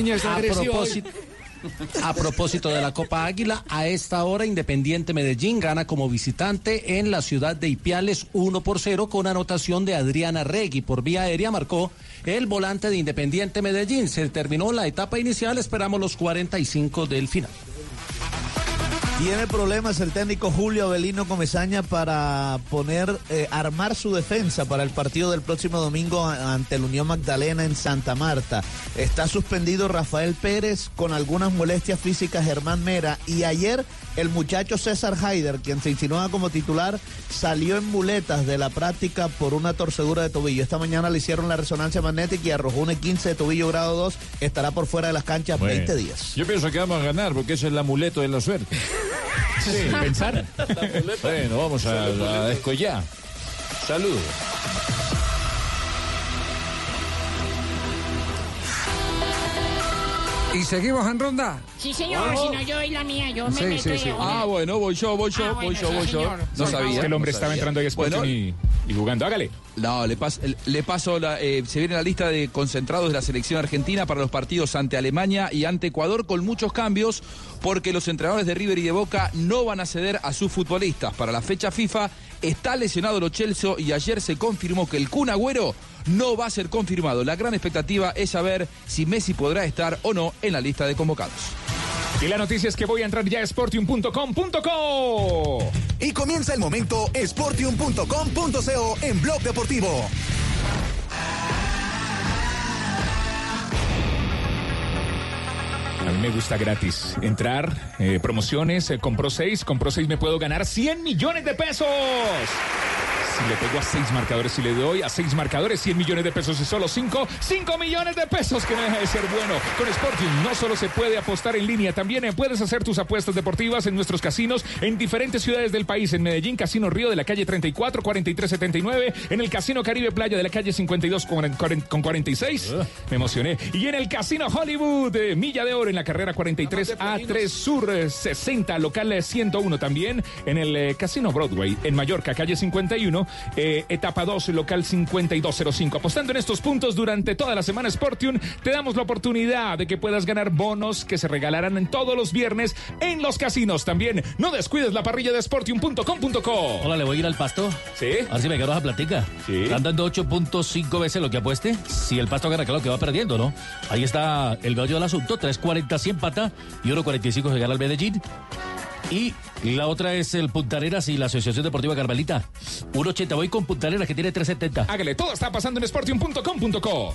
A propósito, a propósito de la Copa Águila, a esta hora Independiente Medellín gana como visitante en la ciudad de Ipiales 1 por 0 con anotación de Adriana Regui. Por vía aérea marcó el volante de Independiente Medellín. Se terminó la etapa inicial, esperamos los 45 del final. Tiene problemas el técnico Julio Avelino Comesaña para poner, eh, armar su defensa para el partido del próximo domingo ante el Unión Magdalena en Santa Marta. Está suspendido Rafael Pérez con algunas molestias físicas Germán Mera y ayer el muchacho César Haider, quien se insinúa como titular, salió en muletas de la práctica por una torcedura de tobillo. Esta mañana le hicieron la resonancia magnética y arrojó un 15 de tobillo grado 2. Estará por fuera de las canchas Bueno, 20 días. Yo pienso que vamos a ganar porque ese es el amuleto de la suerte. Sí, pensar. Bueno, vamos a, a descollar. Saludos. ¿Y seguimos en ronda? Sí, señor, si no yo doy la mía, yo me Sí, meto sí, de sí. una. Ah, bueno, voy yo, voy yo, Ah, voy bueno, yo, sí, voy yo. señor. No Sí, sabía. Es que el hombre no estaba sabía. entrando ahí a Sporting Bueno, y, y jugando. Hágale. No, le, pas- le paso, la, eh, se viene la lista de concentrados de la selección argentina para los partidos ante Alemania y ante Ecuador con muchos cambios porque los entrenadores de River y de Boca no van a ceder a sus futbolistas. Para la fecha FIFA está lesionado Lo Chelsea y ayer se confirmó que el Kun Agüero no va a ser confirmado. La gran expectativa es saber si Messi podrá estar o no en la lista de convocados. Y la noticia es que voy a entrar ya a sportium.com.co. Y comienza el momento sportium.com.co en Blog Deportivo. Me gusta gratis. Entrar, eh, promociones, eh, compró seis, compró seis, me puedo ganar 100 millones de pesos. Si le pego a seis marcadores, si le doy a seis marcadores, 100 millones de pesos y solo cinco, 5 millones de pesos que no deja de ser bueno. Con Sporting no solo se puede apostar en línea, también eh, puedes hacer tus apuestas deportivas en nuestros casinos en diferentes ciudades del país. En Medellín, Casino Río de la calle 34, 43, 79. En el Casino Caribe Playa de la calle 52 con, con 46. Me emocioné. Y en el Casino Hollywood, eh, Milla de Oro en la carrera 43 A3 Sur eh, 60, local eh, 101 también. En el eh, Casino Broadway en Mallorca, calle 51, eh, etapa 2, local 5205. Apostando en estos puntos durante toda la semana Sportium, te damos la oportunidad de que puedas ganar bonos que se regalarán en todos los viernes en los casinos. También no descuides la parrilla de sportium.com.co. Hola, ¿le voy a ir al pasto? Sí. A ver si me quedo esa platica. Sí. Están dando 8.5 veces lo que apueste. Si el pasto gana, claro que va perdiendo, ¿no? Ahí está el gallo del asunto. 3.40 si empata y 1.45 se gana el Medellín. Y la otra es el Puntareras y la Asociación Deportiva Carmelita. 1.80. Voy con Puntareras que tiene 3.70. Hágale, todo está pasando en sportium.com.co.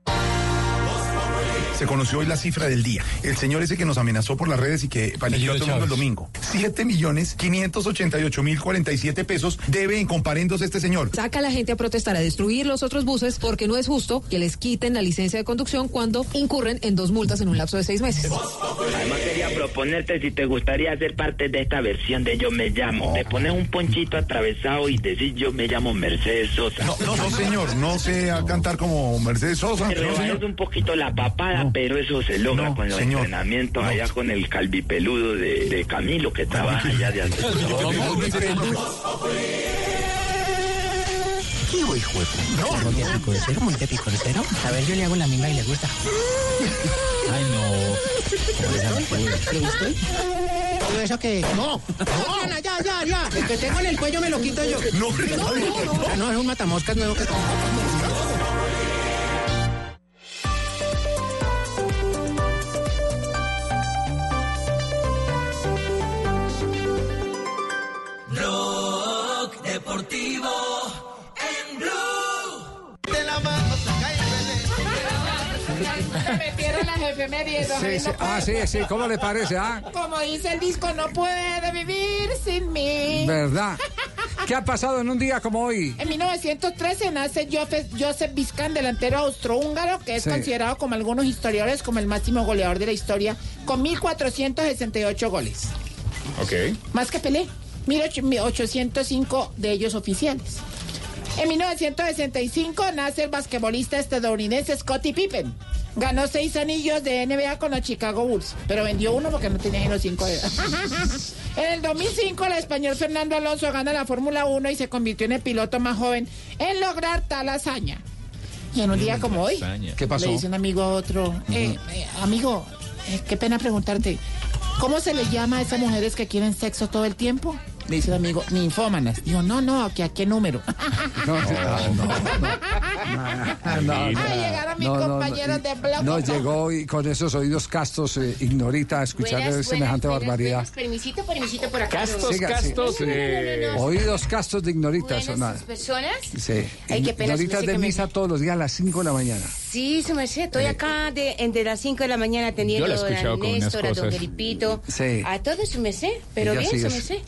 Se conoció hoy la cifra del día. El señor ese que nos amenazó por las redes y que paniqueó a todo el mundo el domingo. 7 millones 588 mil 47 pesos debe en comparendos este señor. Saca a la gente a protestar, a destruir los otros buses porque no es justo que les quiten la licencia de conducción cuando incurren en dos multas en un lapso de seis meses. Además quería proponerte si te gustaría ser parte de esta versión de Yo me llamo. Te pones un ponchito atravesado y decís Yo me llamo Mercedes Sosa. No, no, no, señor, no sé a cantar como Mercedes Sosa. Te No, señor. un poquito la papada, pero eso se logra No, con los señor. entrenamientos allá con el calvipeludo de, de Camilo que trabaja allá de antes. ¿Qué voy, hijo de picorcero, monte picorcero. A ver, yo le hago la misma y le gusta. Ay, no. ¿Le gustó? Todo eso que... No, no, ya, ya, ya. El que tengo en el cuello me lo quito yo. No, no, no. Ah, no, es un matamoscas nuevo que... Sí, sí. no Ah, sí, sí, ¿cómo le parece? Ah? Como dice el disco, no puede vivir sin mí. ¿Verdad? ¿Qué ha pasado en un día como hoy? En 1913 nace Joseph, Joseph Vizcan, delantero austrohúngaro, que es Sí. considerado como algunos historiadores como el máximo goleador de la historia, con 1.468 goles. Ok. Más que Pelé, 1.805 de ellos oficiales. En 1965 nace el basquetbolista estadounidense Scottie Pippen. Ganó seis anillos de NBA con los Chicago Bulls, pero vendió uno porque no tenía ni los cinco de En el 2005, el español Fernando Alonso gana la Fórmula 1 y se convirtió en el piloto más joven en lograr tal hazaña. Y en un día como hoy, ¿Qué pasó? le dice un amigo a otro, eh, eh, amigo, eh, qué pena preguntarte, ¿cómo se le llama a esas mujeres que quieren sexo todo el tiempo? Le dice el amigo, ninfómanas. Digo, no, no, ¿que ¿a qué número? No, no, no, no, Ay, llegaron mis compañeros de blog. No llegó y con esos oídos castos, eh, ignorita, a escuchar Buenas, semejante buenas, barbaridad. buenas. Permisito, permisito por acá. Siga, sí, sí. Oídos castos de ignorita. Buenas personas. Sí. Ay, qué pena, Ignoritas de que me- misa todos los días a las 5 de la mañana. Sí, su merced, estoy acá de, entre las 5 de la mañana atendiendo a unas Néstor, a don. Felipito, Sí. a todos su merced, pero bien, su es- merced.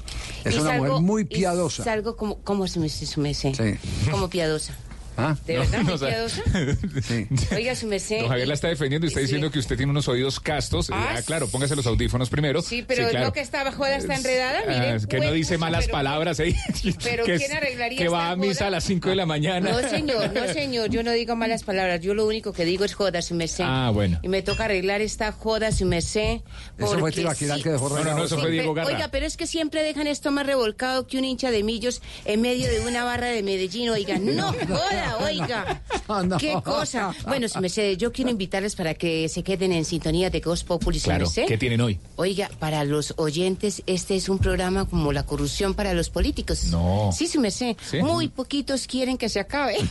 es Y una mujer muy piadosa. salgo como, como su merced, su merced. Sí. Como piadosa. ¿Ah? ¿De verdad? No, o sea? Sí. Oiga, su merced. Don Javier la está defendiendo y está Sí. diciendo que usted tiene unos oídos castos. Eh, Ah, Ah, claro, póngase los audífonos primero. Sí, pero claro. no que esta joda está enredada, Ah, mire. es que no dice malas pero- palabras. ¿eh? Pero que ¿quién arreglaría Que va a misa joda? a las 5 de la mañana. No, señor, no, señor, yo no digo malas palabras, yo lo único que digo es joda, su merced. Ah, bueno. Y me toca arreglar esta joda, su merced. Eso fue porque Tibaquirá sí- que dejó No, no, no, eso fue Sí, Diego Garra. Oiga, pero es que siempre dejan esto más revolcado que un hincha de millos en medio de una barra de Medellín, oiga. No joda, oiga. no. Qué cosa. Bueno, su merced, yo quiero invitarles para que se queden en sintonía de Ghost Populi, Claro, merced. ¿qué tienen hoy? Oiga, para los oyentes, este es un programa como la corrupción para los políticos. No. Sí, su merced. ¿Sí? Muy poquitos quieren que se acabe.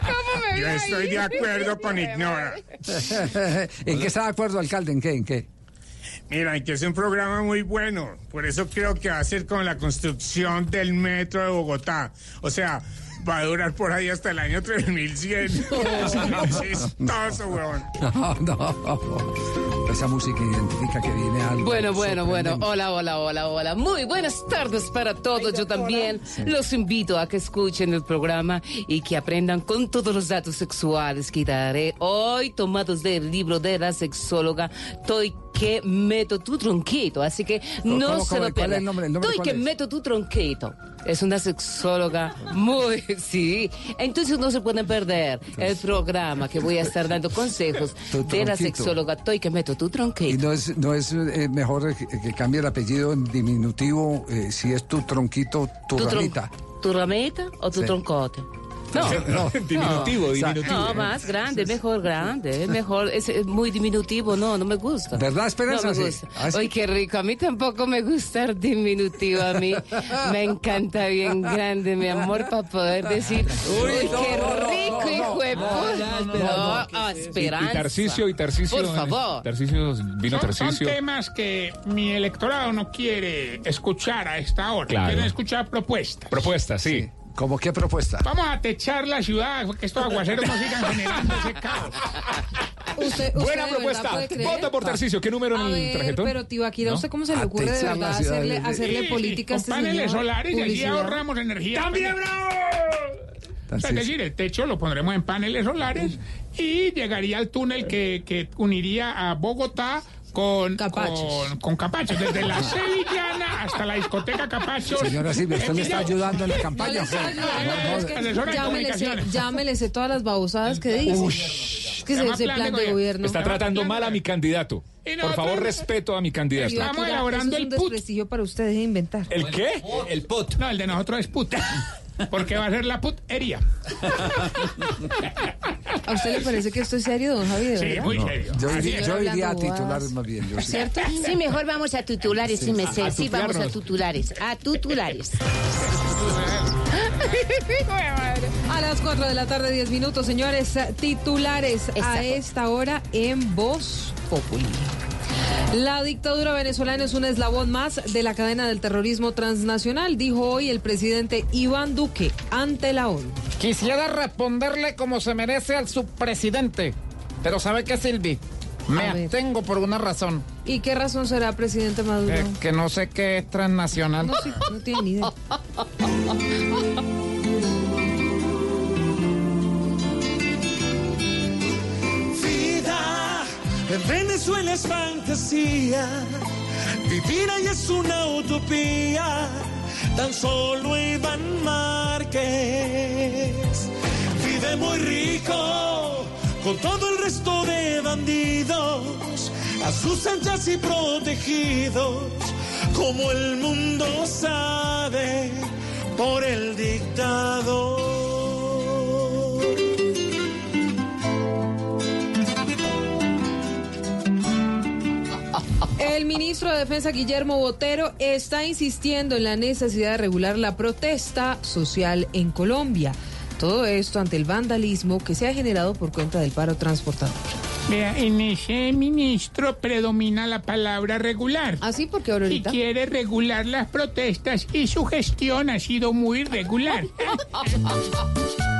¿Cómo me Yo estoy ahí? de acuerdo con Ignora. ¿En qué está de acuerdo, alcalde? ¿En qué? ¿En qué? Mira, que es un programa muy bueno. Por eso creo que va a ser con la construcción del metro de Bogotá. O sea, va a durar por ahí hasta el año 3100. Es chistoso, weón. No, no. Esa música identifica que viene algo. Bueno, bueno, bueno. Hola, hola, hola, hola. Muy buenas tardes para todos. Yo también los invito a que escuchen el programa y que aprendan con todos los datos sexuales que daré hoy tomados del libro de la sexóloga Toy que meto tu tronquito. Así que no ¿Cómo, se cómo? lo ¿Cuál es pierdan. el nombre? ¿El nombre Toy cuál que es? meto tu tronquito. Es una sexóloga muy, sí. Entonces no se pueden perder el programa que voy a estar dando consejos de la sexóloga Toy que meto tu ¿Y no es, no es eh, mejor que, que cambie el apellido en diminutivo eh, si es tu tronquito, tu, ¿Tu, tron- ramita? ¿Tu ramita o tu Sí. troncote? No, No, diminutivo, O sea, diminutivo. No, más grande, mejor grande, es mejor, es, es muy diminutivo, no, no me gusta. ¿Verdad, Esperanza? No me gusta. Ah. Ay, qué rico, a mí tampoco me gusta el diminutivo, a mí me encanta bien grande, mi amor, para poder decir, uy, qué rico, hijo de puta. No, ah, Y esperanza. Tarcicio, y Tarcicio. Por favor. Tarcicio, vino Son, son Tarcicio. temas que mi electorado no quiere escuchar a esta hora. Claro. Quieren escuchar propuestas. Propuesta, sí. ¿Cómo qué propuesta? Vamos a techar la ciudad, que estos aguaceros no sigan generando ese caos. Usted, usted Buena propuesta. Vota por Tarcisio. ¿Qué número en A el ver, tarjetón? pero Tibaquira, ¿No? ¿usted cómo se le ocurre de verdad hacerle, de- hacerle Sí, política a Con este paneles señor? solares y allí Publicidad. ahorramos energía. ¡También, bravo! O sea, es decir, el techo lo pondremos en paneles solares y llegaría al túnel que, que uniría a Bogotá con con, con Capachos, desde la Sevillana hasta la discoteca Capachos. Señora Silvia, ¿usted le está ayudando en la campaña? ya me le sé- todas las babosadas que dice. Es que Se ese llama ese plan de plan de gobierno. gobierno. Está tratando mal a mi candidato. Por favor, respeto a mi candidato. Estamos elaborando es un el PUT. desprestigio para usted, deje de inventar. ¿El qué? El pot. No, el de nosotros es put. Porque va a ser la putería. ¿A usted le parece que esto es serio, don Javi, de Sí, verdad? muy No, serio. yo, iría, yo a titulares más bien. Yo sí. ¿Cierto? Sí, mejor vamos a titulares, sí, me sé. A Sí, vamos a titulares. A titulares. A las 4 de la tarde, 10 minutos, señores. Titulares a esta hora en Voz Populi. La dictadura venezolana es un eslabón más de la cadena del terrorismo transnacional, dijo hoy el presidente Iván Duque ante la ONU. Quisiera responderle como se merece al subpresidente. Pero ¿sabe qué, Silvi? Me abstengo por una razón. ¿Y qué razón será, presidente Maduro? eh, que no sé qué es transnacional. No, sí, no tiene ni idea. Vida en Venezuela es fantasía. Vivir ahí es una utopía. Tan solo Iván Márquez vive muy rico con todo el resto de bandidos, a sus anchas y protegidos, como el mundo sabe por el dictador. El ministro de Defensa Guillermo Botero está insistiendo en la necesidad de regular la protesta social en Colombia. Todo esto ante el vandalismo que se ha generado por cuenta del paro transportador. Vea, en ese ministro predomina la palabra regular. Así porque Y ahorita. quiere regular las protestas y su gestión ha sido muy regular.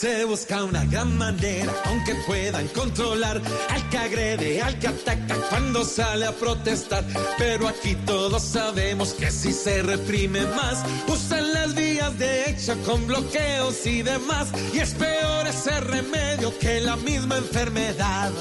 Se busca una gran manera, aunque puedan controlar al que agrede, al que ataca cuando sale a protestar. Pero aquí todos sabemos que si se reprime más, usan las vías de hecho con bloqueos y demás. Y es peor ese remedio que la misma enfermedad.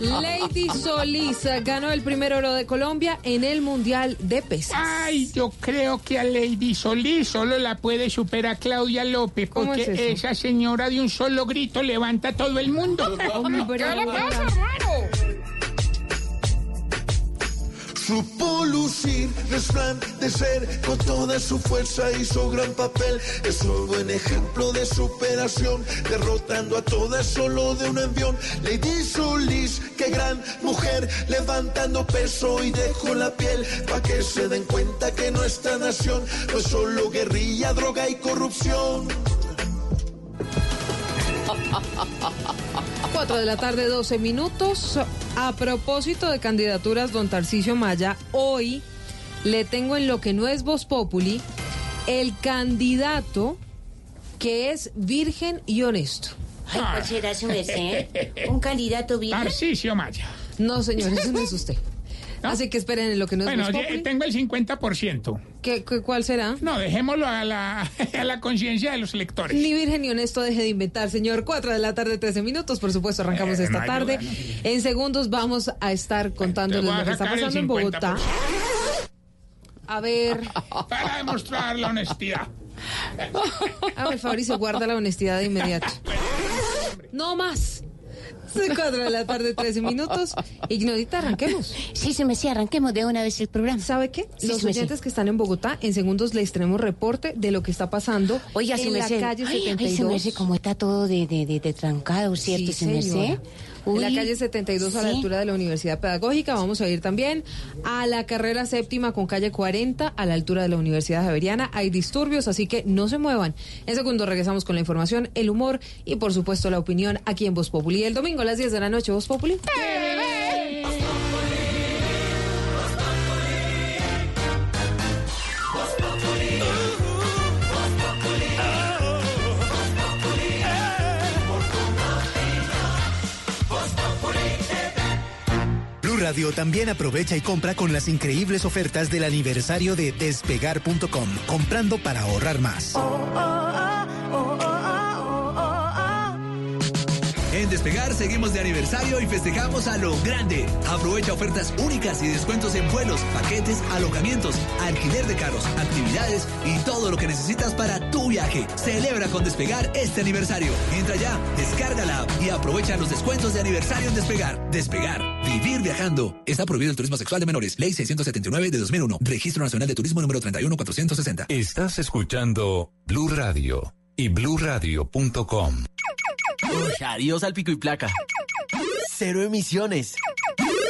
Lady Solís ganó el primer oro de Colombia en el Mundial de Pesas. Ay, yo creo que a Lady Solís solo la puede superar Claudia López, ¿Cómo porque es esa señora de un solo grito levanta a todo el mundo. Hombre, ¿Qué le pasa. Supo lucir, resplandecer con toda su fuerza su gran papel. Es un buen ejemplo de superación, derrotando a todas solo de un envión. Lady Solís, qué gran mujer, levantando peso y dejó la piel, pa' que se den cuenta que nuestra nación no es solo guerrilla, droga y corrupción. 4 de la tarde, 12 minutos. A propósito de candidaturas, don Tarcisio Maya, hoy le tengo en lo que no es Voz Populi el candidato que es virgen y honesto. Ay, ¿cuál será su merced? Un candidato virgen. Tarcisio Maya. No, señor, eso no es usted. Así que esperen en lo que no es Bueno, Populi. tengo el 50%. ¿Qué, qué- cuál será? No, dejémoslo a la, a la conciencia de los electores. Ni virgen ni honesto deje de inventar, señor. 4 de la tarde, 13 minutos. Por supuesto, arrancamos Eh, esta no tarde. ayuda, En segundos vamos a estar contándoles a lo que está pasando en Bogotá. 50%. A ver, Para demostrar la honestidad. favor y se guarda la honestidad de inmediato. No más. 4 de la tarde, 13 minutos. Ignorita, arranquemos. Sí, se me sí, arranquemos de una vez el programa. ¿Sabe qué? Sí, Los sí me oyentes que están en Bogotá, en segundos les tenemos reporte de lo que está pasando Oiga, en me la sé. calle Ay, 72. ay, se me sé cómo está todo de, de, de, de trancado, ¿cierto? Sí, se me En la calle 72 a la sí. altura de la Universidad Pedagógica. Vamos a ir también a la carrera séptima con calle 40 a la altura de la Universidad Javeriana. Hay disturbios, así que no se muevan. En segundo regresamos con la información, el humor y por supuesto la opinión aquí en Voz Populi. El domingo a las 10 de la noche, Voz Populi. Radio también aprovecha y compra con las increíbles ofertas del aniversario de despegar.com, comprando para ahorrar más. En Despegar seguimos de aniversario y festejamos a lo grande. Aprovecha ofertas únicas y descuentos en vuelos, paquetes, alojamientos, alquiler de carros, actividades y todo lo que necesitas para tu viaje. Celebra con Despegar este aniversario. Entra ya, descarga la app y aprovecha los descuentos de aniversario en Despegar. Despegar, vivir viajando. Está prohibido el turismo sexual de menores. Ley 679 de 2001. Registro Nacional de Turismo número 31460. Estás escuchando Blue Radio y bluradio.com. Adiós al pico y placa. Cero emisiones.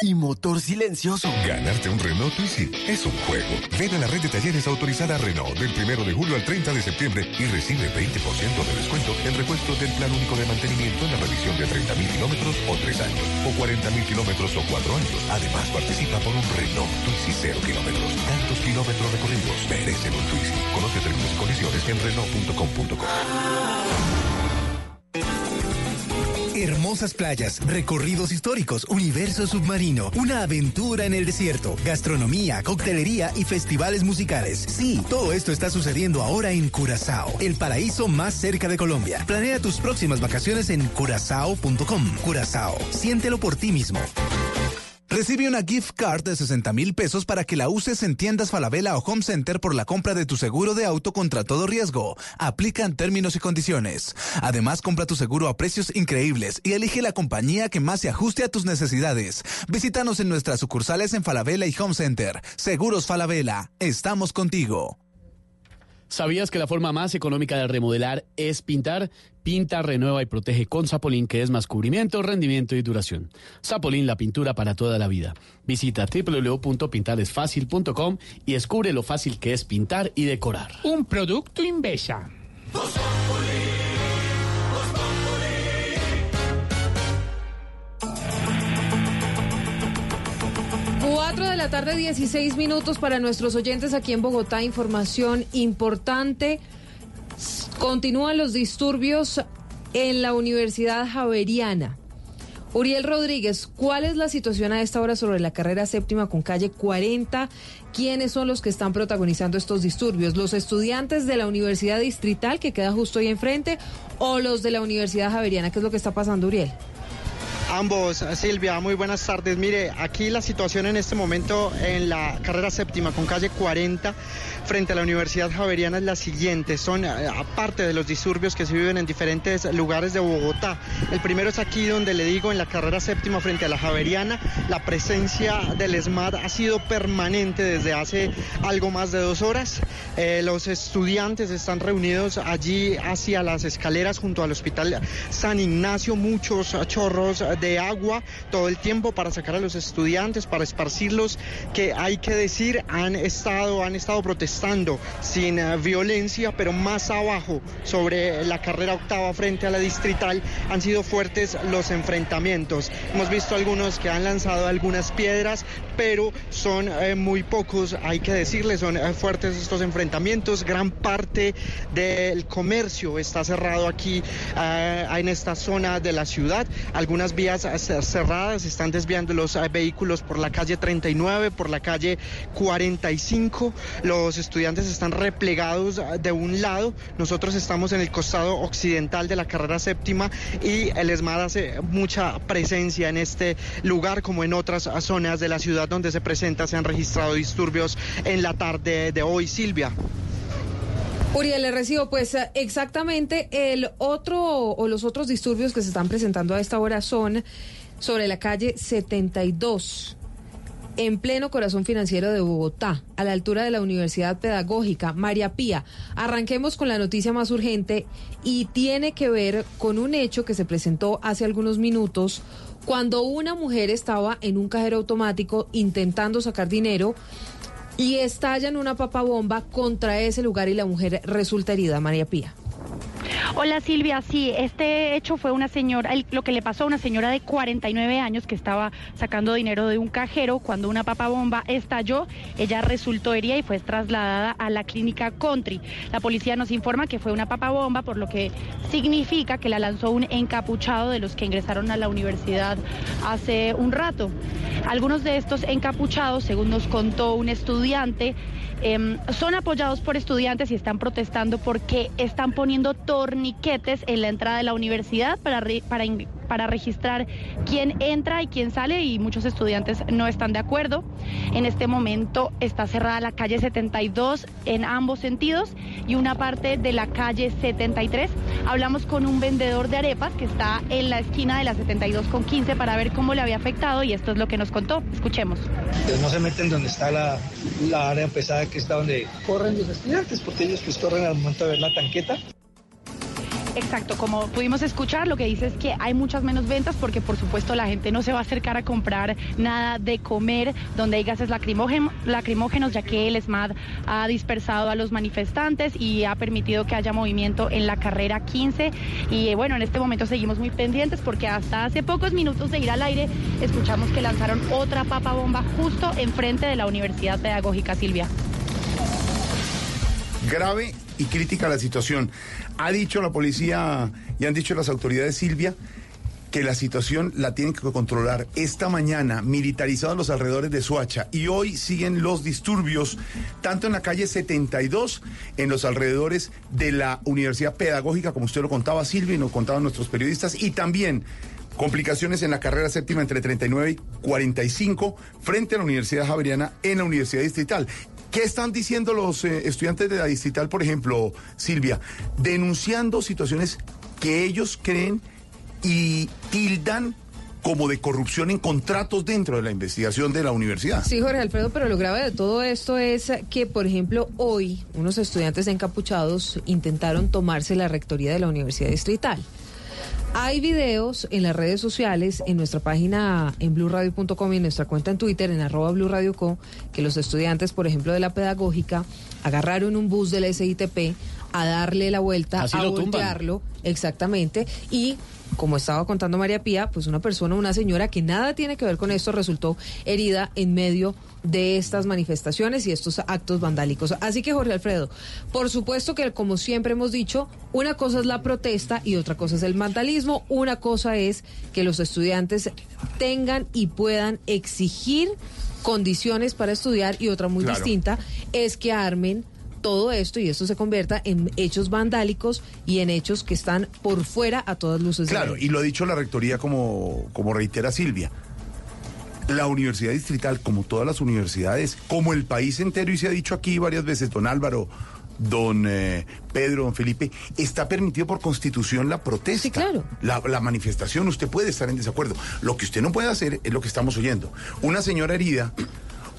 Y motor silencioso. Ganarte un Renault Twizy es un juego. Ven a la red de talleres autorizada Renault del 1 de julio al 30 de septiembre y recibe 20% de descuento en repuesto del plan único de mantenimiento en la revisión de 30.000 kilómetros o 3 años, o 40.000 kilómetros o 4 años. Además, participa por un Renault Twizy 0 kilómetros. Tantos kilómetros recorridos merecen un Twizy. Conoce términos y condiciones en Renault.com.co. Hermosas playas, recorridos históricos, universo submarino, una aventura en el desierto, gastronomía, coctelería y festivales musicales. Sí, todo esto está sucediendo ahora en Curazao, el paraíso más cerca de Colombia. Planea tus próximas vacaciones en curazao.com. Curazao, siéntelo por ti mismo. Recibe una gift card de 60 mil pesos para que la uses en tiendas Falabella o Home Center por la compra de tu seguro de auto contra todo riesgo. Aplican términos y condiciones. Además, compra tu seguro a precios increíbles y elige la compañía que más se ajuste a tus necesidades. Visítanos en nuestras sucursales en Falabella y Home Center. Seguros Falabella. Estamos contigo. ¿Sabías que la forma más económica de remodelar es pintar? Pinta, renueva y protege con Zapolín, que es más cubrimiento, rendimiento y duración. Zapolín, la pintura para toda la vida. Visita www.pintadesfacil.com y descubre lo fácil que es pintar y decorar. Un producto Invesa. 4 de la tarde, 16 minutos para nuestros oyentes aquí en Bogotá. Información importante. Continúan los disturbios en la Universidad Javeriana. Uriel Rodríguez, ¿cuál es la situación a esta hora sobre la carrera séptima con calle 40? ¿Quiénes son los que están protagonizando estos disturbios? ¿Los estudiantes de la Universidad Distrital, que queda justo ahí enfrente, o los de la Universidad Javeriana? ¿Qué es lo que está pasando, Uriel? Ambos, Silvia, muy buenas tardes. Mire, aquí la situación en este momento en la carrera séptima con calle 40 frente a la Universidad Javeriana es la siguiente. Son eh, aparte de los disturbios que se viven en diferentes lugares de Bogotá. El primero es aquí donde le digo, en la carrera séptima frente a la Javeriana, la presencia del ESMAD ha sido permanente desde hace algo más de dos horas. Eh, los estudiantes están reunidos allí hacia las escaleras junto al Hospital San Ignacio, muchos chorros de agua todo el tiempo para sacar a los estudiantes, para esparcirlos, que hay que decir han estado, han estado protestando sin eh, violencia, pero más abajo sobre la carrera octava frente a la distrital han sido fuertes los enfrentamientos. Hemos visto algunos que han lanzado algunas piedras, pero son eh, muy pocos, hay que decirles, son eh, fuertes estos enfrentamientos. Gran parte del comercio está cerrado aquí en esta zona de la ciudad. Algunas vías cerradas, están desviando los eh, vehículos por la calle 39, por la calle 45. Los estudiantes están replegados eh, de un lado, nosotros estamos en el costado occidental de la carrera séptima y el ESMAD hace mucha presencia en este lugar como en otras zonas de la ciudad donde se presenta, se han registrado disturbios en la tarde de hoy. Silvia. Uriel, le recibo. Pues exactamente el otro o los otros disturbios que se están presentando a esta hora son sobre la calle 72 en pleno corazón financiero de Bogotá, a la altura de la Universidad Pedagógica María Pía. Arranquemos con la noticia más urgente y tiene que ver con un hecho que se presentó hace algunos minutos cuando una mujer estaba en un cajero automático intentando sacar dinero y estallan una papabomba contra ese lugar y la mujer resulta herida, María Pía. Hola Silvia, sí, este hecho fue una señora, lo que le pasó a una señora de 49 años que estaba sacando dinero de un cajero cuando una papabomba estalló. Ella resultó herida y fue trasladada a la clínica Country. La policía nos informa que fue una papabomba, por lo que significa que la lanzó un encapuchado de los que ingresaron a la universidad hace un rato. Algunos de estos encapuchados, según nos contó un estudiante, em, son apoyados por estudiantes y están protestando porque están poniendo torniquetes en la entrada de la universidad para, para, para registrar quién entra y quién sale y muchos estudiantes no están de acuerdo. En este momento está cerrada la calle 72 en ambos sentidos y una parte de la calle 73. Hablamos con un vendedor de arepas que está en la esquina de la 72 con 15 para ver cómo le había afectado y esto es lo que nos contó. Escuchemos. Pues no se meten donde está la, la área pesada que está donde corren los estudiantes, porque ellos pues corren al momento de ver la tanqueta. Exacto, como pudimos escuchar, lo que dice es que hay muchas menos ventas porque por supuesto la gente no se va a acercar a comprar nada de comer donde hay gases lacrimógen- lacrimógenos, ya que el ESMAD ha dispersado a los manifestantes y ha permitido que haya movimiento en la carrera 15. Y eh, bueno, en este momento seguimos muy pendientes porque hasta hace pocos minutos de ir al aire escuchamos que lanzaron otra papa bomba justo enfrente de la Universidad Pedagógica Silvia. Grave y crítica la situación. Ha dicho la policía y han dicho las autoridades, Silvia, que la situación la tienen que controlar. Esta mañana, militarizados los alrededores de Suacha, y hoy siguen los disturbios, tanto en la calle 72, en los alrededores de la Universidad Pedagógica, como usted lo contaba, Silvia, y nos contaban nuestros periodistas, y también complicaciones en la carrera séptima entre 39 y 45, frente a la Universidad Javeriana en la Universidad Distrital. ¿Qué están diciendo los eh, estudiantes de la Distrital, por ejemplo, Silvia? Denunciando situaciones que ellos creen y tildan como de corrupción en contratos dentro de la investigación de la universidad. Sí, Jorge Alfredo, pero lo grave de todo esto es que, por ejemplo, hoy unos estudiantes encapuchados intentaron tomarse la rectoría de la Universidad Distrital. Hay videos en las redes sociales, en nuestra página en blurradio.com y en nuestra cuenta en Twitter, en arroba que los estudiantes, por ejemplo, de la pedagógica, agarraron un bus del SITP a darle la vuelta, Así a lo tumban. voltearlo, exactamente, y como estaba contando María Pía, pues una persona, una señora que nada tiene que ver con esto resultó herida en medio de estas manifestaciones y estos actos vandálicos. Así que Jorge Alfredo, por supuesto que como siempre hemos dicho, una cosa es la protesta y otra cosa es el vandalismo, una cosa es que los estudiantes tengan y puedan exigir condiciones para estudiar y otra muy Claro. distinta es que armen todo esto y esto se convierta en hechos vandálicos y en hechos que están por fuera a todas luces. Claro, y lo ha dicho la rectoría como, como reitera Silvia. La Universidad Distrital, como todas las universidades, como el país entero, y se ha dicho aquí varias veces, don Álvaro, don eh, Pedro, don Felipe, está permitido por constitución la protesta. claro. La, la manifestación, usted puede estar en desacuerdo. Lo que usted no puede hacer es lo que estamos oyendo. Una señora herida.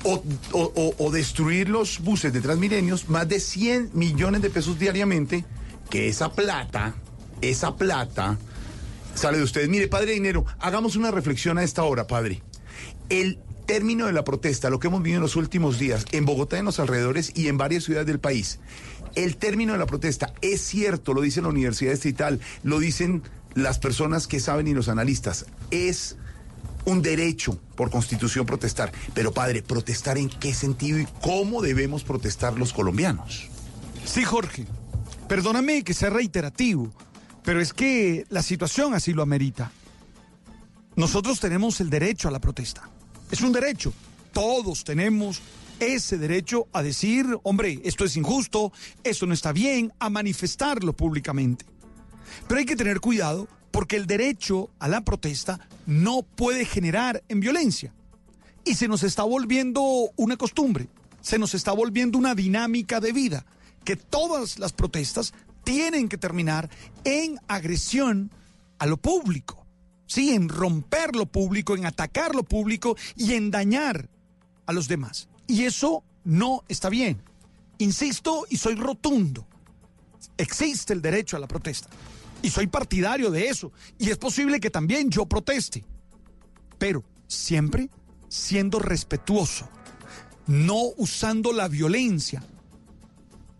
O, destruir los buses de Transmilenios, más de 100 millones de pesos diariamente, que esa plata, esa plata, sale de ustedes. Mire, padre Dinero, hagamos una reflexión a esta hora, padre. El término de la protesta, lo que hemos vivido en los últimos días, en Bogotá, en los alrededores y en varias ciudades del país, el término de la protesta es cierto, lo dice la Universidad Distrital, lo dicen las personas que saben y los analistas, es un derecho por constitución protestar. Pero padre, ¿protestar en qué sentido y cómo debemos protestar los colombianos? Sí, Jorge. Perdóname que sea reiterativo, pero es que la situación así lo amerita. Nosotros tenemos el derecho a la protesta. Es un derecho. Todos tenemos ese derecho a decir, hombre, esto es injusto, esto no está bien, a manifestarlo públicamente. Pero hay que tener cuidado porque el derecho a la protesta no puede generar en violencia. Y se nos está volviendo una costumbre, se nos está volviendo una dinámica de vida, que todas las protestas tienen que terminar en agresión a lo público, sí, en romper lo público, en atacar lo público y en dañar a los demás. Y eso no está bien. Insisto y soy rotundo. Existe el derecho a la protesta. Y soy partidario de eso. Y es posible que también yo proteste. Pero siempre siendo respetuoso. No usando la violencia.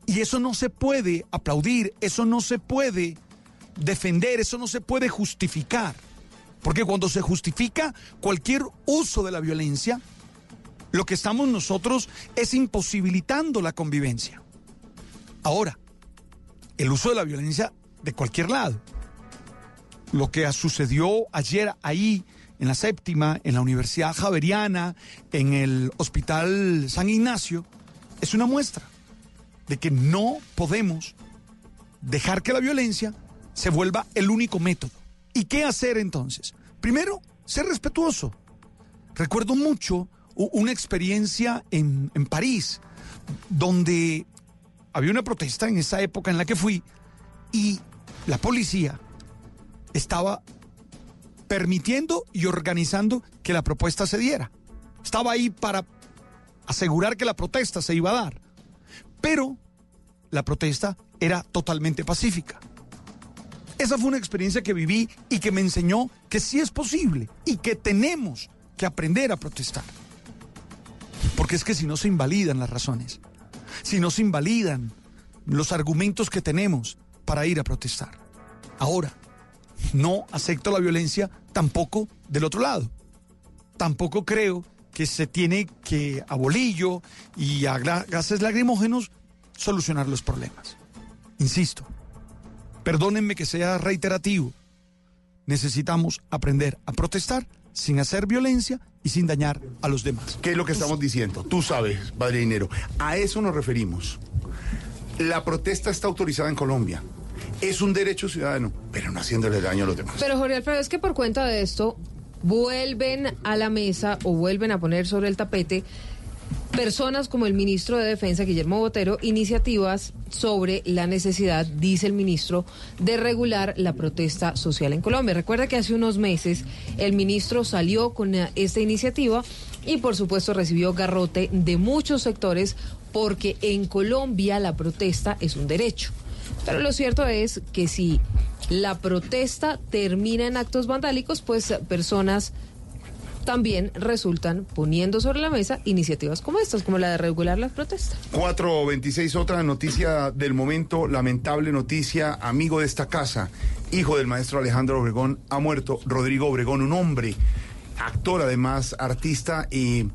Y eso no se puede aplaudir, eso no se puede defender, eso no se puede justificar. Porque cuando se justifica cualquier uso de la violencia, lo que estamos nosotros es imposibilitando la convivencia. Ahora, el uso de la violencia de cualquier lado. Lo que sucedió ayer ahí en la séptima, en la Universidad Javeriana, en el Hospital San Ignacio, es una muestra de que no podemos dejar que la violencia se vuelva el único método. ¿Y qué hacer entonces? Primero, ser respetuoso. Recuerdo mucho una experiencia en, en París, donde había una protesta en esa época en la que fui y la policía estaba permitiendo y organizando que la propuesta se diera. Estaba ahí para asegurar que la protesta se iba a dar. Pero la protesta era totalmente pacífica. Esa fue una experiencia que viví y que me enseñó que sí es posible y que tenemos que aprender a protestar. Porque es que si no se invalidan las razones, si no se invalidan los argumentos que tenemos para ir a protestar. Ahora, no acepto la violencia tampoco del otro lado. Tampoco creo que se tiene que a bolillo y a gases lacrimógenos solucionar los problemas. Insisto, perdónenme que sea reiterativo. Necesitamos aprender a protestar sin hacer violencia y sin dañar a los demás. ¿Qué es lo que estamos diciendo? Tú sabes, padre dinero. A eso nos referimos. La protesta está autorizada en Colombia es un derecho ciudadano, pero no haciéndole daño a los demás. Pero Jorge Alfredo, es que por cuenta de esto vuelven a la mesa o vuelven a poner sobre el tapete personas como el ministro de Defensa, Guillermo Botero, iniciativas sobre la necesidad, dice el ministro, de regular la protesta social en Colombia. Recuerda que hace unos meses el ministro salió con esta iniciativa y por supuesto recibió garrote de muchos sectores porque en Colombia la protesta es un derecho. Pero lo cierto es que si la protesta termina en actos vandálicos, pues personas también resultan poniendo sobre la mesa iniciativas como estas, como la de regular las protestas. 426, otra noticia del momento, lamentable noticia, amigo de esta casa, hijo del maestro Alejandro Obregón, ha muerto Rodrigo Obregón, un hombre, actor además, artista y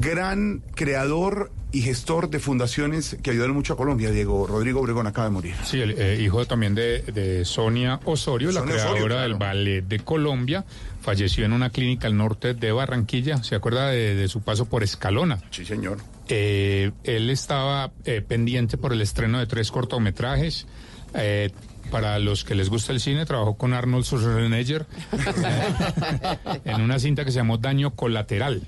gran creador y gestor de fundaciones que ayudaron mucho a Colombia. Diego Rodrigo Obregón acaba de morir. Sí, el eh, hijo también de, Sonia Osorio, la creadora del ballet de Colombia. Falleció en una clínica al norte de Barranquilla. ¿Se acuerda de, su paso por Escalona? Sí, señor. Eh, él estaba eh, pendiente por el estreno de tres cortometrajes. para los que les gusta el cine, trabajó con Arnold Schwarzenegger en una cinta que se llamó Daño Colateral.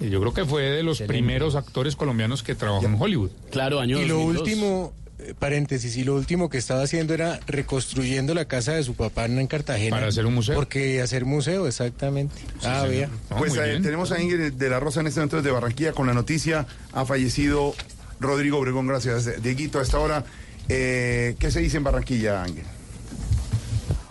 Yo creo que fue de los primeros actores colombianos que trabajó en Hollywood. Claro, año Y lo último, eh, paréntesis, y lo último que estaba haciendo era reconstruyendo la casa de su papá en Cartagena. Para hacer un museo. Porque hacer museo, exactamente. ah, vea. pues eh, tenemos a Ingrid de la Rosa en este momento de Barranquilla con la noticia. Ha fallecido Rodrigo Obregón, gracias. Dieguito, a esta hora, eh, ¿qué se dice en Barranquilla, Ángel?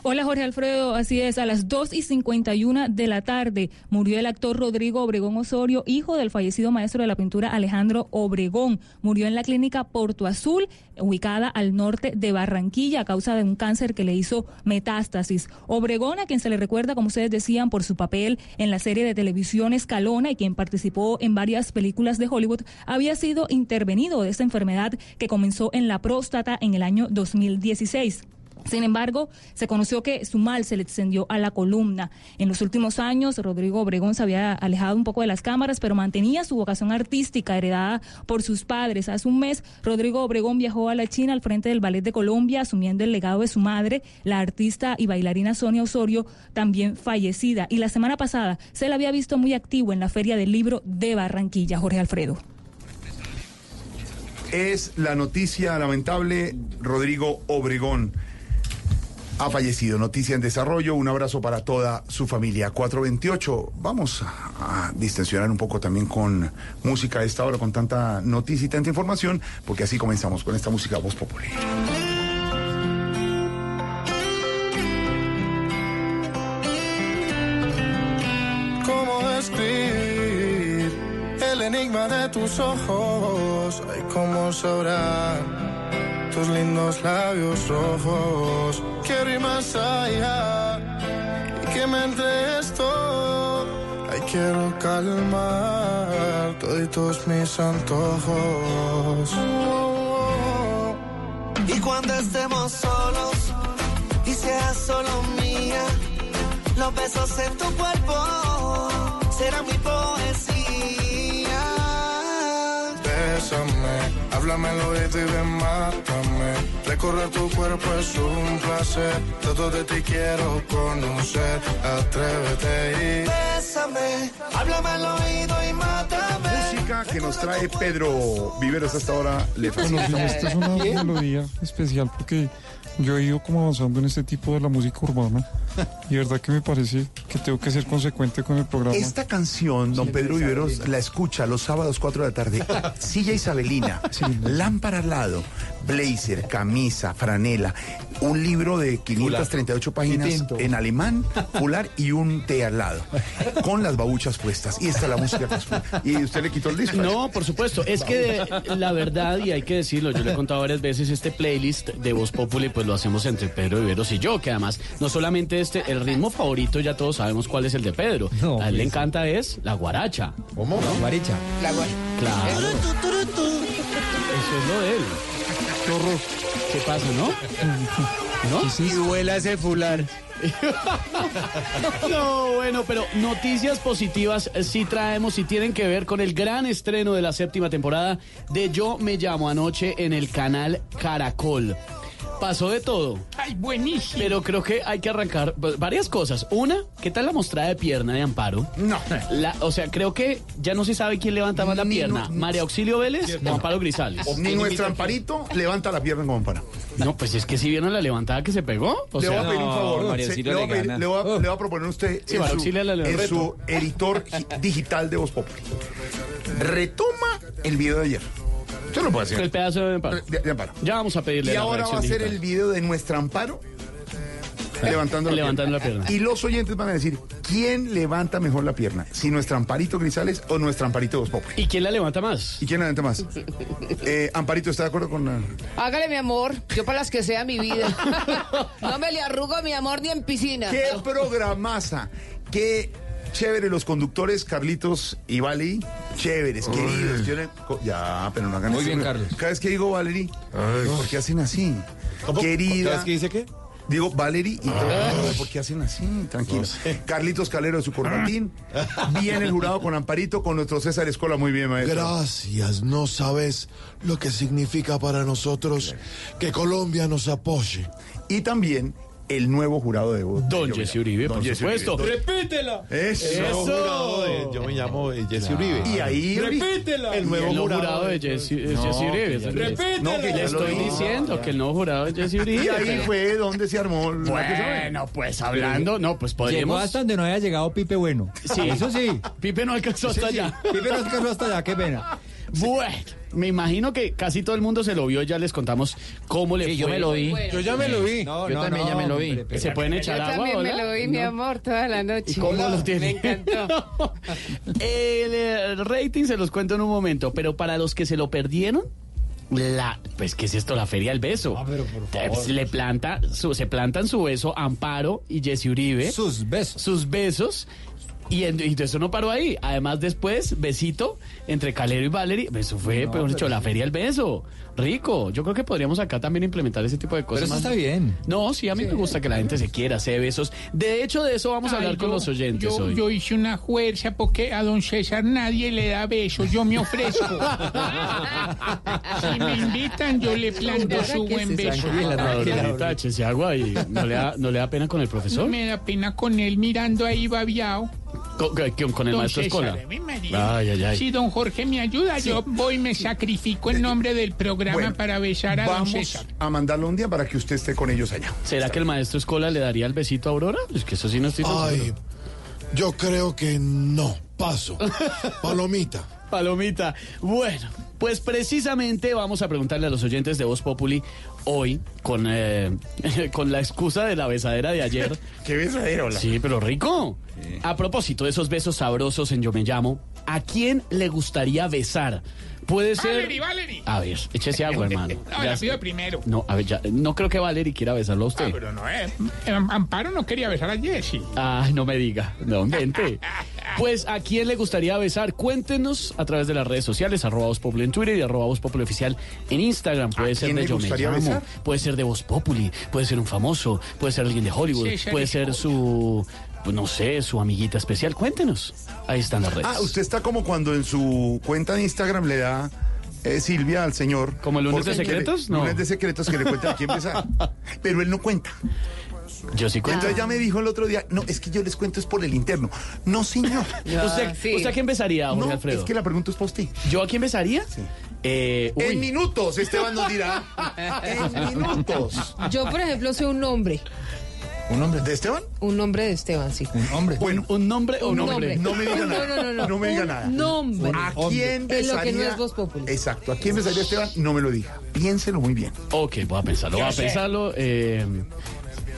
Hola Jorge Alfredo, así es, a las 2 y 51 de la tarde murió el actor Rodrigo Obregón Osorio, hijo del fallecido maestro de la pintura Alejandro Obregón. Murió en la clínica Porto Azul, ubicada al norte de Barranquilla, a causa de un cáncer que le hizo metástasis. Obregón, a quien se le recuerda, como ustedes decían, por su papel en la serie de televisión Escalona y quien participó en varias películas de Hollywood, había sido intervenido de esta enfermedad que comenzó en la próstata en el año 2016. Sin embargo, se conoció que su mal se le extendió a la columna. En los últimos años, Rodrigo Obregón se había alejado un poco de las cámaras, pero mantenía su vocación artística heredada por sus padres. Hace un mes, Rodrigo Obregón viajó a la China al frente del Ballet de Colombia, asumiendo el legado de su madre, la artista y bailarina Sonia Osorio, también fallecida. Y la semana pasada se le había visto muy activo en la Feria del Libro de Barranquilla, Jorge Alfredo. Es la noticia lamentable, Rodrigo Obregón ha fallecido. Noticia en desarrollo. Un abrazo para toda su familia. 428. Vamos a, distensionar un poco también con música a esta hora, con tanta noticia y tanta información, porque así comenzamos con esta música Voz Popular. ¿Cómo escribir el enigma de tus ojos? Cómo sabrán tus lindos labios rojos quiero ir más allá y que me entre esto. Ay, quiero calmar todos mis antojos. Y cuando estemos solos y seas solo mía, los besos en tu cuerpo serán mi poesía. Bésame, háblame al oído y ven, mátame. Recorrer tu cuerpo es un placer. Todo de ti quiero conocer. Atrévete y Bésame, háblame al oído y mátame. Música que nos trae Pedro Viveros hasta ahora. Le Bueno, esta es una melodía especial porque yo he ido como avanzando en este tipo de la música urbana y de verdad que me parece que tengo que ser consecuente con el programa. Esta canción, don Pedro Viveros, la escucha los sábados 4 de la tarde. Silla Isabelina, lámpara al lado, blazer, camisa, franela, un libro de 538 páginas en alemán, fular y un té al lado, con las babuchas puestas. Y esta es la música que. Y usted le quitó el disco. No, por supuesto. Es que la verdad, y hay que decirlo, yo le he contado varias veces, este playlist de Voz Populi, pues lo hacemos entre Pedro Viveros y yo, que además, no solamente este, el ritmo favorito, ya todos sabemos cuál es el de Pedro. a él le encanta es la guaracha. ¿Cómo? La guaracha. La gua- Claro. Eso es lo de él. Qué horror. ¿Qué pasa, no? ¿No? Y duela ese fular. No, bueno, pero noticias positivas sí traemos y tienen que ver con el gran estreno de la séptima temporada de Yo me llamo anoche en el canal Caracol. Pasó de todo. Ay, buenísimo. Pero creo que hay que arrancar varias cosas. Una, ¿qué tal la mostrada de pierna de Amparo? No. La, o sea, creo que ya no se sabe quién levanta más la Ni pierna. no- María Auxilio Vélez o Amparo Grisales. Ni nuestro amparito levanta la pierna como para. No, pues es que si vieron la levantada que se pegó. O le voy a pedir un favor. se- le, voy a pedir- le voy a- le voy a proponer a usted Sí, en, María su, Auxilio le- le en reto. su editor gi- digital de Voz Populi. Retoma el video de ayer. Usted lo puede hacer. El pedazo de Amparo. De- de Amparo. Ya vamos a pedirle Y la ahora va a ser el video de nuestra Amparo levantando, la, Levantando pierna. la pierna. Y los oyentes van a decir, ¿quién levanta mejor la pierna? ¿Si nuestra Amparito Grisales o nuestra Amparito Voz Populi? ¿Y quién la levanta más? ¿Y quién la levanta más? Eh, Amparito, ¿está de acuerdo con la... Hágale, mi amor. Yo para las que sea mi vida. No me le arrugo, mi amor, ni en piscina. ¡Qué programaza! ¡Qué chévere los conductores Carlitos y Valery! Chéveres, queridos. tienen Ya, pero no hagan Muy eso. bien, Carlos. Cada vez que digo Valery, ¿por qué hacen así? Querida. ¿Cada vez que dice qué? Digo Valery y ¿por qué hacen así? Tranquilos. Carlitos Calero de su corbatín. Viene el jurado con Amparito, con nuestro César Escola. Muy bien, maestro. Gracias, no sabes lo que significa para nosotros que Colombia nos apoye. Y también el nuevo jurado de voz. Don Jesse Uribe, por Jesse supuesto. Uribe. ¡Repítela! Eso. Eso. Yo me llamo Jesse Uribe. Y ahí ¡Repítela! El nuevo el jurado jurado de Jesse, eh, Jesse Uribe. Repítela. No, que Le ya lo estoy diciendo que el nuevo jurado de Jesse Uribe. Y ahí fue donde se armó el Bueno, pues hablando, no, pues Llegó podríamos. hasta donde no haya llegado Pipe Bueno. Sí. Eso sí. Pipe no alcanzó hasta Sí, sí. allá. Pipe no alcanzó hasta allá, qué pena. Bueno, me imagino que casi todo el mundo se lo vio. Ya les contamos cómo le Sí, fue. yo me lo vi. Bueno. Yo ya me lo vi. No, Yo también ya me lo vi. ¿Se pueden Yo echar agua? también me lo vi, mi amor, toda la noche. ¿Y cómo lo tiene? Me encantó. el, eh, rating se los cuento en un momento, pero para los que se lo perdieron, la, pues, ¿qué es esto? La Feria del Beso. Te- Le planta, su- se plantan su beso Amparo y Jesse Uribe. Sus besos. Sus besos. Y, en- y eso no paró ahí. Además, después, besito entre Calero y Valerie. Eso fue, peor dicho, la Feria del Beso. Rico. Yo creo que podríamos acá también implementar ese tipo de cosas. Pero eso más. está bien. No, sí, a mí me gusta que la gente se quiera, se dé besos. De hecho, de eso vamos a hablar con los oyentes yo, hoy. yo hice una fuerza porque a don César nadie le da besos, yo me ofrezco. si me invitan, yo le planto su buen beso. Ahorita agua y no le, da, no le da pena con el No profesor. me da pena con él mirando ahí babiado. Con, con- con el Don maestro César, Escola. Ay, ay, ay. Si don Jorge me ayuda, yo voy y me sacrifico en nombre del programa Bueno, para besar a don César. a mandarlo un día para que usted esté con ellos allá. ¿Será que el maestro Escola le daría el besito a Aurora? Es que eso sí no estoy Ay, seguro. yo creo que no. Paso. Palomita. Palomita. Bueno, pues precisamente vamos a preguntarle a los oyentes de Voz Populi hoy, con, eh, con la excusa de la besadera de ayer. ¿Qué besadera, hola? Sí, pero rico. A propósito de esos besos sabrosos en Yo Me Llamo, ¿a quién le gustaría besar Puede ser. Valerie, Valerie. A ver, échese agua, hermano. No, Ya la pido primero. No, a ver, ya, no creo que Valerie quiera besarlo a usted. Ah, pero no es. Amparo no quería besar a Jessy. Ah, no me diga, no invente. Pues, ¿a quién le gustaría besar? Cuéntenos a través de las redes sociales, arroba Voz Populi en Twitter y arroba Voz Populi oficial en Instagram. Puede ¿A ser quién de le Yo Me gustaría Llamo, besar? puede ser de Voz Populi, puede ser un famoso, puede ser alguien de Hollywood, Sí, sí, puede sí. ser su, pues no sé, su amiguita especial. Cuéntenos. Ahí están las redes. Ah, usted está como cuando en su cuenta de Instagram le da eh, Silvia al señor. ¿Como el lunes de secretos? le- No. Lunes de secretos que le cuenta a quién besar. Pero él no cuenta. Yo sí cuento. Entonces ya me dijo el otro día, no, es que yo les cuento es por el interno. No, señor. ¿Usted, ¿Usted a quién besaría, Jorge No, Alfredo? es que la pregunta es para usted. ¿Yo a quién besaría? Eh, uy. En minutos, Esteban nos dirá. en minutos. Yo, por ejemplo, soy un nombre. ¿Un nombre? ¿De Esteban? Un nombre de Esteban, sí. Un hombre. Bueno, ¿Un nombre o Un nombre? No me diga No, nada. no, no, no. me diga Un nada. nombre. ¿A quién besaría? lo que no es Voz Populi. Exacto. ¿A quién besaría Esteban? No me lo diga. Piénselo muy bien. Ok, voy a pensarlo, voy a Yo pensarlo. eh,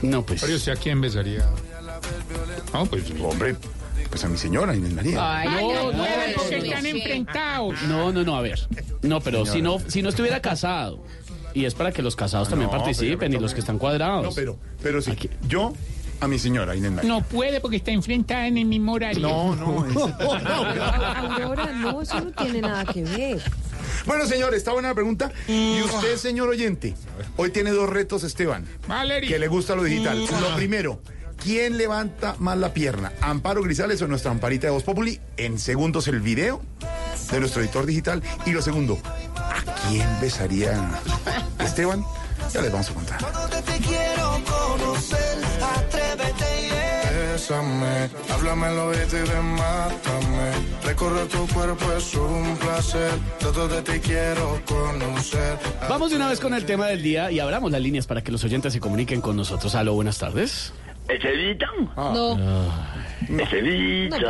no, pues. Pero usted a quién besaría. No, pues. Hombre, pues a mi señora Inés María. Ay, no, no, no, puede no, porque no. están enfrentados. No, no, no, a ver. No, pero si no, si no estuviera casado. Y es para que los casados también No, participen y los que están cuadrados. No, pero, pero sí. Yo a mi señora Inés María. No puede porque está enfrentada en el mismo horario. No, no. es- Aurora, no, eso no tiene nada que ver. Bueno, señor, está buena la pregunta. Y usted, señor oyente, hoy tiene dos retos, Esteban. Valerie. Que le gusta lo digital. Lo primero, ¿quién levanta más la pierna? ¿Amparo Grisales o nuestra Amparita de Voz Populi? En segundos, el video de nuestro editor digital. Y lo segundo, ¿a quién besaría Esteban? Ya les vamos a contar. Te quiero conocer, atrévete y Bésame, háblame al oído y ven, mátame. Recorrer tu cuerpo es un placer. Todo de ti quiero conocer. Vamos de una vez con el tema del día y abramos las líneas para que los oyentes se comuniquen con nosotros. Aló, buenas tardes. ¿Estevitan? No. Estevitan.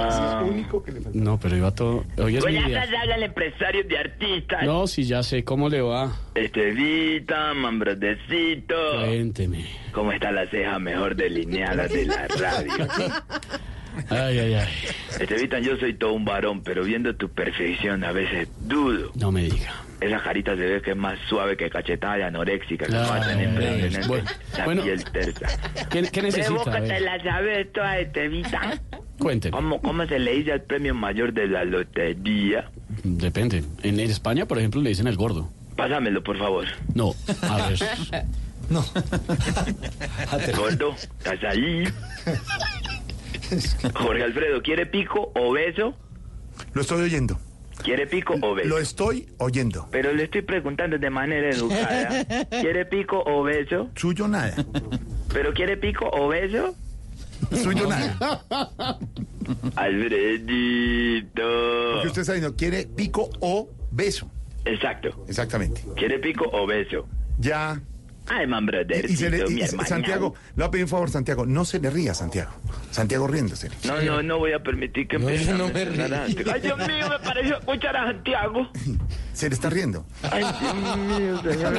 No, pero iba todo. Hoy es mi día. tardes, hablan empresarios de artistas. No, sí, ya sé cómo le va. Estevitan, mambrodecito. Cuénteme. ¿Cómo está la ceja mejor delineada de la radio? Ay, ay, ay. Estevitan, yo soy todo un varón, pero viendo tu perfección a veces dudo. No me diga. Esa carita se ve que es más suave que cachetada de anoréxica que Ay, matan impresionante. bueno, la bueno. piel tersa. ¿Qué, qué necesita? Que te la sabes toda, Estevitan. Cuénteme. ¿Cómo, ¿Cómo se le dice al premio mayor de la lotería? Depende. En España, por ejemplo, le dicen el gordo. Pásamelo, por favor. No, a ver. No. Gordo, ¿estás ahí? Jorge Alfredo, ¿quiere pico o beso? Lo estoy oyendo. ¿Quiere pico o beso? Lo estoy oyendo. Pero le estoy preguntando de manera educada. ¿Quiere pico o beso? Suyo nada. ¿Pero quiere pico o beso? Suyo nada. Alfredito. Porque usted está diciendo, quiere pico o beso. Exacto. Exactamente. ¿Quiere pico o beso? Ya. Ay, man, brother. Y, se le- y- y-. Santiago, le voy a pedir un favor, Santiago, no se le ría, Santiago. Santiago riéndose. No, no, no voy a permitir que No, yo a no me mencionar a río. Santiago. Ay, Dios mío, me pareció escuchar a Santiago. Se le está riendo. Ay, Dios mío, señor.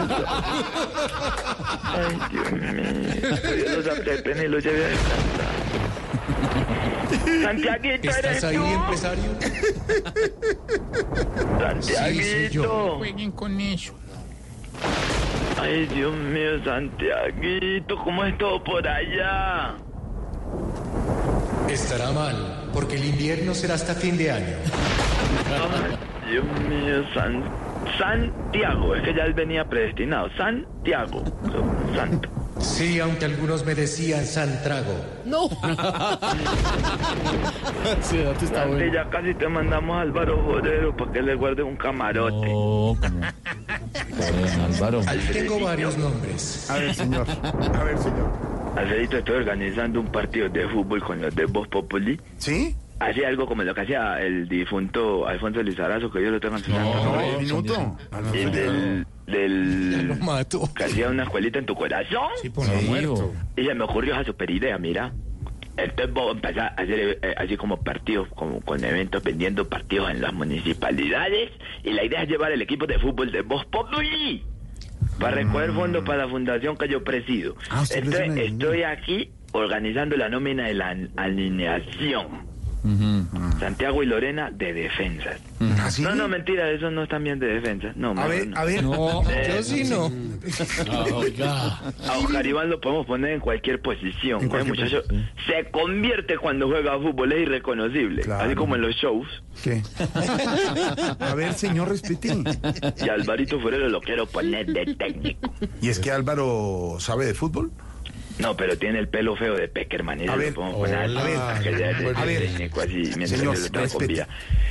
Ay, Dios mío. Dios los apreten y los lleve a descansar. Santiaguito, ¿Estás eres ahí, tú. empresario? Santiaguito. Jueguen con eso. Ay, Dios mío, Santiaguito, ¿cómo es todo por allá? Estará mal, porque el invierno será hasta fin de año. Ay, Dios mío, San... Santiago, es que ya él venía predestinado. Santiago, santo. Sí, aunque algunos me decían Santrago. No. Sí, está bueno. ya casi te mandamos a Álvaro Jorero para que le guarde un camarote. Álvaro. Tengo varios nombres. A ver, señor. A ver, señor. Alfredito, estoy organizando un partido de fútbol con los de Voz Populi. ¿Sí? Hacía algo como lo que hacía el difunto Alfonso Lizarazo, que yo lo tengo en su santo No, nombre. un minuto. Y del, del mato. que hacía una escuelita en tu corazón. Sí, por lo muerto. Y se me ocurrió esa super idea, mira. Entonces vos empezás a hacer eh, así como partidos, como con eventos, vendiendo partidos en las municipalidades. Y la idea es llevar el equipo de fútbol de Voz Populi para recoger fondos para la fundación que yo presido. Ah, Entonces estoy aquí organizando la nómina de la Santiago y Lorena de defensas. No, no, mentira, esos no están bien de defensa. No, A ver, no. a ver. No, Eh, yo sí no. A Oscar Iván lo podemos poner en cualquier posición. En ¿eh, cualquier muchacho? Se convierte cuando juega fútbol, es irreconocible. Claro. Así como en los shows. ¿Qué? A ver, señor, respete. Y a Alvarito Forero lo quiero poner de técnico. ¿Y es que Álvaro sabe de fútbol? No, pero tiene el pelo feo de Peckerman. Eso A lo ver, poner a que ya de- A ver. así Señor.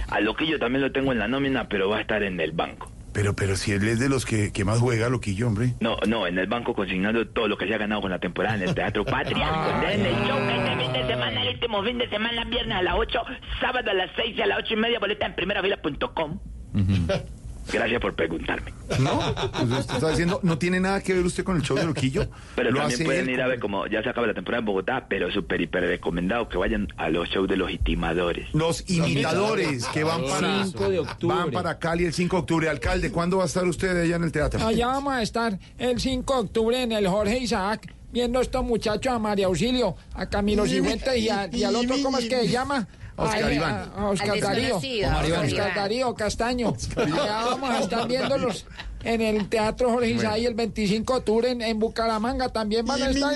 A Loquillo también lo tengo en la nómina, pero va a estar en el banco. Pero, pero si él es de los que, que más juega, loquillo, hombre. No, no, en el banco consignando todo lo que se ha ganado con la temporada en el Teatro Patria. en el show que este fin de semana, el último fin de semana, viernes a las 8, sábado a las 6 y a las 8 y media, boleta en primerafila.com. Gracias por preguntarme. No, pues usted está diciendo, no tiene nada que ver usted con el show de loquillo. Pero Lo también pueden él ir a ver como ya se acaba la temporada en Bogotá, pero súper hiper recomendado que vayan a los shows de los itimadores. Los imitadores que van para, 5 de octubre. van para Cali el 5 de octubre. Alcalde, ¿cuándo va a estar usted allá en el teatro? Allá vamos a estar el 5 de octubre en el Jorge Isaac, viendo a estos muchachos, a María Auxilio, a Camilo Cifuentes y, a- y al otro, ¿cómo es que se llama? Oscar Iván. A, a Oscar Al Darío. Oscar Darío Castaño. Allá vamos a estar viéndolos en el Teatro Jorge Isaac el 25 de octubre en, en Bucaramanga. También van a estar...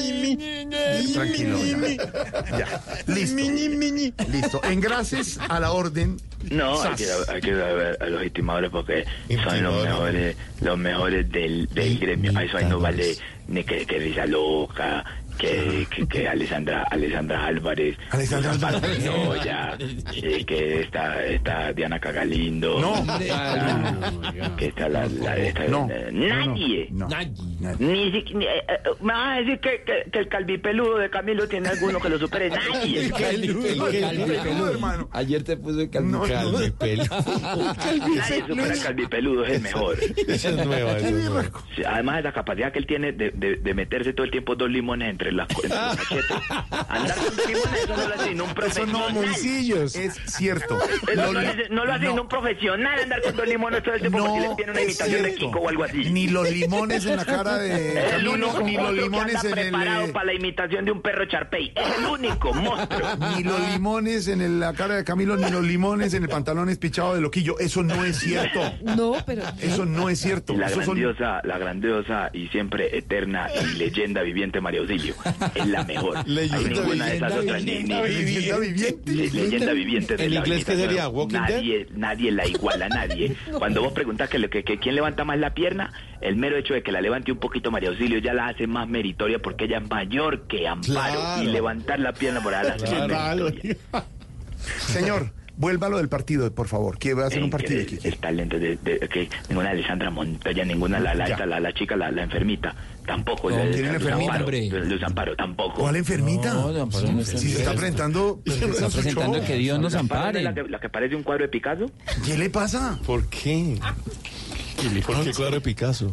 Tranquilo, ya. Ya. Listo. Listo. En gracias a la orden. No, hay que, hay que ver a los estimadores porque son los mejores, los mejores del, del gremio. A eso ahí no vale ni que, que Risa Loca, que, que, que Alessandra, Alessandra Álvarez, Alessandra Álvarez. Amparo ya, eh, que está, está Diana Cagalindo. No. Ah, que está la, la esta, No. nadie. No. Si- ni- eh, eh, me vas a decir que, que, que el calvipeludo de Camilo tiene alguno que lo supere. Nadie. El calvipeludo, el calvipeludo, hermano. Ayer te puso el No, no. calvipelo. Nadie supera al calvipeludo, es el mejor. Esa es nueva, además de la capacidad que él tiene de, de, de meterse todo el tiempo dos limones entre las entre los cachetes. Andar con limones, eso no lo hace ni un Eso profesional. no, Moncillos. Es cierto. Eso no, no lo hace ni un profesional andar con dos limones todo el tiempo porque le tiene una imitación de. Kiko o algo así. Ni los limones en la cara de Es el Camilo, único ni los limones anda en el... preparado eh, para la imitación de un perro charpey. Es el único monstruo. Ni los limones en el- la cara de Camilo, ni los limones en el pantalón espichado de Loquillo. Eso no es cierto. No, pero... Eso no es cierto. La son- grandiosa, la grandiosa y siempre eterna y leyenda viviente María Auxilio. Es la mejor. Hay ninguna de esas otras. Ni, ni- Leyenda viviente. Leyenda viviente de ¿En la inglés qué sería? ¿Walking nadie, nadie la iguala, nadie. Cuando vos preguntás que, lo- que, que quién levanta más la pierna, el mero hecho de que la levante un poquito María Auxilio ya la hace más meritoria porque ella es mayor que Amparo. Claro. Y levantar la pierna por meritoria. Señor, vuelva a lo del partido, por favor. Que va a hacer un partido el, el talento de, de- que ninguna Alessandra Montoya, ninguna la la, esta, la, la chica, la, la enfermita, tampoco. No, la- ¿tiene enfermita? Amparo, Hombre. Luz Amparo, tampoco. ¿Cuál enfermita? No, no, Amparo no está si se está presentando. pues, Está presentando que Dios nos ampare. ¿no es La que, la que parece un cuadro de Picasso. ¿Qué le pasa? ¿Por qué? ¿Por qué claro de Picasso?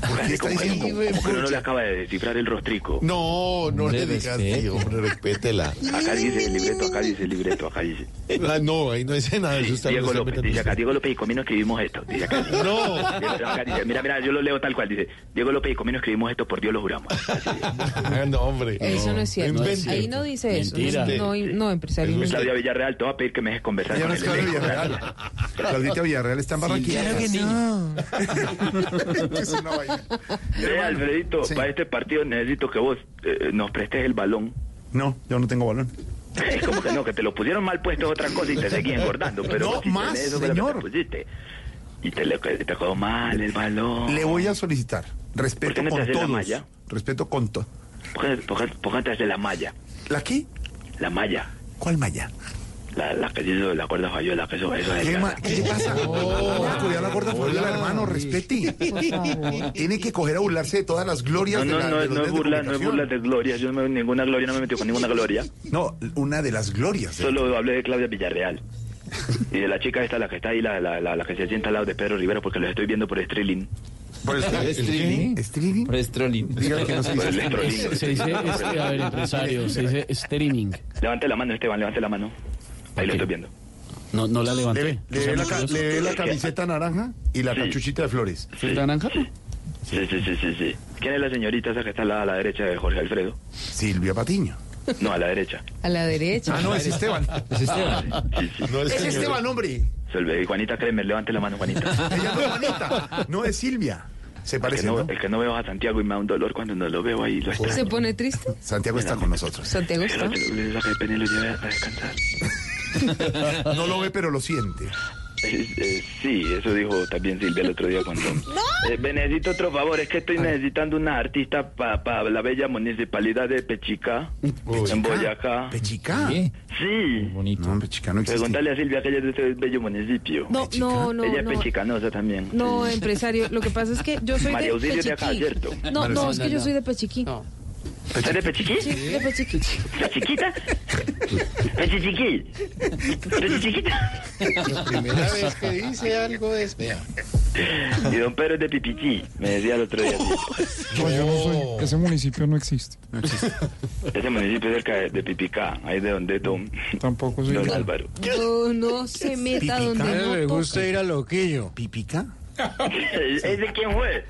¿Por qué está diciendo? como que uno no le acaba de descifrar el rostrico. No, no le digas hombre, respétela. Acá dice el libreto, acá dice el libreto, acá dice. Ah, no, ahí no dice nada. Eso está Diego López, dice acá. Diego López y Comino escribimos esto. Dice acá. No. Acá dice, mira, mira, yo lo leo tal cual. Dice, Diego López y Comino escribimos esto, por Dios lo juramos. Ah, no, hombre. Eso no es cierto. Ahí no dice eso. Mentira. No, no, no, empresario. Claudia Villarreal, te voy a pedir que me dejes conversar con el es Claudia. Villarreal. Claudita Villarreal está en Barranquilla. claro que no. Una vaina. Alfredito, Sí. para este partido necesito que vos eh, nos prestes el balón. No, yo no tengo balón. Es como que no, que te lo pusieron mal puesto es otra cosa y te seguí engordando. Pero No, sí más, eso que señor. te pusiste. Y te, le- te quedó mal el balón. Le voy a solicitar ¿Por respeto no con haces la todos. malla? Respeto con todo. ¿Por qué, por qué- por qué te haces la malla? ¿La qué? La malla. ¿Cuál malla? La, la que hizo la cuerda falló, que eso, eso es ¿Qué, la- ma- ¿Qué le pasa? No, estudiar la gorda fue hermano, respete. Tiene que coger a burlarse de todas las glorias No, de no, la no, de no es de burla, no es burla de gloria. Yo no, ninguna gloria no me metí con ninguna gloria. No, una de las glorias. de- Solo hablé de Claudia Villarreal. Y de la chica esta, la que está ahí, la, la, la, la que se sienta al lado de Pedro Rivera, porque los estoy viendo por streaming. Por el ¿Streaming? ¿Streaming? Por. Diga que no se dice. streaming. Se dice, a ver, empresario, se dice streaming. Levante la mano, Esteban, levante la mano. Ahí lo estoy viendo. No, no la Le, levanté. le ve la, ca- le ve la camiseta naranja y la cachuchita de flores. ¿Está naranja? Sí, sí, sí, sí, sí. ¿Quién es la señorita esa que está a la, a la derecha de Jorge Alfredo? Silvia Patiño. No, a la derecha. A la derecha. Ah, no, es Esteban. Es Esteban. Sí, sí. es Esteban, hombre. Juanita Kremer, levante la mano, Juanita. Ella no es Juanita, no es Silvia. Se El parece, que, no, ¿no? el que no veo a Santiago y me da un dolor cuando no lo veo ahí. Lo. ¿Se pone triste? Santiago está con nosotros. Santiago está. Le lo a descansar. No lo ve, pero lo siente. Eh, eh, sí, eso dijo también Silvia el otro día cuando... Eh, me necesito otro favor, es que estoy necesitando una artista para la bella municipalidad de Pechica, en Boyacá. ¿Pechicá? Sí. Bonito. No, no existe. Pregúntale a Silvia que ella es de ese bello municipio. No, no, no, Ella no. es pechicanosa también. No, empresario, lo que pasa es que yo soy María de Auxilio de acá. ¿cierto? No, no, es que yo soy de Pechiquí. ¿Estás de Pechiquí? Sí, de Pechiquí. ¿Pechiquita? ¿Pechichiquí? ¿Pechichiquita? La primera vez que dice algo es vea. Y don Pedro es de Pipichí, me decía el otro día. No, yo no soy. Ese municipio no existe. Ese municipio es cerca de, de Pipicá, ahí de donde don, Tampoco soy. don Álvaro. No, no se meta donde no le gusta ir a Loquillo. ¿Pipica? ¿Es de quién fue?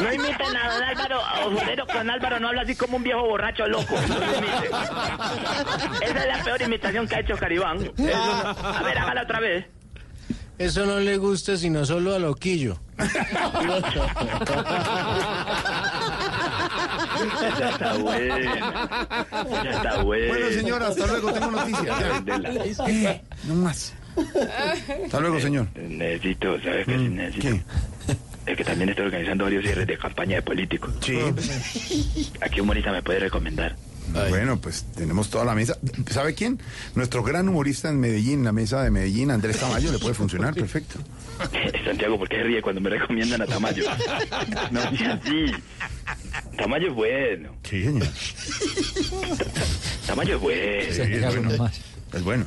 No imiten a don Álvaro, o Jurero, con Álvaro no habla así como un viejo borracho loco. No. Esa es la peor imitación que ha hecho Caribán. Eso no- A ver, hágala otra vez. Eso no le gusta sino solo a Loquillo. Ya está buena. Ya está buena. Bueno, señora, hasta luego, tengo noticias. No más. Hasta luego, señor. Necesito, ¿sabes qué sí necesito? Es que también estoy organizando varios cierres de campaña de políticos. Sí. ¿A qué humorista me puede recomendar? Bueno, pues tenemos toda la mesa. ¿Sabe quién? Nuestro gran humorista en Medellín, la mesa de Medellín, Andrés Tamayo, le puede funcionar perfecto. Santiago, ¿por qué ríe cuando me recomiendan a Tamayo? No, sí. Tamayo es bueno. Sí, señor. Tamayo es bueno. Sí, es bueno. Es bueno.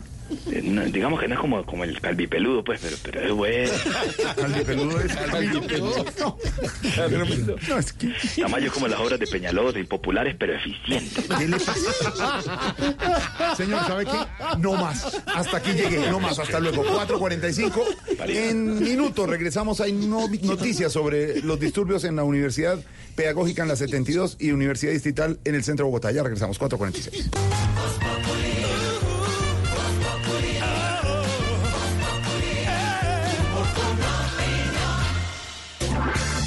No, digamos que no es como, como el calvipeludo, pues, pero, pero es bueno. Calvipeludo es Calvipeludo. No, es que... Tamayo es como las obras de Peñalosa, impopulares pero eficientes. ¿Qué le pasa? Señor, ¿sabe qué? No más. Hasta aquí llegué. No más. Hasta luego. 4.45. En minutos regresamos. Hay no- noticias sobre los disturbios en la Universidad Pedagógica en la 72 y Universidad Distrital en el centro de Bogotá. Ya regresamos. 4.46.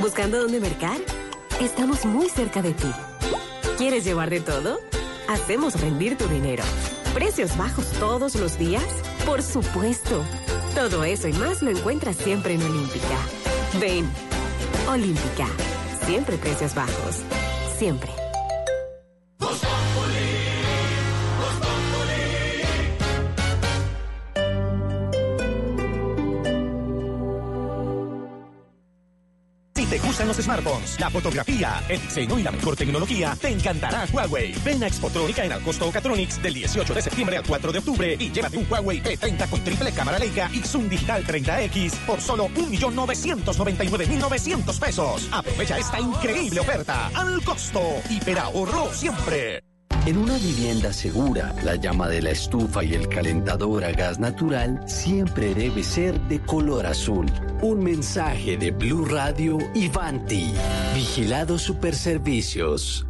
¿Buscando dónde mercar? Estamos muy cerca de ti. ¿Quieres llevar de todo? Hacemos rendir tu dinero. ¿Precios bajos todos los días? Por supuesto. Todo eso y más lo encuentras siempre en Olímpica. Ven. Olímpica. Siempre precios bajos. Siempre. Gustan los smartphones, la fotografía, el diseño y la mejor tecnología, te encantará Huawei. Ven a Expotrónica en Alcosto Ocatronics del 18 de septiembre al 4 de octubre y llévate un Huawei P30 con triple cámara Leica y Zoom Digital 30X por solo 1.999.900 pesos. Aprovecha esta increíble oferta al costo. Hiperahorro siempre. En una vivienda segura, la llama de la estufa y el calentador a gas natural siempre debe ser de color azul. Un mensaje de Blue Radio y Vanti. Vigilado Superservicios.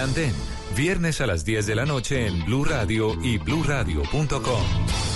Andén. Viernes a las 10 de la noche en Blue Radio y bluradio.com.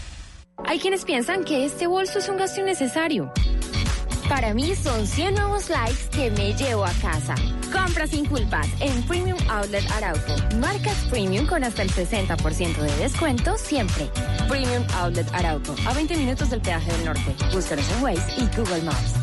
Hay quienes piensan que este bolso es un gasto innecesario. Para mí son 100 nuevos likes que me llevo a casa. Compra sin culpas en Premium Outlet Arauco. Marcas Premium con hasta el 60% de descuento siempre. Premium Outlet Arauco. A 20 minutos del peaje del norte. Búscanos en Waze y Google Maps.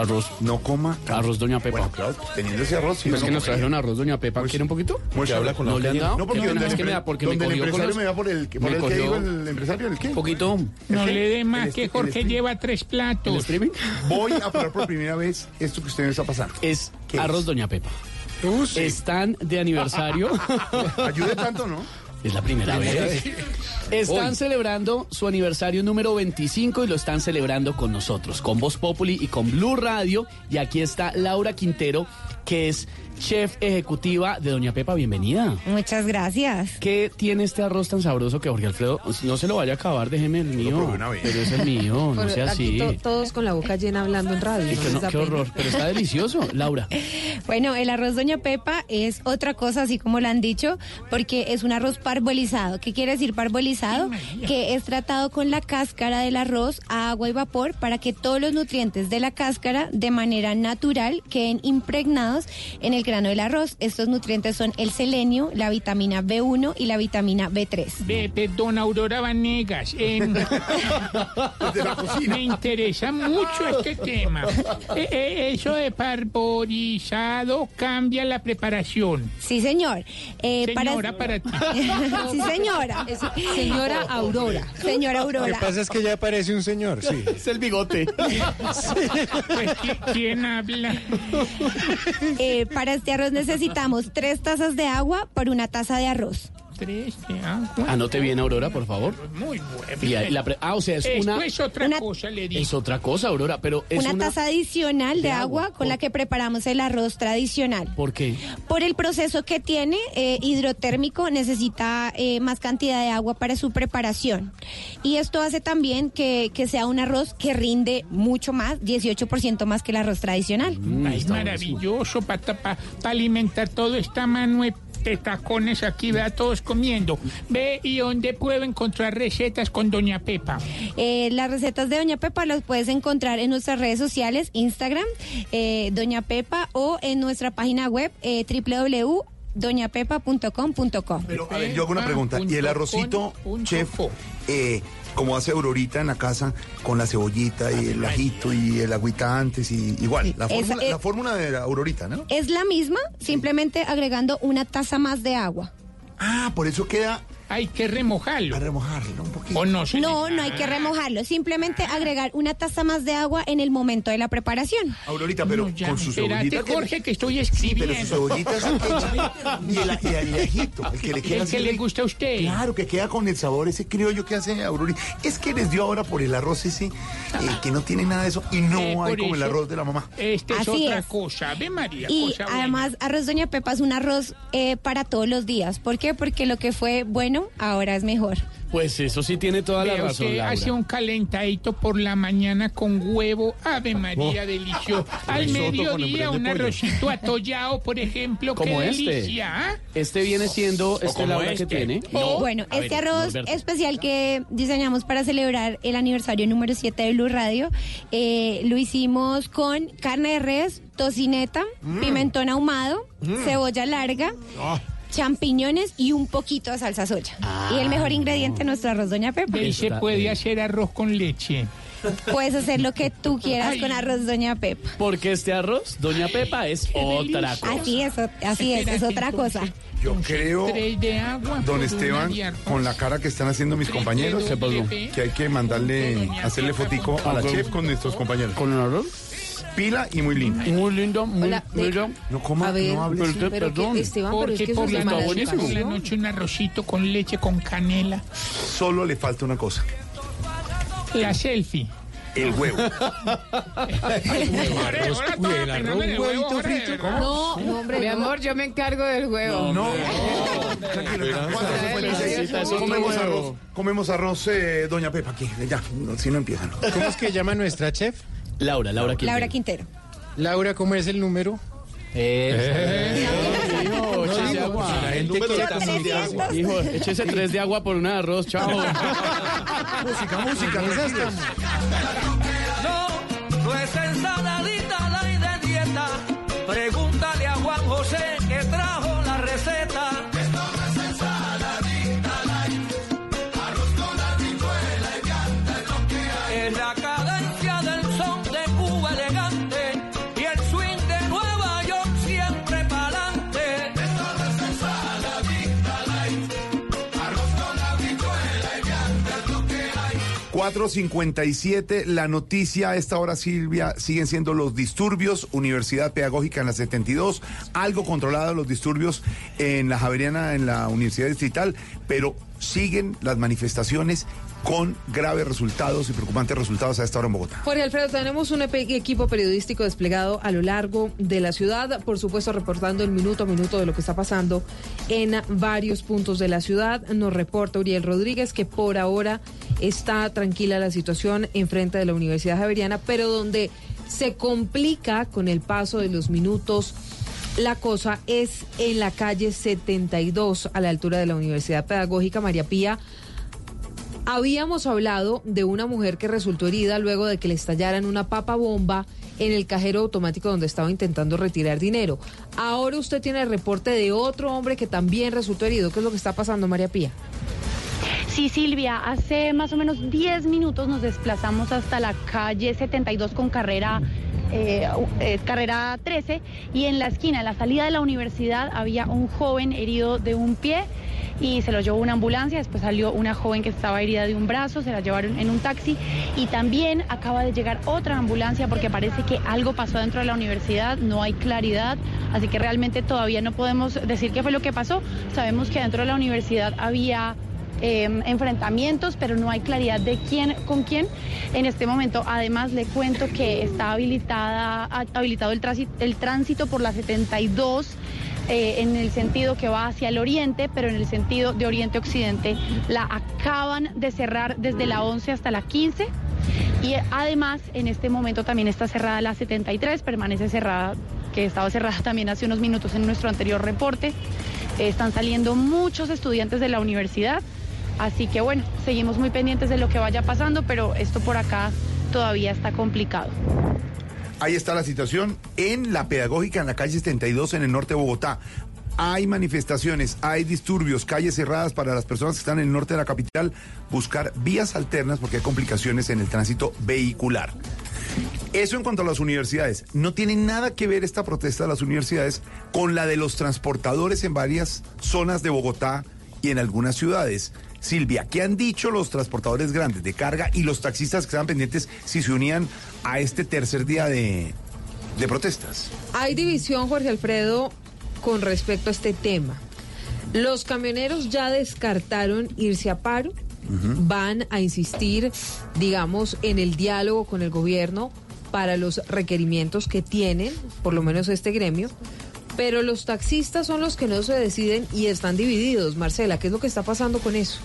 Arroz. No coma. Arroz Doña Pepa. Bueno, claro, teniendo ese arroz. sí, Pues no que nos trajeron arroz Doña Pepa. ¿Quiere un poquito? Muestra, habla con ¿No le han dado? No, porque donde es que el me da- porque me donde el cogió con empresario los- me da por el, por me el que cogió- digo el empresario, ¿el qué? Poquito. No le dé más El que est- el Jorge lleva tres platos. ¿El streaming? Voy a probar por primera vez esto que usted me está pasando. Es ¿Qué arroz? Doña Pepa. Están de aniversario. Ayude tanto, ¿no? Es la primera Primera vez. vez. Están Hoy. celebrando su aniversario número 25 y lo están celebrando con nosotros, con Voz Populi y con Blue Radio. Y aquí está Laura Quintero, que es chef ejecutiva de Doña Pepa. Bienvenida. Muchas gracias. ¿Qué tiene este arroz tan sabroso que Jorge Alfredo no se lo vaya a acabar? Déjeme el mío. Pero es el mío, no sea aquí así. to- todos con la boca llena hablando en radio. Y ¿no que les no, da qué pena? horror, pero está delicioso, Laura. Bueno, el arroz Doña Pepa es otra cosa, así como lo han dicho, porque es un arroz parbolizado. ¿Qué quiere decir parbolizado? Que es tratado con la cáscara del arroz a agua y vapor para que todos los nutrientes de la cáscara de manera natural queden impregnados en el grano del arroz. Estos nutrientes son el selenio, la vitamina B1 y la vitamina B3. Ve, perdón, Aurora Vanegas. me interesa mucho este tema. Eh, eh, eso de parborizado cambia la preparación. Sí, señor. Eh, Señora, para ti. sí, señora. Señora Aurora. Señora Lo que Aurora. pasa es que ya parece un señor, sí. Es el bigote. Pues, ¿qui- ¿quién habla? Eh, para este arroz necesitamos tres tazas de agua por una taza de arroz. Agua. Anote bien, Aurora, por favor. Muy bueno. Y ahí la pre- ah, o sea, es Esto una... es otra una- cosa, le digo. Es otra cosa, Aurora, pero es una, una... taza adicional de, de agua, agua. con la que preparamos el arroz tradicional. ¿Por qué? Por el proceso que tiene eh, hidrotérmico necesita eh, más cantidad de agua para su preparación. Y esto hace también que, que sea un arroz que rinde mucho más, 18% más que el arroz tradicional. es maravilloso para alimentar todo esta mano de tacones aquí, vea, todos comiendo. Ve, ¿y dónde puedo encontrar recetas con Doña Pepa? Eh, las recetas de Doña Pepa las puedes encontrar en nuestras redes sociales, Instagram, eh, Doña Pepa o en nuestra página web eh, www.doñapepa.com.co. Pero, a ver, yo hago una pregunta. ¿Y el arrocito, chef, eh, como hace Aurorita en la casa, con la cebollita y el ajito y el agüita antes y igual? La fórmula, la fórmula de la Aurorita, ¿no? Es la misma, simplemente agregando una taza más de agua. Ah, por eso queda... Hay que remojarlo. A remojarlo un poquito. ¿O no? se No, le- no hay que remojarlo, simplemente agregar una taza más de agua en el momento de la preparación. Aurorita, pero No, ya, con su espérate, cebollita... que- Jorge, que estoy Sí, escribiendo. pero su cebollita es aquella y el, y el ajito, el que le queda El que le gusta a usted. Claro, que queda con el sabor ese criollo que hace Aurorita. Es que les dio ahora por el arroz ese, eh, que no tiene nada de eso y no Eh, hay como el arroz de la mamá. Este es Así otra es. cosa. Ve, María, Y cosa buena. además, arroz Doña Pepa es un arroz eh, para todos los días. ¿Por qué? Porque lo que fue bueno, ahora es mejor. Pues eso sí tiene toda la Vea, razón, usted Laura. hace un calentadito por la mañana con huevo, ave María, Oh. delicioso. Al mediodía un arrocito atollado, por ejemplo, Como qué este. delicia. ¿ah? Este viene siendo, este Laura este. que tiene. bueno, A este ver, arroz Norberto. especial que diseñamos para celebrar el aniversario número 7 de Blue Radio, eh, lo hicimos con carne de res, tocineta, Mm. pimentón ahumado, Mm. cebolla larga. Ah. Champiñones y un poquito de salsa soya. Y el mejor ingrediente, nuestro arroz Doña Pepa. Y se puede hacer arroz con leche. Puedes hacer lo que tú quieras Ay. con arroz Doña Pepa. Porque este arroz, Doña Pepa, es otra cosa. Así es, así es, es otra cosa. Yo creo, don Esteban, con la cara que están haciendo mis compañeros, ¿Qué pasó? que hay que mandarle, hacerle fotico a la chef con nuestros compañeros. ¿Con un arroz? Pila y muy linda. Muy lindo, muy, Hola, lindo. No coma, A ver, no hable pero Pero que, perdón. Esteban, pero es Porque que por es la, noche, por la educación. noche un arrocito con leche con canela. Solo le falta una cosa, La selfie. el huevo. Un huevito frito. No, hombre, Mi amor, yo me encargo del huevo. No, Comemos arroz, comemos arroz, eh, doña Pepa, aquí, ya, si no empiezan. ¿Cómo es que llama nuestra chef? Laura, Laura, ¿quién Laura Quintero. Laura, ¿cómo es el número? Eh, hijo, No, échese digo, agua. la gente quiere de. Hijo, échese tres de agua por un arroz, chao. música, música, En esas tranquilos. No, no es ensaladita la de dieta. Pregúntale a Juan José 457, la noticia a esta hora, Silvia, siguen siendo los disturbios, Universidad Pedagógica en la 72, algo controlado los disturbios en la Javeriana, en la Universidad Distrital, pero siguen las manifestaciones con graves resultados y preocupantes resultados a esta hora en Bogotá. Jorge Alfredo, tenemos un equipo periodístico desplegado a lo largo de la ciudad, por supuesto reportando el minuto a minuto de lo que está pasando en varios puntos de la ciudad. Nos reporta Uriel Rodríguez que por ahora está tranquila la situación enfrente de la Universidad Javeriana, pero donde se complica con el paso de los minutos la cosa es en la calle 72 a la altura de la Universidad Pedagógica María Pía. Habíamos hablado de una mujer que resultó herida luego de que le estallaran una papa bomba en el cajero automático donde estaba intentando retirar dinero. Ahora usted tiene el reporte de otro hombre que también resultó herido. ¿Qué es lo que está pasando, María Pía? Sí, Silvia, hace más o menos 10 minutos nos desplazamos hasta la calle 72 con carrera, eh, eh, carrera 13 y en la esquina, en la salida de la universidad, había un joven herido de un pie y se lo llevó una ambulancia, después salió una joven que estaba herida de un brazo, se la llevaron en un taxi y también acaba de llegar otra ambulancia porque parece que algo pasó dentro de la universidad, no hay claridad, así que realmente todavía no podemos decir qué fue lo que pasó. Sabemos que dentro de la universidad había eh, enfrentamientos, pero no hay claridad de quién con quién. En este momento, además, le cuento que está habilitada, ha- habilitado el, tránsito, el tránsito por la 72 eh, en el sentido que va hacia el oriente, pero en el sentido de oriente-occidente la acaban de cerrar desde la 11 hasta la 15. Y además, en este momento también está cerrada la 73, permanece cerrada, que estaba cerrada también hace unos minutos en nuestro anterior reporte. Eh, están saliendo muchos estudiantes de la universidad, así que bueno, seguimos muy pendientes de lo que vaya pasando, pero esto por acá todavía está complicado. Ahí está la situación en la pedagógica en la calle 72 en el norte de Bogotá. Hay manifestaciones, hay disturbios, calles cerradas para las personas que están en el norte de la capital, buscar vías alternas porque hay complicaciones en el tránsito vehicular. Eso en cuanto a las universidades. No tiene nada que ver esta protesta de las universidades con la de los transportadores en varias zonas de Bogotá y en algunas ciudades. Silvia, ¿qué han dicho los transportadores grandes de carga y los taxistas que estaban pendientes si se unían a este tercer día de, de protestas? Hay división, Jorge Alfredo, con respecto a este tema. Los camioneros ya descartaron irse a paro, van a insistir, digamos, en el diálogo con el gobierno para los requerimientos que tienen, por lo menos este gremio. Pero los taxistas son los que no se deciden y están divididos. Marcela, ¿qué es lo que está pasando con eso?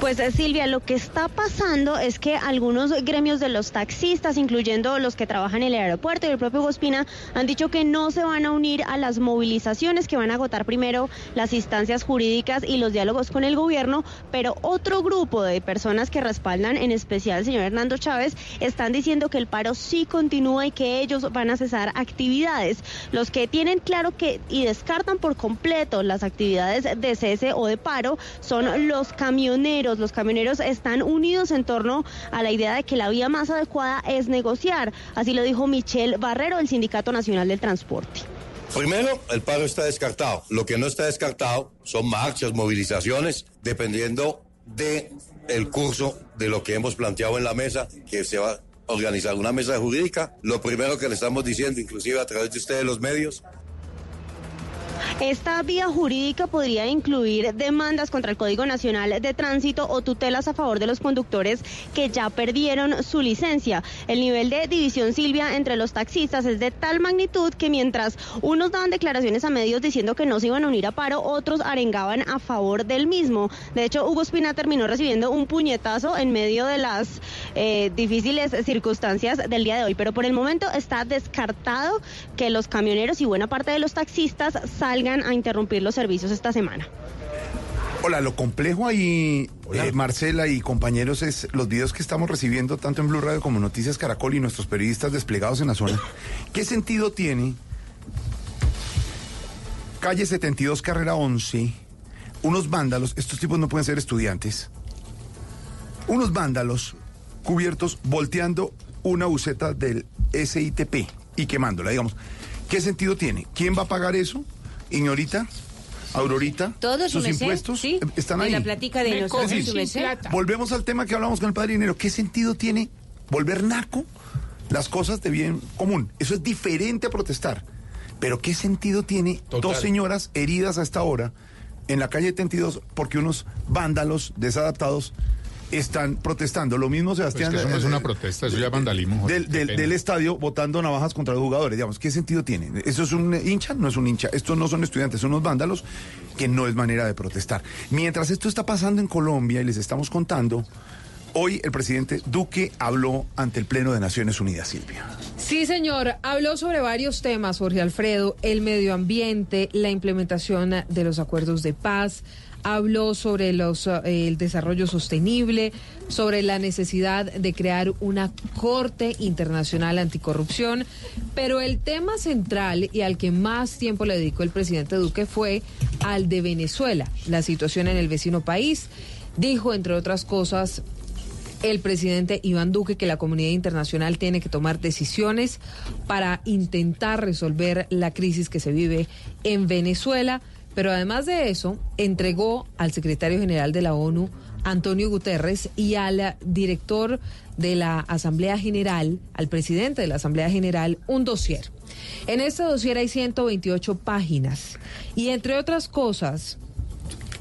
Pues eh, Silvia, lo que está pasando es que algunos gremios de los taxistas, incluyendo los que trabajan en el aeropuerto y el propio Gospina, han dicho que no se van a unir a las movilizaciones, que van a agotar primero las instancias jurídicas y los diálogos con el gobierno, pero otro grupo de personas que respaldan, en especial al señor Hernando Chávez, están diciendo que el paro sí continúa y que ellos van a cesar actividades. Los que tienen claro que y descartan por completo las actividades de cese o de paro son los camioneros. Los camioneros están unidos en torno a la idea de que la vía más adecuada es negociar. Así lo dijo Michelle Barrero del Sindicato Nacional del Transporte. Primero, el paro está descartado. Lo que no está descartado son marchas, movilizaciones, dependiendo de curso de lo que hemos planteado en la mesa, que se va a organizar una mesa jurídica. Lo primero que le estamos diciendo, inclusive a través de ustedes los medios, Esta vía jurídica podría incluir demandas contra el Código Nacional de Tránsito o tutelas a favor de los conductores que ya perdieron su licencia. El nivel de división, Silvia, entre los taxistas es de tal magnitud que mientras unos daban declaraciones a medios diciendo que no se iban a unir a paro, otros arengaban a favor del mismo. De hecho, Hugo Espina terminó recibiendo un puñetazo en medio de las eh, difíciles circunstancias del día de hoy. Pero por el momento está descartado que los camioneros y buena parte de los taxistas salgan a interrumpir los servicios esta semana. Hola, lo complejo ahí, eh, Marcela y compañeros, es los videos que estamos recibiendo tanto en Blue Radio como Noticias Caracol y nuestros periodistas desplegados en la zona. ¿Qué sentido tiene calle 72, carrera 11, unos vándalos, estos tipos no pueden ser estudiantes, unos vándalos cubiertos volteando una buceta del SITP y quemándola, digamos. ¿Qué sentido tiene? ¿Quién va a pagar eso? Ignorita, Aurorita, Todos, su sus impuestos sí. están Y ahí. la platica de Me nosotros. Volvemos al tema que hablamos con el padre dinero. ¿Qué sentido tiene volver naco las cosas de bien común? Eso es diferente a protestar. Pero ¿qué sentido tiene dos señoras heridas a esta hora en la calle 32 porque unos vándalos desadaptados están protestando? Lo mismo, Sebastián. Pues que eso no es eh, una protesta, eso ya vandalismo. Del, del- del estadio botando navajas contra los jugadores, digamos, ¿qué sentido tiene? ¿Eso es un hincha? No es un hincha. Estos no son estudiantes, son unos vándalos que no es manera de protestar. Mientras esto está pasando en Colombia y les estamos contando, hoy el presidente Duque habló ante el Pleno de Naciones Unidas, Silvia. Sí, señor. Habló sobre varios temas, Jorge Alfredo, el medio ambiente, la implementación de los acuerdos de paz. Habló sobre eh, el desarrollo sostenible, sobre la necesidad de crear una Corte Internacional Anticorrupción. Pero el tema central y al que más tiempo le dedicó el presidente Duque fue al de Venezuela, la situación en el vecino país. Dijo, entre otras cosas, el presidente Iván Duque que la comunidad internacional tiene que tomar decisiones para intentar resolver la crisis que se vive en Venezuela. Pero además de eso, entregó al secretario general de la ONU, Antonio Guterres, y al director de la Asamblea General, al presidente de la Asamblea General, un dossier. En este dossier hay 128 páginas. Y entre otras cosas,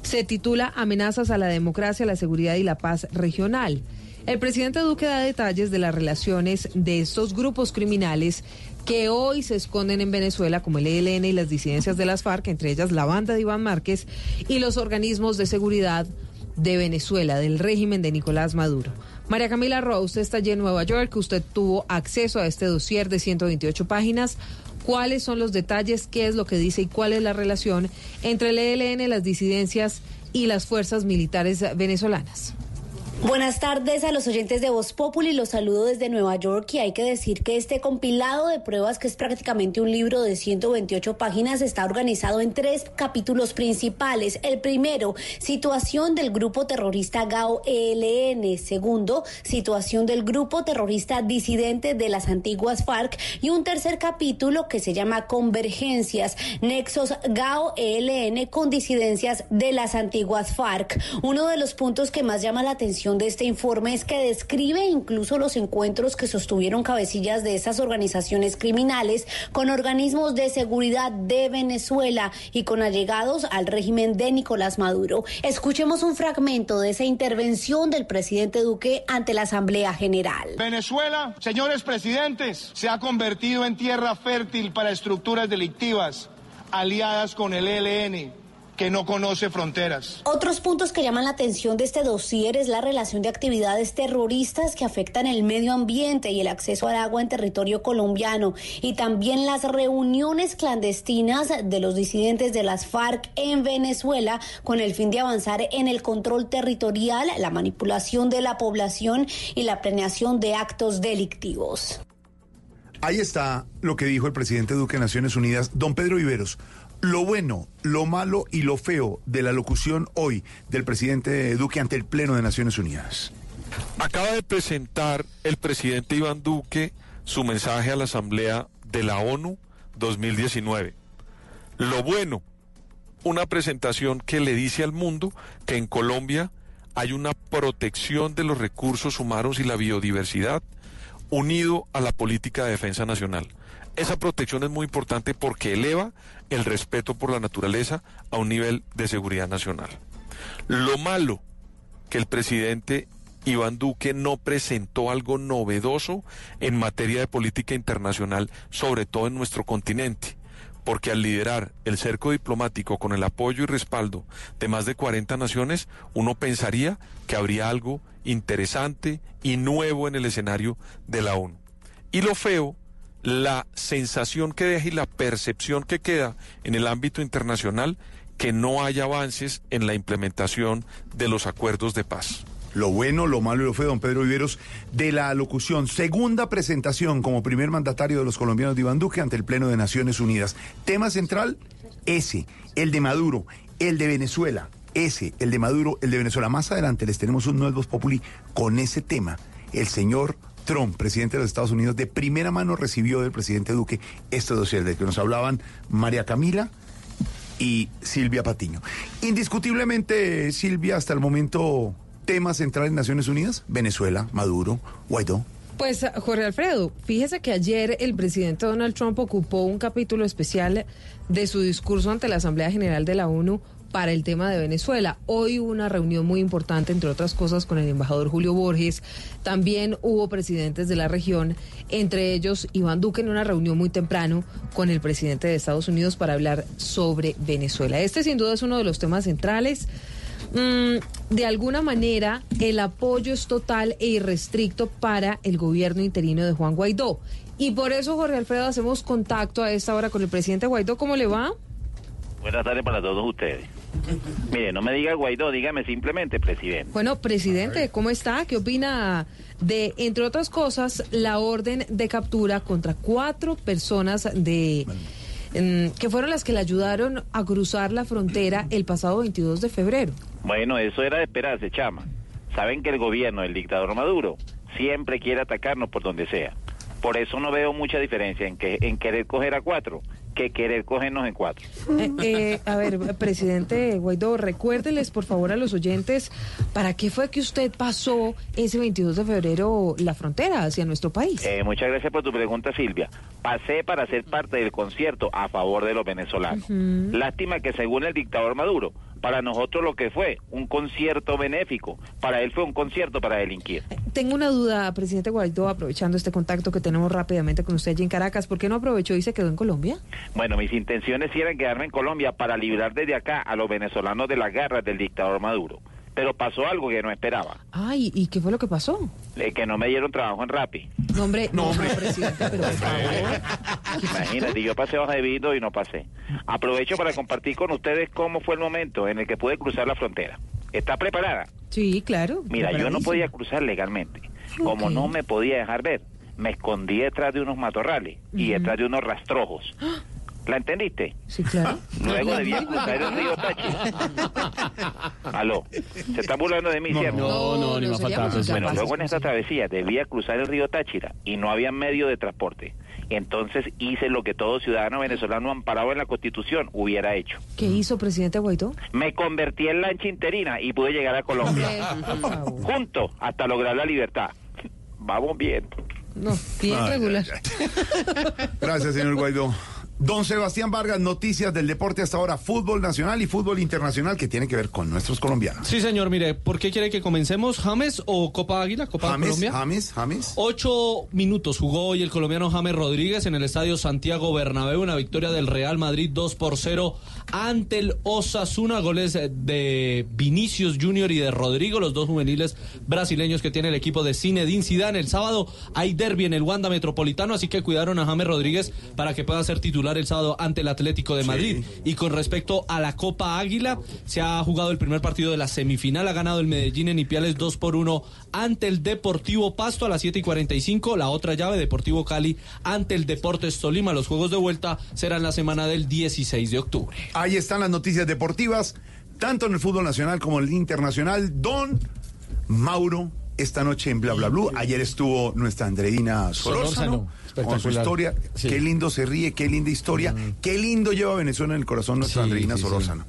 se titula Amenazas a la democracia, la seguridad y la paz regional. El presidente Duque da detalles de las relaciones de estos grupos criminales que hoy se esconden en Venezuela, como el ELN y las disidencias de las FARC, entre ellas la banda de Iván Márquez y los organismos de seguridad de Venezuela, del régimen de Nicolás Maduro. María Camila Roa, usted está allí en Nueva York, usted tuvo acceso a este dossier de 128 páginas. ¿Cuáles son los detalles? ¿Qué es lo que dice y cuál es la relación entre el ELN, las disidencias y las fuerzas militares venezolanas? Buenas tardes a los oyentes de Voz Populi, los saludo desde Nueva York y hay que decir que este compilado de pruebas, que es prácticamente un libro de 128 páginas, está organizado en tres capítulos principales. El primero, situación del grupo terrorista GAO ELN. Segundo, situación del grupo terrorista disidente de las antiguas FARC. Y un tercer capítulo que se llama Convergencias, nexos GAO ELN con disidencias de las antiguas FARC. Uno de los puntos que más llama la atención de este informe es que describe incluso los encuentros que sostuvieron cabecillas de esas organizaciones criminales con organismos de seguridad de Venezuela y con allegados al régimen de Nicolás Maduro. Escuchemos un fragmento de esa intervención del presidente Duque ante la Asamblea General. Venezuela, señores presidentes, se ha convertido en tierra fértil para estructuras delictivas aliadas con el ELN que no conoce fronteras. Otros puntos que llaman la atención de este dossier es la relación de actividades terroristas que afectan el medio ambiente y el acceso al agua en territorio colombiano y también las reuniones clandestinas de los disidentes de las FARC en Venezuela con el fin de avanzar en el control territorial, la manipulación de la población y la planeación de actos delictivos. Ahí está lo que dijo el presidente Duque de Naciones Unidas, don Pedro Viveros. Lo bueno, lo malo y lo feo de la locución hoy del presidente Duque ante el Pleno de Naciones Unidas. Acaba de presentar el presidente Iván Duque su mensaje a la Asamblea de la ONU 2019. Lo bueno, una presentación que le dice al mundo que en Colombia hay una protección de los recursos humanos y la biodiversidad unido a la política de defensa nacional. Esa protección es muy importante porque eleva el respeto por la naturaleza a un nivel de seguridad nacional. Lo malo, que el presidente Iván Duque no presentó algo novedoso en materia de política internacional, sobre todo en nuestro continente, porque al liderar el cerco diplomático con el apoyo y respaldo de más de 40 naciones, uno pensaría que habría algo interesante y nuevo en el escenario de la ONU. Y lo feo, la sensación que deja y la percepción que queda en el ámbito internacional que no hay avances en la implementación de los acuerdos de paz. Lo bueno, lo malo y lo feo, don Pedro Viveros, de la locución. Segunda presentación como primer mandatario de los colombianos de Iván Duque ante el Pleno de Naciones Unidas. Tema central, ese, el de Maduro, el de Venezuela, ese, el de Maduro, el de Venezuela. Más adelante les tenemos un nuevo Populi con ese tema. El señor Trump, presidente de los Estados Unidos, de primera mano recibió del presidente Duque este dossier del que nos hablaban María Camila y Silvia Patiño. Indiscutiblemente, Silvia, hasta el momento, tema central en Naciones Unidas, Venezuela, Maduro, Guaidó. Pues Jorge Alfredo, fíjese que ayer el presidente Donald Trump ocupó un capítulo especial de su discurso ante la Asamblea General de la ONU para el tema de Venezuela. Hoy hubo una reunión muy importante, entre otras cosas, con el embajador Julio Borges. También hubo presidentes de la región, entre ellos Iván Duque en una reunión muy temprano con el presidente de Estados Unidos para hablar sobre Venezuela. Este sin duda es uno de los temas centrales. Mm, de alguna manera, el apoyo es total e irrestricto para el gobierno interino de Juan Guaidó. Y por eso, Jorge Alfredo, hacemos contacto a esta hora con el presidente Guaidó. ¿Cómo le va? Buenas tardes para todos ustedes. Mire, no me diga Guaidó, dígame simplemente presidente. Bueno, presidente, ¿cómo está? ¿Qué opina de, entre otras cosas, la orden de captura contra cuatro personas de mm, que fueron las que le ayudaron a cruzar la frontera el pasado 22 de febrero? Bueno, eso era de esperarse, chama. Saben que el gobierno del dictador Maduro siempre quiere atacarnos por donde sea. Por eso no veo mucha diferencia en que en querer coger a cuatro que querer cogernos en cuatro. Eh, eh, a ver, presidente Guaidó, recuérdeles por favor a los oyentes para qué fue que usted pasó ese 22 de febrero la frontera hacia nuestro país. Eh, muchas gracias por tu pregunta, Silvia. Pasé para ser parte del concierto a favor de los venezolanos. Lástima que según el dictador Maduro, para nosotros lo que fue un concierto benéfico, para él fue un concierto para delinquir. Tengo una duda, presidente Guaidó, aprovechando este contacto que tenemos rápidamente con usted allí en Caracas, ¿por qué no aprovechó y se quedó en Colombia? Bueno, mis intenciones eran quedarme en Colombia para librar desde acá a los venezolanos de las garras del dictador Maduro. Pero pasó algo que no esperaba. Ay, ¿y qué fue lo que pasó? Que no me dieron trabajo en Rappi. No, hombre, no, hombre, presidente, pero por favor. Imagínate, yo pasé hoja de vida y no pasé. Aprovecho para compartir con ustedes cómo fue el momento en el que pude cruzar la frontera. ¿Está preparada? Sí, claro. Mira, yo no podía cruzar legalmente. Como no me podía dejar ver, me escondí detrás de unos matorrales y detrás de unos rastrojos. ¿La entendiste? Sí, claro. Luego debía cruzar el río Táchira. Aló, se está burlando de mí, ¿cierto? No, no, ni no más faltaba. Bueno, luego en esta travesía debía cruzar el río Táchira y no había medio de transporte. Entonces hice lo que todo ciudadano venezolano amparado en la Constitución hubiera hecho. ¿Qué hizo presidente Guaidó? Me convertí en lancha interina y pude llegar a Colombia. Junto hasta lograr la libertad. Vamos bien. No, bien regular. Gracias, señor Guaidó. Don Sebastián Vargas, noticias del deporte hasta ahora, fútbol nacional y fútbol internacional que tiene que ver con nuestros colombianos. Sí, señor, mire, ¿por qué quiere que comencemos? ¿James o Copa Águila? ¿Copa James, Colombia? James, James. Ocho minutos jugó hoy el colombiano James Rodríguez en el estadio Santiago Bernabéu, una victoria del Real Madrid 2 por 0 ante el Osasuna, goles de Vinicius Junior y de Rodrigo, los dos juveniles brasileños que tiene el equipo de Zinedine Zidane. El sábado hay derby en el Wanda Metropolitano, así que cuidaron a James Rodríguez para que pueda ser titular el sábado ante el Atlético de Madrid. Y con respecto a la Copa Águila, se ha jugado el primer partido de la semifinal, ha ganado el Medellín en Ipiales 2 por 1 ante el Deportivo Pasto a las 7 y 45. La otra llave, Deportivo Cali ante el Deportes Tolima. Los juegos de vuelta serán la semana del 16 de octubre. Ahí están las noticias deportivas, tanto en el fútbol nacional como en el internacional. Don Mauro, esta noche en Bla Bla Blue. Ayer estuvo nuestra Andreina Solórzano Solórzano, con su historia. Sí. Qué lindo se ríe, qué linda historia. Qué lindo lleva Venezuela en el corazón nuestra Sí, Andreina sí. Solórzano.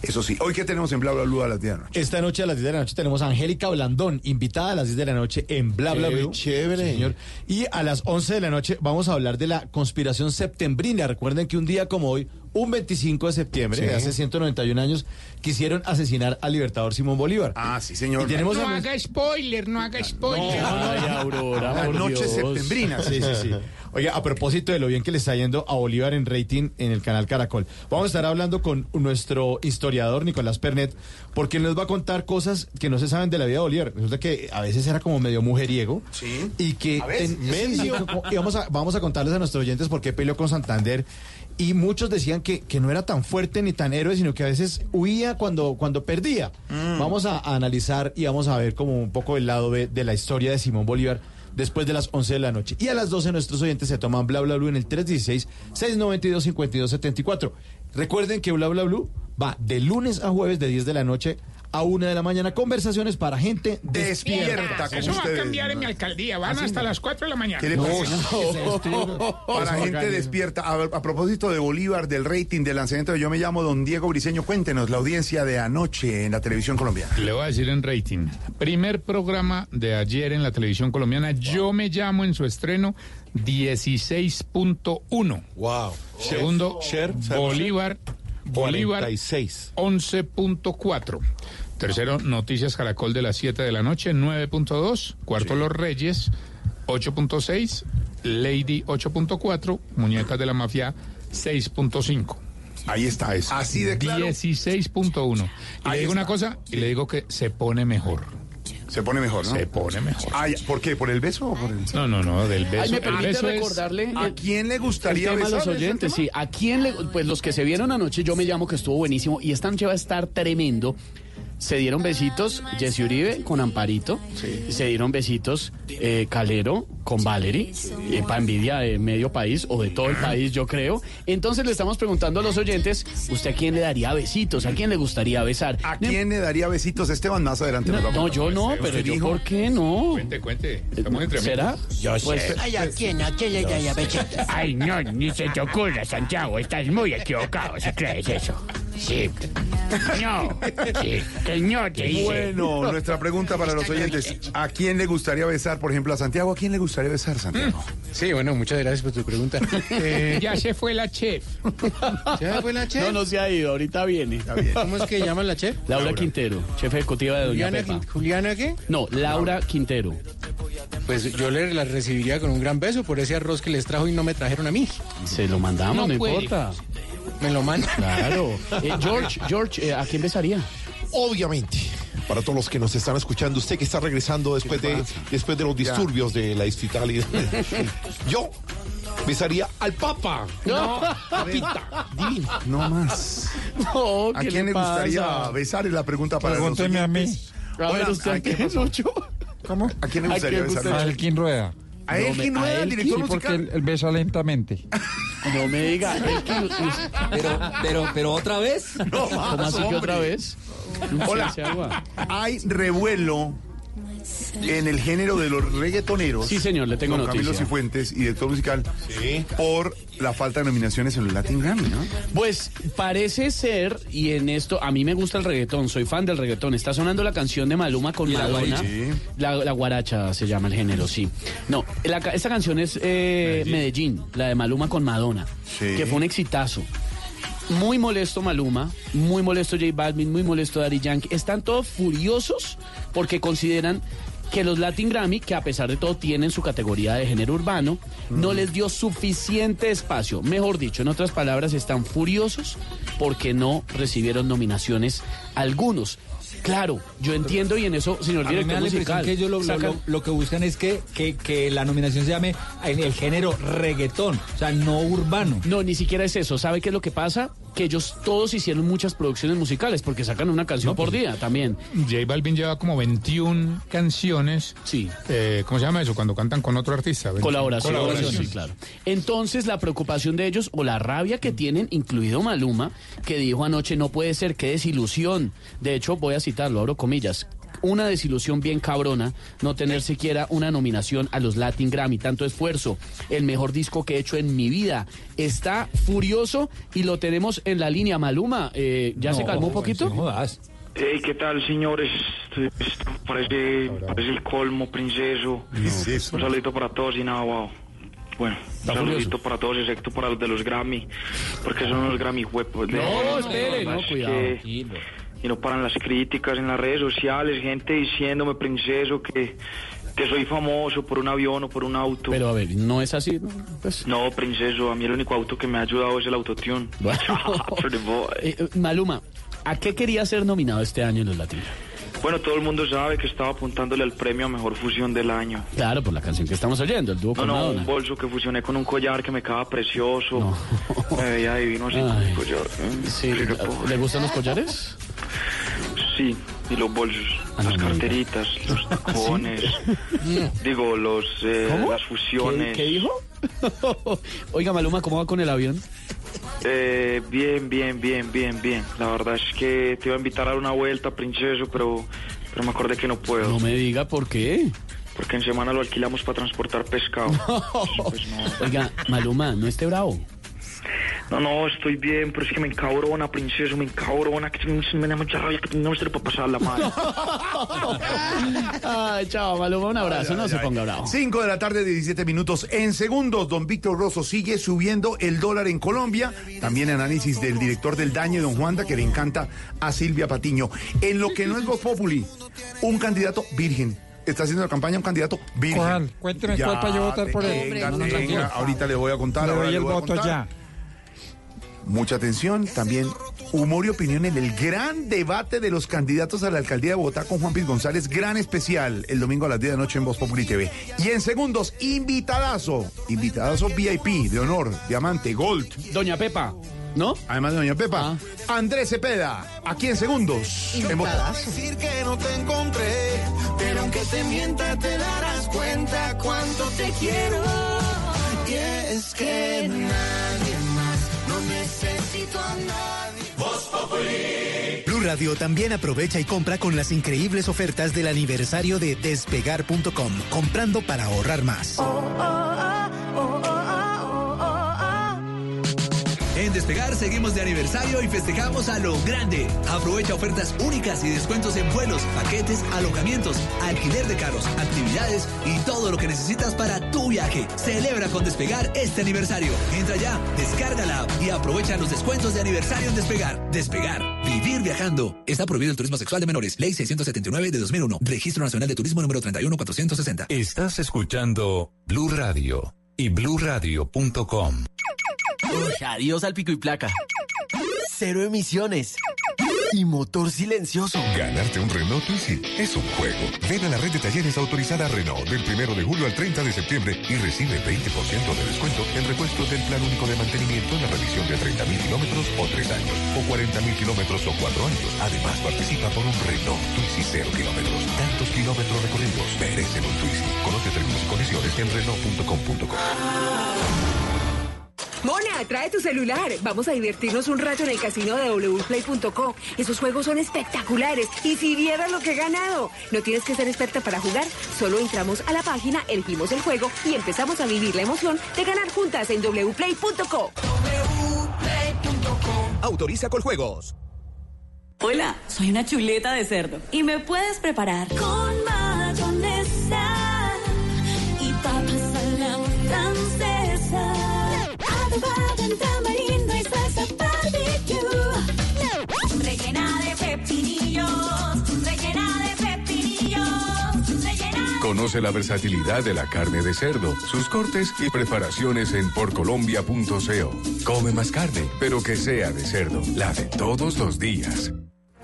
Eso sí, hoy que tenemos en Bla Bla Blue a las 10 de la noche. Esta noche a las 10 de la noche tenemos a Angélica Blandón, invitada a las 10 de la noche en Bla Bla Blue. chévere. Señor. Y a las 11 de la noche vamos a hablar de la conspiración septembrina. Recuerden que un día como hoy, un 25 de septiembre, Sí. de hace 191 años, quisieron asesinar al libertador Simón Bolívar. Ah, sí, señor. Y tenemos No a- haga spoiler, no haga spoiler. Ay, Aurora, La por noche Dios. septembrina. Sí, sí, sí. Oiga, a propósito de lo bien que le está yendo a Bolívar en rating en el canal Caracol, vamos a estar hablando con nuestro historiador Nicolás Pernet, porque él nos va a contar cosas que no se saben de la vida de Bolívar. Resulta que a veces era como medio mujeriego. Sí. Y que A veces. y vamos a, vamos a contarles a nuestros oyentes por qué peleó con Santander. Y muchos decían que, que no era tan fuerte ni tan héroe, sino que a veces huía cuando, cuando perdía. Vamos a, a analizar y vamos a ver como un poco el lado B de la historia de Simón Bolívar después de las 11 de la noche. Y a las 12 nuestros oyentes se toman Bla Bla Blue en el 316-692-5274. Recuerden que Bla Bla Blue va de lunes a jueves de 10 de la noche a una de la mañana. Conversaciones para gente despierta. Eso va a cambiar en mi alcaldía. Van Así hasta no. las 4 de la mañana. ¿Qué le pasa? Para gente despierta. A, a propósito de Bolívar, del rating, del lanzamiento de Yo Me Llamo, don Diego Briseño, cuéntenos la audiencia de anoche en la televisión colombiana. Le voy a decir en rating. Primer programa de ayer en la televisión colombiana. Yo me llamo en su estreno 16.1. Wow. Segundo, Bolívar. Bolívar 46. 11.4. Tercero, Noticias Caracol de las 7 de la noche, 9.2. Cuarto, Los Reyes, 8.6. Lady, 8.4. Muñecas de la Mafia, 6.5. Ahí está eso. Así de claro. 16.1. Y le Ahí digo una cosa, y le digo que se pone mejor. Se pone mejor, ¿no? Se pone mejor. Ay, ¿Por qué? ¿por el beso o por el.? No, no, no, del beso. Ay, me permite beso es- recordarle. ¿A quién le el gustaría tema a los oyentes, sí. ¿A quién le.? Pues los que se vieron anoche, yo me llamo que estuvo buenísimo. Y esta noche va a estar tremendo. Se dieron besitos Jesse Uribe con Amparito. Se dieron besitos eh, Calero con Valerie. para envidia de medio país o de todo el país, yo creo. Entonces le estamos preguntando a los oyentes: ¿usted a quién le daría besitos? ¿A quién le gustaría besar? ¿A quién le daría besitos Esteban más adelante? No, no, yo no, pero ¿Usted yo, dijo? ¿por qué no? Cuente, cuente. Estamos entre ¿Será? Yo Pues, Ay, ¿a quién? ¿A quién le daría besitos? Ay, no, ni se te ocurra, Santiago. Estás muy equivocado si crees eso. Sí. No. Sí. Que no te hice. Bueno, nuestra pregunta para los oyentes. ¿A quién le gustaría besar, por ejemplo, a Santiago? ¿A quién le gustaría besar, Santiago? Sí, bueno, muchas gracias por tu pregunta. Eh, Ya se fue la chef. ¿Ya fue la chef? No, no se ha ido, ahorita viene. ¿Cómo es que llaman la chef? Laura, Quintero, chef ejecutiva de Doña ¿Juliana, Pepa. ¿Juliana qué? No, Laura Quintero. Pues yo le la recibiría con un gran beso por ese arroz que les trajo y no me trajeron a mí. Se lo mandamos, no, No puede. importa. Me lo mandan. Claro. Eh, George, George, eh, ¿a quién besaría? Obviamente. Para todos los que nos están escuchando, usted que está regresando después de, después de los disturbios de la distrital. y- Yo besaría al Papa. No. Papita. Divino. No más. No, ¿A ¿qué quién le pasa? gustaría besar? Es la pregunta para Pregúnteme los a mí. A ver, Hola, ¿usted ¿a qué, quién pasó? Lucho? ¿Cómo? ¿A quién le ¿A gustaría quién besar? A? Elkin Rueda. ¿A No, Elkin Rueda, Elkin, director Sí, porque él, él besa lentamente. No me diga. el que- Pero, pero, pero otra vez. No ¿Cómo más, así que otra hombre. vez? Hola. Hay revuelo en el género de los reggaetoneros. Sí, señor, le tengo con Camilo noticia. Cifuentes y director musical por la falta de nominaciones en los Latin Grammy, ¿no? Pues parece ser, y en esto, a mí me gusta el reggaetón, soy fan del reggaetón. Está sonando la canción de Maluma con ¿Y la Madonna. La, la guaracha se llama el género, sí. No, la esta canción es eh, Medellín. la de Maluma con Madonna, Sí. que fue un exitazo. Muy molesto Maluma, muy molesto J Balvin, muy molesto Daddy Yankee. Están todos furiosos porque consideran que los Latin Grammy, que a pesar de todo tienen su categoría de género urbano, no les dio suficiente espacio. Mejor dicho, en otras palabras, están furiosos porque no recibieron nominaciones algunos. Claro, yo entiendo y en eso, señor A mí me director da la impresión musical, que ellos lo, que buscan es que, que, que la nominación se llame en el género reggaetón, o sea, no urbano. No, ni siquiera es eso. ¿Sabe qué es lo que pasa? Que ellos todos hicieron muchas producciones musicales porque sacan una canción por día también. J Balvin lleva como 21 canciones. Sí. Eh, ¿Cómo se llama eso? Cuando cantan con otro artista. 21. Colaboración. Colaboración. Sí, claro. Entonces, la preocupación de ellos o la rabia que tienen, incluido Maluma, que dijo anoche, no puede ser, qué desilusión. De hecho, voy a citarlo, abro comillas. Una desilusión bien cabrona no tener siquiera una nominación a los Latin Grammy. Tanto esfuerzo, el mejor disco que he hecho en mi vida. Está furioso y lo tenemos en la línea. Maluma, eh, ¿ya se No, calmó un poquito? no jodas. Hey, ¿qué tal, señores? Esto parece, parece el colmo, princeso. Un saludito para todos y nada, wow. Bueno, un saludito para todos, excepto para los de los Grammy, porque son los Grammy huepos. No, espere, no, cuidado. Y no paran las críticas en las redes sociales, gente diciéndome, princeso, que, que soy famoso por un avión o por un auto. Pero a ver, no es así. ¿no? Pues, No, princeso, a mí el único auto que me ha ayudado es el autotune. Bueno. Eh, eh, Maluma, ¿a qué quería ser nominado este año en los Latinos? Bueno, todo el mundo sabe que estaba apuntándole al premio a mejor fusión del año. Claro, por la canción que estamos oyendo, el dúo No, con no, Madonna. un bolso que fusioné con un collar que me quedaba precioso. Me veía divino así con Ay. el collar. ¿eh? Sí. ¿Le gustan los collares? Sí, y los bolsos, Ah, no las diga. carteritas, los tacones, digo, los, eh, las fusiones. ¿Qué, qué dijo? Oiga, Maluma, ¿cómo va con el avión? Eh, bien, bien, bien, bien, bien. La verdad es que te iba a invitar a dar una vuelta, princeso, pero, pero me acordé que no puedo. No me diga por qué. Porque en semana lo alquilamos para transportar pescado. Pues no. Oiga, Maluma, no esté bravo. No, no, estoy bien, pero es que me encabrona, princeso, me encabrona, que me, me da mucha rabia que no me sirve para pasar la mano. Ay, chao, Maluma, un abrazo, no se ponga bravo. 5 de la tarde, 17 minutos. En segundos, don Víctor Rosso sigue subiendo el dólar en Colombia. También análisis del director del daño, don Juanda, que le encanta a Silvia Patiño. En lo que no es Voz Populi, un candidato virgen. Está haciendo la campaña un candidato virgen. ¿Cuál? Cuénteme cuál para yo votar por él. Venga, No, no, venga, tranquilo. ahorita le voy a contar. Le ahora doy le el voy a voto contar. ya. Mucha atención, también humor y opinión en el gran debate de los candidatos a la alcaldía de Bogotá con Juan Piz González, gran especial el domingo a las 10 de la noche en Voz Populi TV. Y en segundos, invitadazo, invitadazo VIP de honor, diamante, gold. Doña Pepa, ¿no? Además de Doña Pepa, Andrés Cepeda, aquí en segundos. en que no te encontré, pero aunque te mienta te darás cuenta cuánto te quiero. Y es que nadie necesito a nadie. Voz Populi. Blue Radio también aprovecha y compra con las increíbles ofertas del aniversario de despegar.com, comprando para ahorrar más. En Despegar seguimos de aniversario y festejamos a lo grande. Aprovecha ofertas únicas y descuentos en vuelos, paquetes, alojamientos, alquiler de carros, actividades y todo lo que necesitas para tu viaje. Celebra con Despegar este aniversario. Entra ya, descarga la app y aprovecha los descuentos de aniversario en Despegar. Despegar, vivir viajando. Está prohibido el turismo sexual de menores. Ley 679 de 2001. Registro Nacional de Turismo número 31460. Estás escuchando Blue Radio y bluradio.com. Uy, adiós al pico y placa. Cero emisiones. Y motor silencioso. Ganarte un Renault Twizy es un juego. Ven a la red de talleres autorizada Renault del 1 de julio al 30 de septiembre y recibe 20% de descuento en repuesto del plan único de mantenimiento en la revisión de 30.000 kilómetros o 3 años, o 40.000 kilómetros o 4 años. Además, participa por un Renault Twizy 0 kilómetros. Tantos kilómetros recorridos merecen un Twizy. Conoce términos y condiciones en Renault.com.co. Mona, trae tu celular. Vamos a divertirnos un rato en el casino de wplay.co. Esos juegos son espectaculares. Y si vieras lo que he ganado. No tienes que ser experta para jugar. Solo entramos a la página, elegimos el juego y empezamos a vivir la emoción de ganar juntas en wplay.co. Autoriza con juegos. Hola, soy una chuleta de cerdo y me puedes preparar con mayonesa Conoce la versatilidad de la carne de cerdo, sus cortes y preparaciones en porcolombia.co. Come más carne, pero que sea de cerdo, la de todos los días.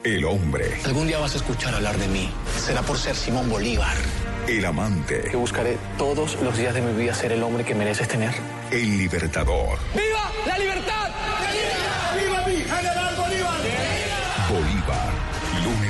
El hombre, Algún día vas a escuchar hablar de mí. Será por ser Simón Bolívar. el amante, Que buscaré todos los días de mi vida ser el hombre que mereces tener. el libertador. ¡Viva la libertad! ¡Viva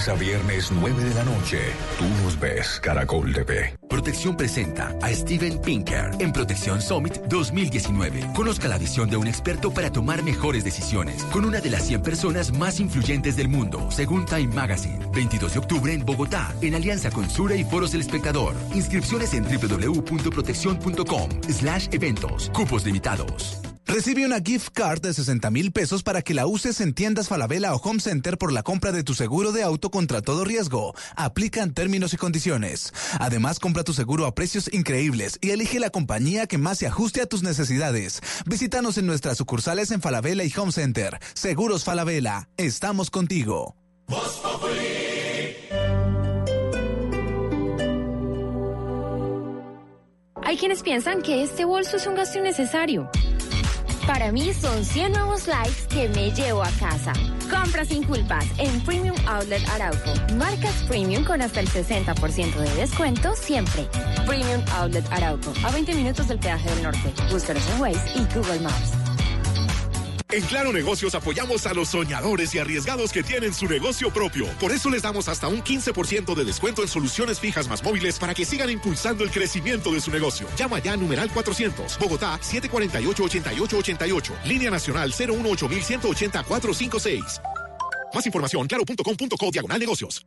Lunes a viernes, 9 de la noche. Tú nos ves, Caracol TV. Protección presenta a Steven Pinker en Protección Summit 2019. Conozca la visión de un experto para tomar mejores decisiones con una de las 100 personas más influyentes del mundo, según Time Magazine. 22 de octubre en Bogotá, en alianza con Sura y Foros del Espectador. Inscripciones en www.protección.com slash eventos. Cupos limitados. Recibe una gift card de 60 mil pesos para que la uses en tiendas Falabella o Home Center por la compra de tu seguro de auto contra todo riesgo. Aplican términos y condiciones. Además, compra tu seguro a precios increíbles y elige la compañía que más se ajuste a tus necesidades. Visítanos en nuestras sucursales en Falabella y Home Center. Seguros Falabella. Estamos contigo. Hay quienes piensan que este bolso es un gasto innecesario. Para mí son 100 nuevos likes que me llevo a casa. Compra sin culpas en Premium Outlet Arauco. Marcas Premium con hasta el 60% de descuento siempre. Premium Outlet Arauco. A 20 minutos del peaje del norte. Búscanos en Waze y Google Maps. En Claro Negocios apoyamos a los soñadores y arriesgados que tienen su negocio propio. Por eso les damos hasta un 15% de descuento en soluciones fijas más móviles para que sigan impulsando el crecimiento de su negocio. Llama ya a numeral 400, Bogotá 748-8888, línea nacional 018-180-456. Más información, claro.com.co diagonal negocios.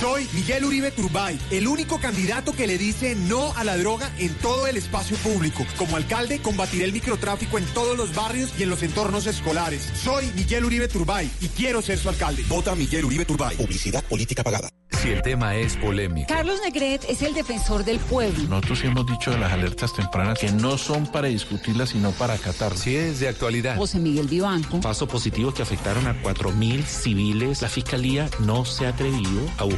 Soy Miguel Uribe Turbay, el único candidato que le dice no a la droga en todo el espacio público. Como alcalde, combatiré el microtráfico en todos los barrios y en los entornos escolares. Soy Miguel Uribe Turbay y quiero ser su alcalde. Vota Miguel Uribe Turbay. Publicidad política pagada. Si el tema es polémico. Carlos Negret es el defensor del pueblo. Nosotros hemos dicho de las alertas tempranas que no son para discutirlas, sino para acatarlas. Si es de actualidad. José Miguel Vivanco. Pasos positivos que afectaron a 4.000 civiles. La fiscalía no se ha atrevido a buscar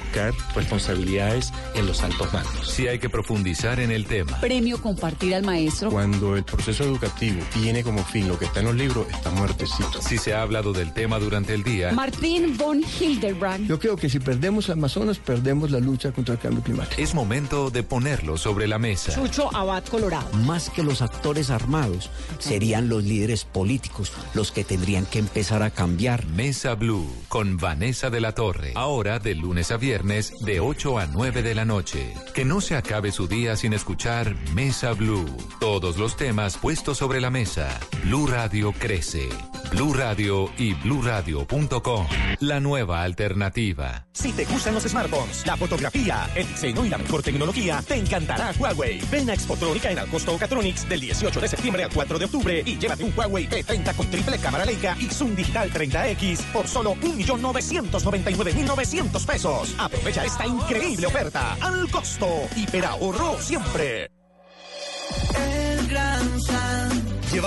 responsabilidades en los altos mandos. Si hay que profundizar en el tema. Premio Compartir al Maestro. Cuando el proceso educativo tiene como fin lo que está en los libros, está muertecito. Si se ha hablado del tema durante el día. Martín von Hildebrand. Yo creo que si perdemos Amazonas, perdemos la lucha contra el cambio climático. Es momento de ponerlo sobre la mesa. Chucho Abad Colorado. Más que los actores armados, serían los líderes políticos los que tendrían que empezar a cambiar. Mesa Blue con Vanessa de la Torre. Ahora de lunes a viernes de 8 a 9 de la noche. Que no se acabe su día sin escuchar Mesa Blue. Todos los temas puestos sobre la mesa. Blue Radio crece. Blue Radio y bluradio.com. La nueva alternativa. Si te gustan los smartphones, la fotografía, el diseño y la mejor tecnología, te encantará Huawei. Ven a Expotrónica en Alcosto Ocatronics del 18 de septiembre al 4 de octubre y llévate un Huawei P30 con triple cámara Leica y Zoom Digital 30X por solo 1.999.900 pesos. Aprovecha esta increíble oferta al costo. Hiperahorro siempre.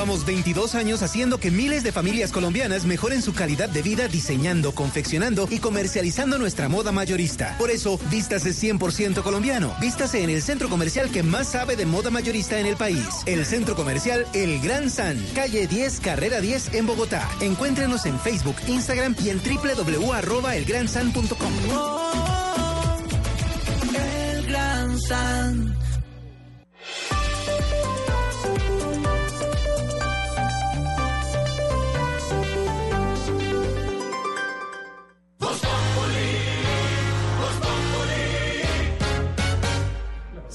Llevamos 22 años haciendo que miles de familias colombianas mejoren su calidad de vida diseñando, confeccionando y comercializando nuestra moda mayorista. Por eso, vístase 100% colombiano. Vístase en el centro comercial que más sabe de moda mayorista en el país. El centro comercial El Gran San, calle 10, carrera 10 en Bogotá. Encuéntrenos en Facebook, Instagram y en www.elgransan.com. El Gran San.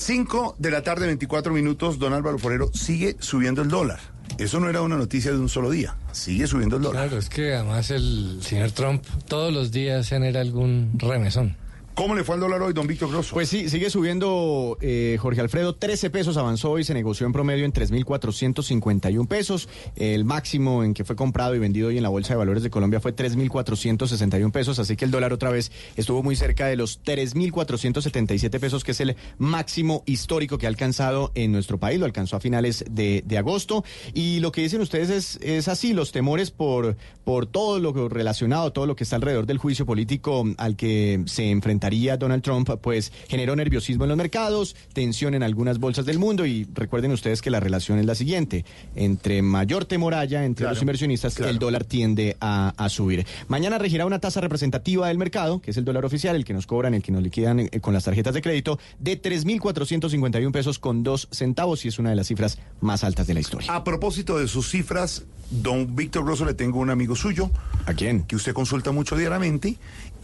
Cinco de la tarde, 24 minutos, don Álvaro Forero sigue subiendo el dólar. Eso no era una noticia de un solo día. Sigue subiendo el dólar. Claro, es que además el señor Trump todos los días genera algún remesón. ¿Cómo le fue al dólar hoy, don Víctor Grosso? Pues sí, sigue subiendo eh, Jorge Alfredo. 13 pesos avanzó y se negoció en promedio en 3.451 pesos. El máximo en que fue comprado y vendido hoy en la Bolsa de Valores de Colombia fue 3.461 pesos. Así que el dólar otra vez estuvo muy cerca de los 3.477 pesos, que es el máximo histórico que ha alcanzado en nuestro país. Lo alcanzó a finales de, agosto. Y lo que dicen ustedes es, es así, los temores por, por todo lo relacionado, todo lo que está alrededor del juicio político al que se enfrenta Donald Trump, pues generó nerviosismo en los mercados, tensión en algunas bolsas del mundo y recuerden ustedes que la relación es la siguiente, entre mayor temor haya entre Claro, los inversionistas, claro. el dólar tiende a, a subir. Mañana regirá una tasa representativa del mercado, que es el dólar oficial, el que nos cobran, el que nos liquidan eh, con las tarjetas de crédito, de 3.451 pesos con dos centavos y es una de las cifras más altas de la historia. A propósito de sus cifras, don Víctor Grosso le tengo un amigo suyo. ¿A quién? Que usted consulta mucho diariamente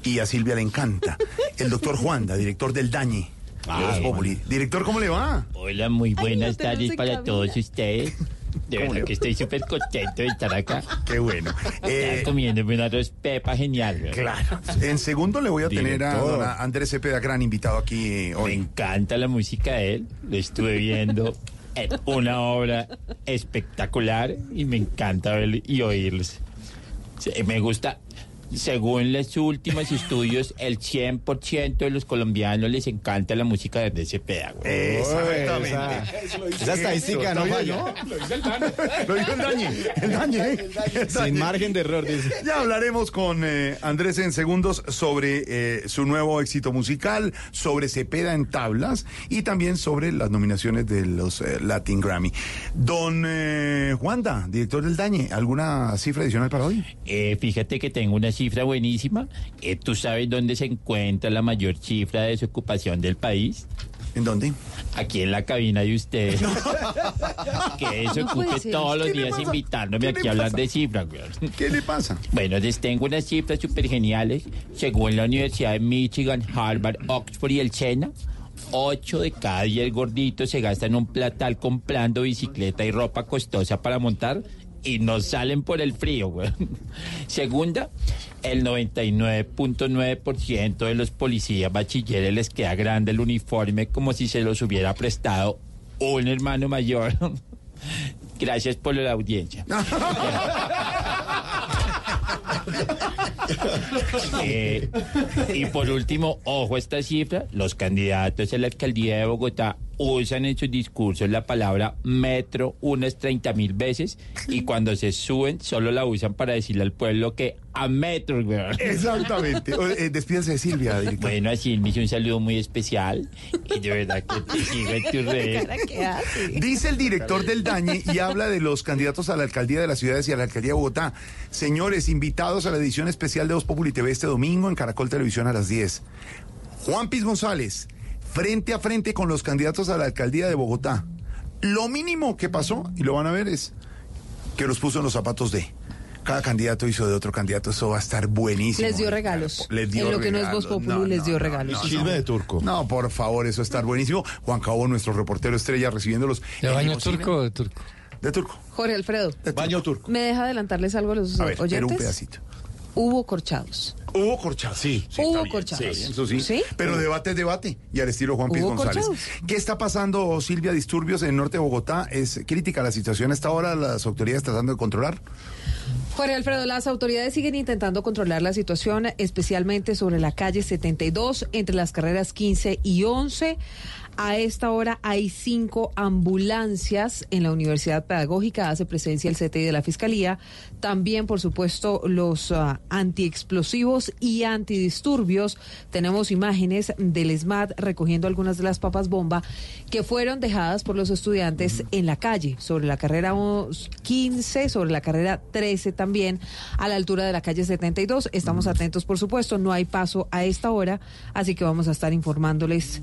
y a Silvia le encanta. El doctor Juanda, director del Dañe. de Ah. Director, ¿cómo le va? Hola, muy buenas tenemos tardes para cabina. todos ustedes. De ¿Cómo verdad que estoy súper contento de estar acá. Qué bueno. Eh, comiéndome un arroz pepa genial. ¿verdad? Claro. En segundo le voy a tener a don Andrés Cepeda, gran invitado aquí eh, hoy. Me encanta la música de él. Lo estuve viendo en una obra espectacular y me encanta verlo y oírlos. Me gusta Según los últimos estudios, el 100% de los colombianos les encanta la música de ese pedago. Exactamente. Esa, esa estadística no Eso falla. Lo dice el dañe. Lo dijo el dañe. El dañe. ¿eh? Sin margen de error, dice. Ya hablaremos con eh, Andrés en segundos sobre eh, su nuevo éxito musical, sobre Cepeda en tablas y también sobre las nominaciones de los eh, Latin Grammy. Don eh, Juanda, director del Dañe, ¿alguna cifra adicional para hoy? Eh, fíjate que tengo una cifra buenísima. Eh, ¿Tú sabes dónde se encuentra la mayor cifra de desocupación del país? ¿En dónde? Aquí en la cabina de ustedes. que eso No ocupe todos los ¿Qué le días invitándome ¿Qué aquí a hablar de cifras, weón. ¿Qué le pasa? Bueno, les tengo unas cifras súper geniales. Según la Universidad de Michigan, Harvard, Oxford y el SENA, 8 de cada 10 gorditos se gastan un platal comprando bicicleta y ropa costosa para montar y no salen por el frío, güey. Segunda, el 99.9% de los policías bachilleres les queda grande el uniforme como si se los hubiera prestado un hermano mayor. Gracias por la audiencia. Eh, y por último, ojo a esta cifra, los candidatos a la alcaldía de Bogotá usan en sus discursos la palabra metro unas 30 mil veces y cuando se suben solo la usan para decirle al pueblo que a metro. Exactamente. Eh, despídase de Silvia, director. Bueno, así me hizo un saludo muy especial y de verdad que te sigo en tus redes. Dice el director del Dañe y habla de los candidatos a la alcaldía de las ciudades y a la alcaldía de Bogotá. Señores, invitados a la edición especial de Voz Populi TV este domingo en Caracol Televisión a las 10. Juan Piz González, frente a frente con los candidatos a la alcaldía de Bogotá. Lo mínimo que pasó, y lo van a ver, es que los puso en los zapatos de. Cada candidato hizo de otro candidato, eso va a estar buenísimo. Les dio regalos. Les dio en lo que no es Voz. Populi, No, les no, dio no, regalos. no. de turco. No, por favor, eso está buenísimo. Juan Cabo, nuestro reportero estrella, recibiéndolos. ¿De baño turco o de turco? De turco. Jorge Alfredo, Baño turco. ¿me deja adelantarles algo a los A ver, pero oyentes? un pedacito. Hubo corchados. Hubo corchados. Sí, Hubo corchados. Eso sí. ¿Sí? Pero debate es debate. Y al estilo Juan Piz González. corchados. ¿Qué está pasando, Silvia? Disturbios en el norte de Bogotá. ¿Es crítica la situación hasta ahora? ¿Las autoridades tratando de controlar? Jorge Alfredo, las autoridades siguen intentando controlar la situación, especialmente sobre la calle 72, entre las carreras 15 y 11. A esta hora hay cinco ambulancias en la Universidad Pedagógica, hace presencia el CTI de la Fiscalía. También, por supuesto, los ah, antiexplosivos y antidisturbios. Tenemos imágenes del SMAT recogiendo algunas de las papas bomba que fueron dejadas por los estudiantes en la calle, sobre la carrera 15, sobre la carrera 13 también, a la altura de la calle 72. Estamos atentos, por supuesto, no hay paso a esta hora, así que vamos a estar informándoles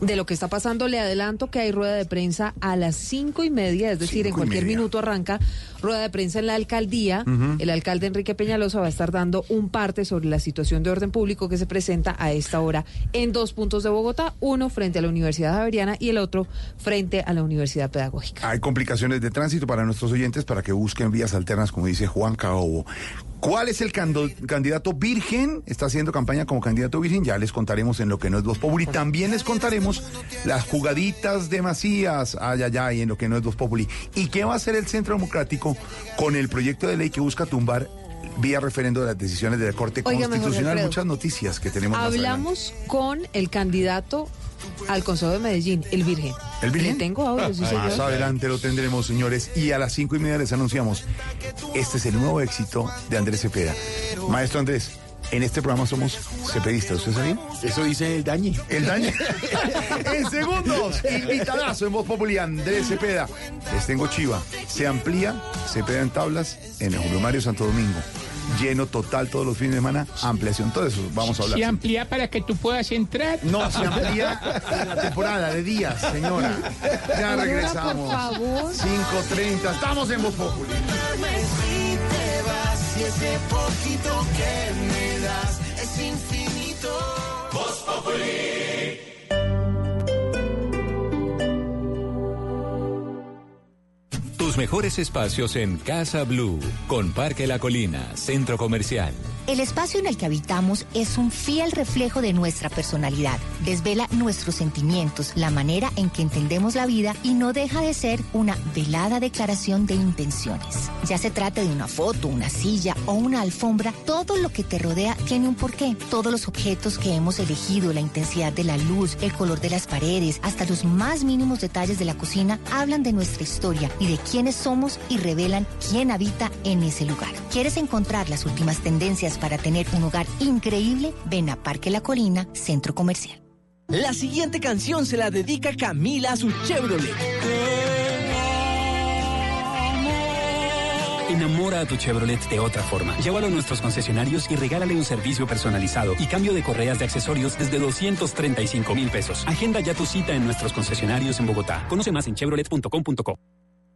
de lo que está pasando. Le adelanto que hay rueda de prensa a las cinco y media, es decir, en Cinco cualquier minuto arranca rueda de prensa en la alcaldía. El alcalde Enrique Peñalosa va a estar dando un parte sobre la situación de orden público que se presenta a esta hora en dos puntos de Bogotá, uno frente a la Universidad Javeriana y el otro frente a la Universidad Pedagógica. Hay complicaciones de tránsito para nuestros oyentes para que busquen vías alternas, como dice Juan Caobo. ¿Cuál es el candidato virgen? Está haciendo campaña como candidato virgen. Ya les contaremos en lo que no es Voz Populi. También les contaremos las jugaditas de Macías. Ay, ay, ay, en lo que no es Voz Populi. ¿Y qué va a hacer el Centro Democrático con el proyecto de ley que busca tumbar vía referendo de las decisiones de la Corte Constitucional? Muchas noticias que tenemos. más. Hablamos con el candidato al Consejo de Medellín, el Virgen. ¿El Virgen? Le tengo audio, sí, Más señor. adelante lo tendremos, señores. Y a las cinco y media les anunciamos. Este es el nuevo éxito de Andrés Cepeda. Maestro Andrés, en este programa somos cepedistas. ¿Usted sabía? Eso dice el dañe. El daño. en segundos, invitadazo en Voz Populi, Andrés Cepeda. Les tengo chiva. Se amplía Cepeda en tablas en el Julio Mario Santo Domingo. Lleno total todos los fines de semana. Ampliación, todo eso vamos a hablar. Se amplía para que tú puedas entrar. No, se amplía en la temporada de días, señora. Ya regresamos. por favor. 5.30. Estamos en Voz Populi. Y ese poquito que me das es infinito. Tus mejores espacios en Casa Blue, con Parque La Colina, Centro Comercial. El espacio en el que habitamos es un fiel reflejo de nuestra personalidad. Desvela nuestros sentimientos, la manera en que entendemos la vida y no deja de ser una velada declaración de intenciones. Ya se trate de una foto, una silla o una alfombra, todo lo que te rodea tiene un porqué. Todos los objetos que hemos elegido, la intensidad de la luz, el color de las paredes, hasta los más mínimos detalles de la cocina, hablan de nuestra historia y de quiénes somos y revelan quién habita en ese lugar. ¿Quieres encontrar las últimas tendencias para tener un hogar increíble? Ven a Parque La Colina, Centro Comercial. La siguiente canción se la dedica Camila a su Chevrolet. Enamora a tu Chevrolet de otra forma. Llévalo a nuestros concesionarios y regálale un servicio personalizado y cambio de correas de accesorios desde 235 mil pesos. Agenda ya tu cita en nuestros concesionarios en Bogotá. Conoce más en chevrolet.com.co.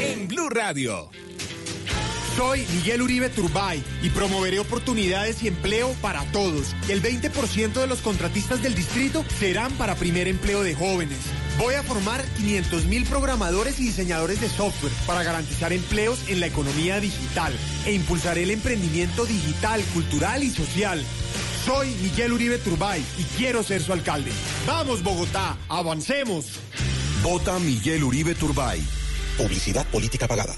En Blue Radio. Soy Miguel Uribe Turbay y promoveré oportunidades y empleo para todos. El 20% de los contratistas del distrito serán para primer empleo de jóvenes. Voy a formar 500 mil programadores y diseñadores de software para garantizar empleos en la economía digital e impulsaré el emprendimiento digital, cultural y social. Soy Miguel Uribe Turbay y quiero ser su alcalde. Vamos Bogotá, avancemos. Vota Miguel Uribe Turbay. Publicidad política pagada.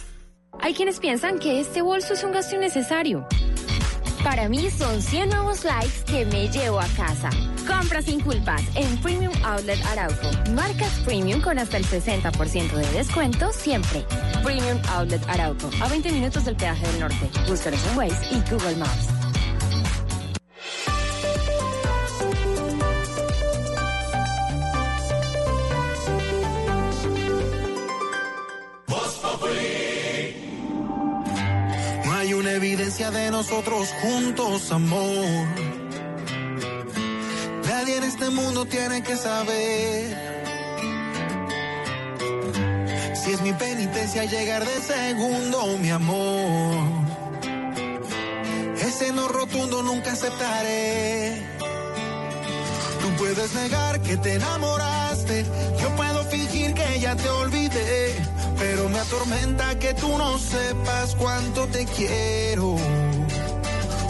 Hay quienes piensan que este bolso es un gasto innecesario. Para mí son 100 nuevos likes que me llevo a casa. Compra sin culpas en Premium Outlet Arauco. Marcas Premium con hasta el 60% de descuento siempre. Premium Outlet Arauco. A 20 minutos del peaje del norte. Búscalos en Waze y Google Maps. Una evidencia de nosotros juntos, amor. Nadie en este mundo tiene que saber. Si es mi penitencia llegar de segundo, mi amor. Ese no rotundo nunca aceptaré. Tú puedes negar que te enamoraste. Yo puedo fingir que ya te olvidé. Atormenta que tú no sepas cuánto te quiero.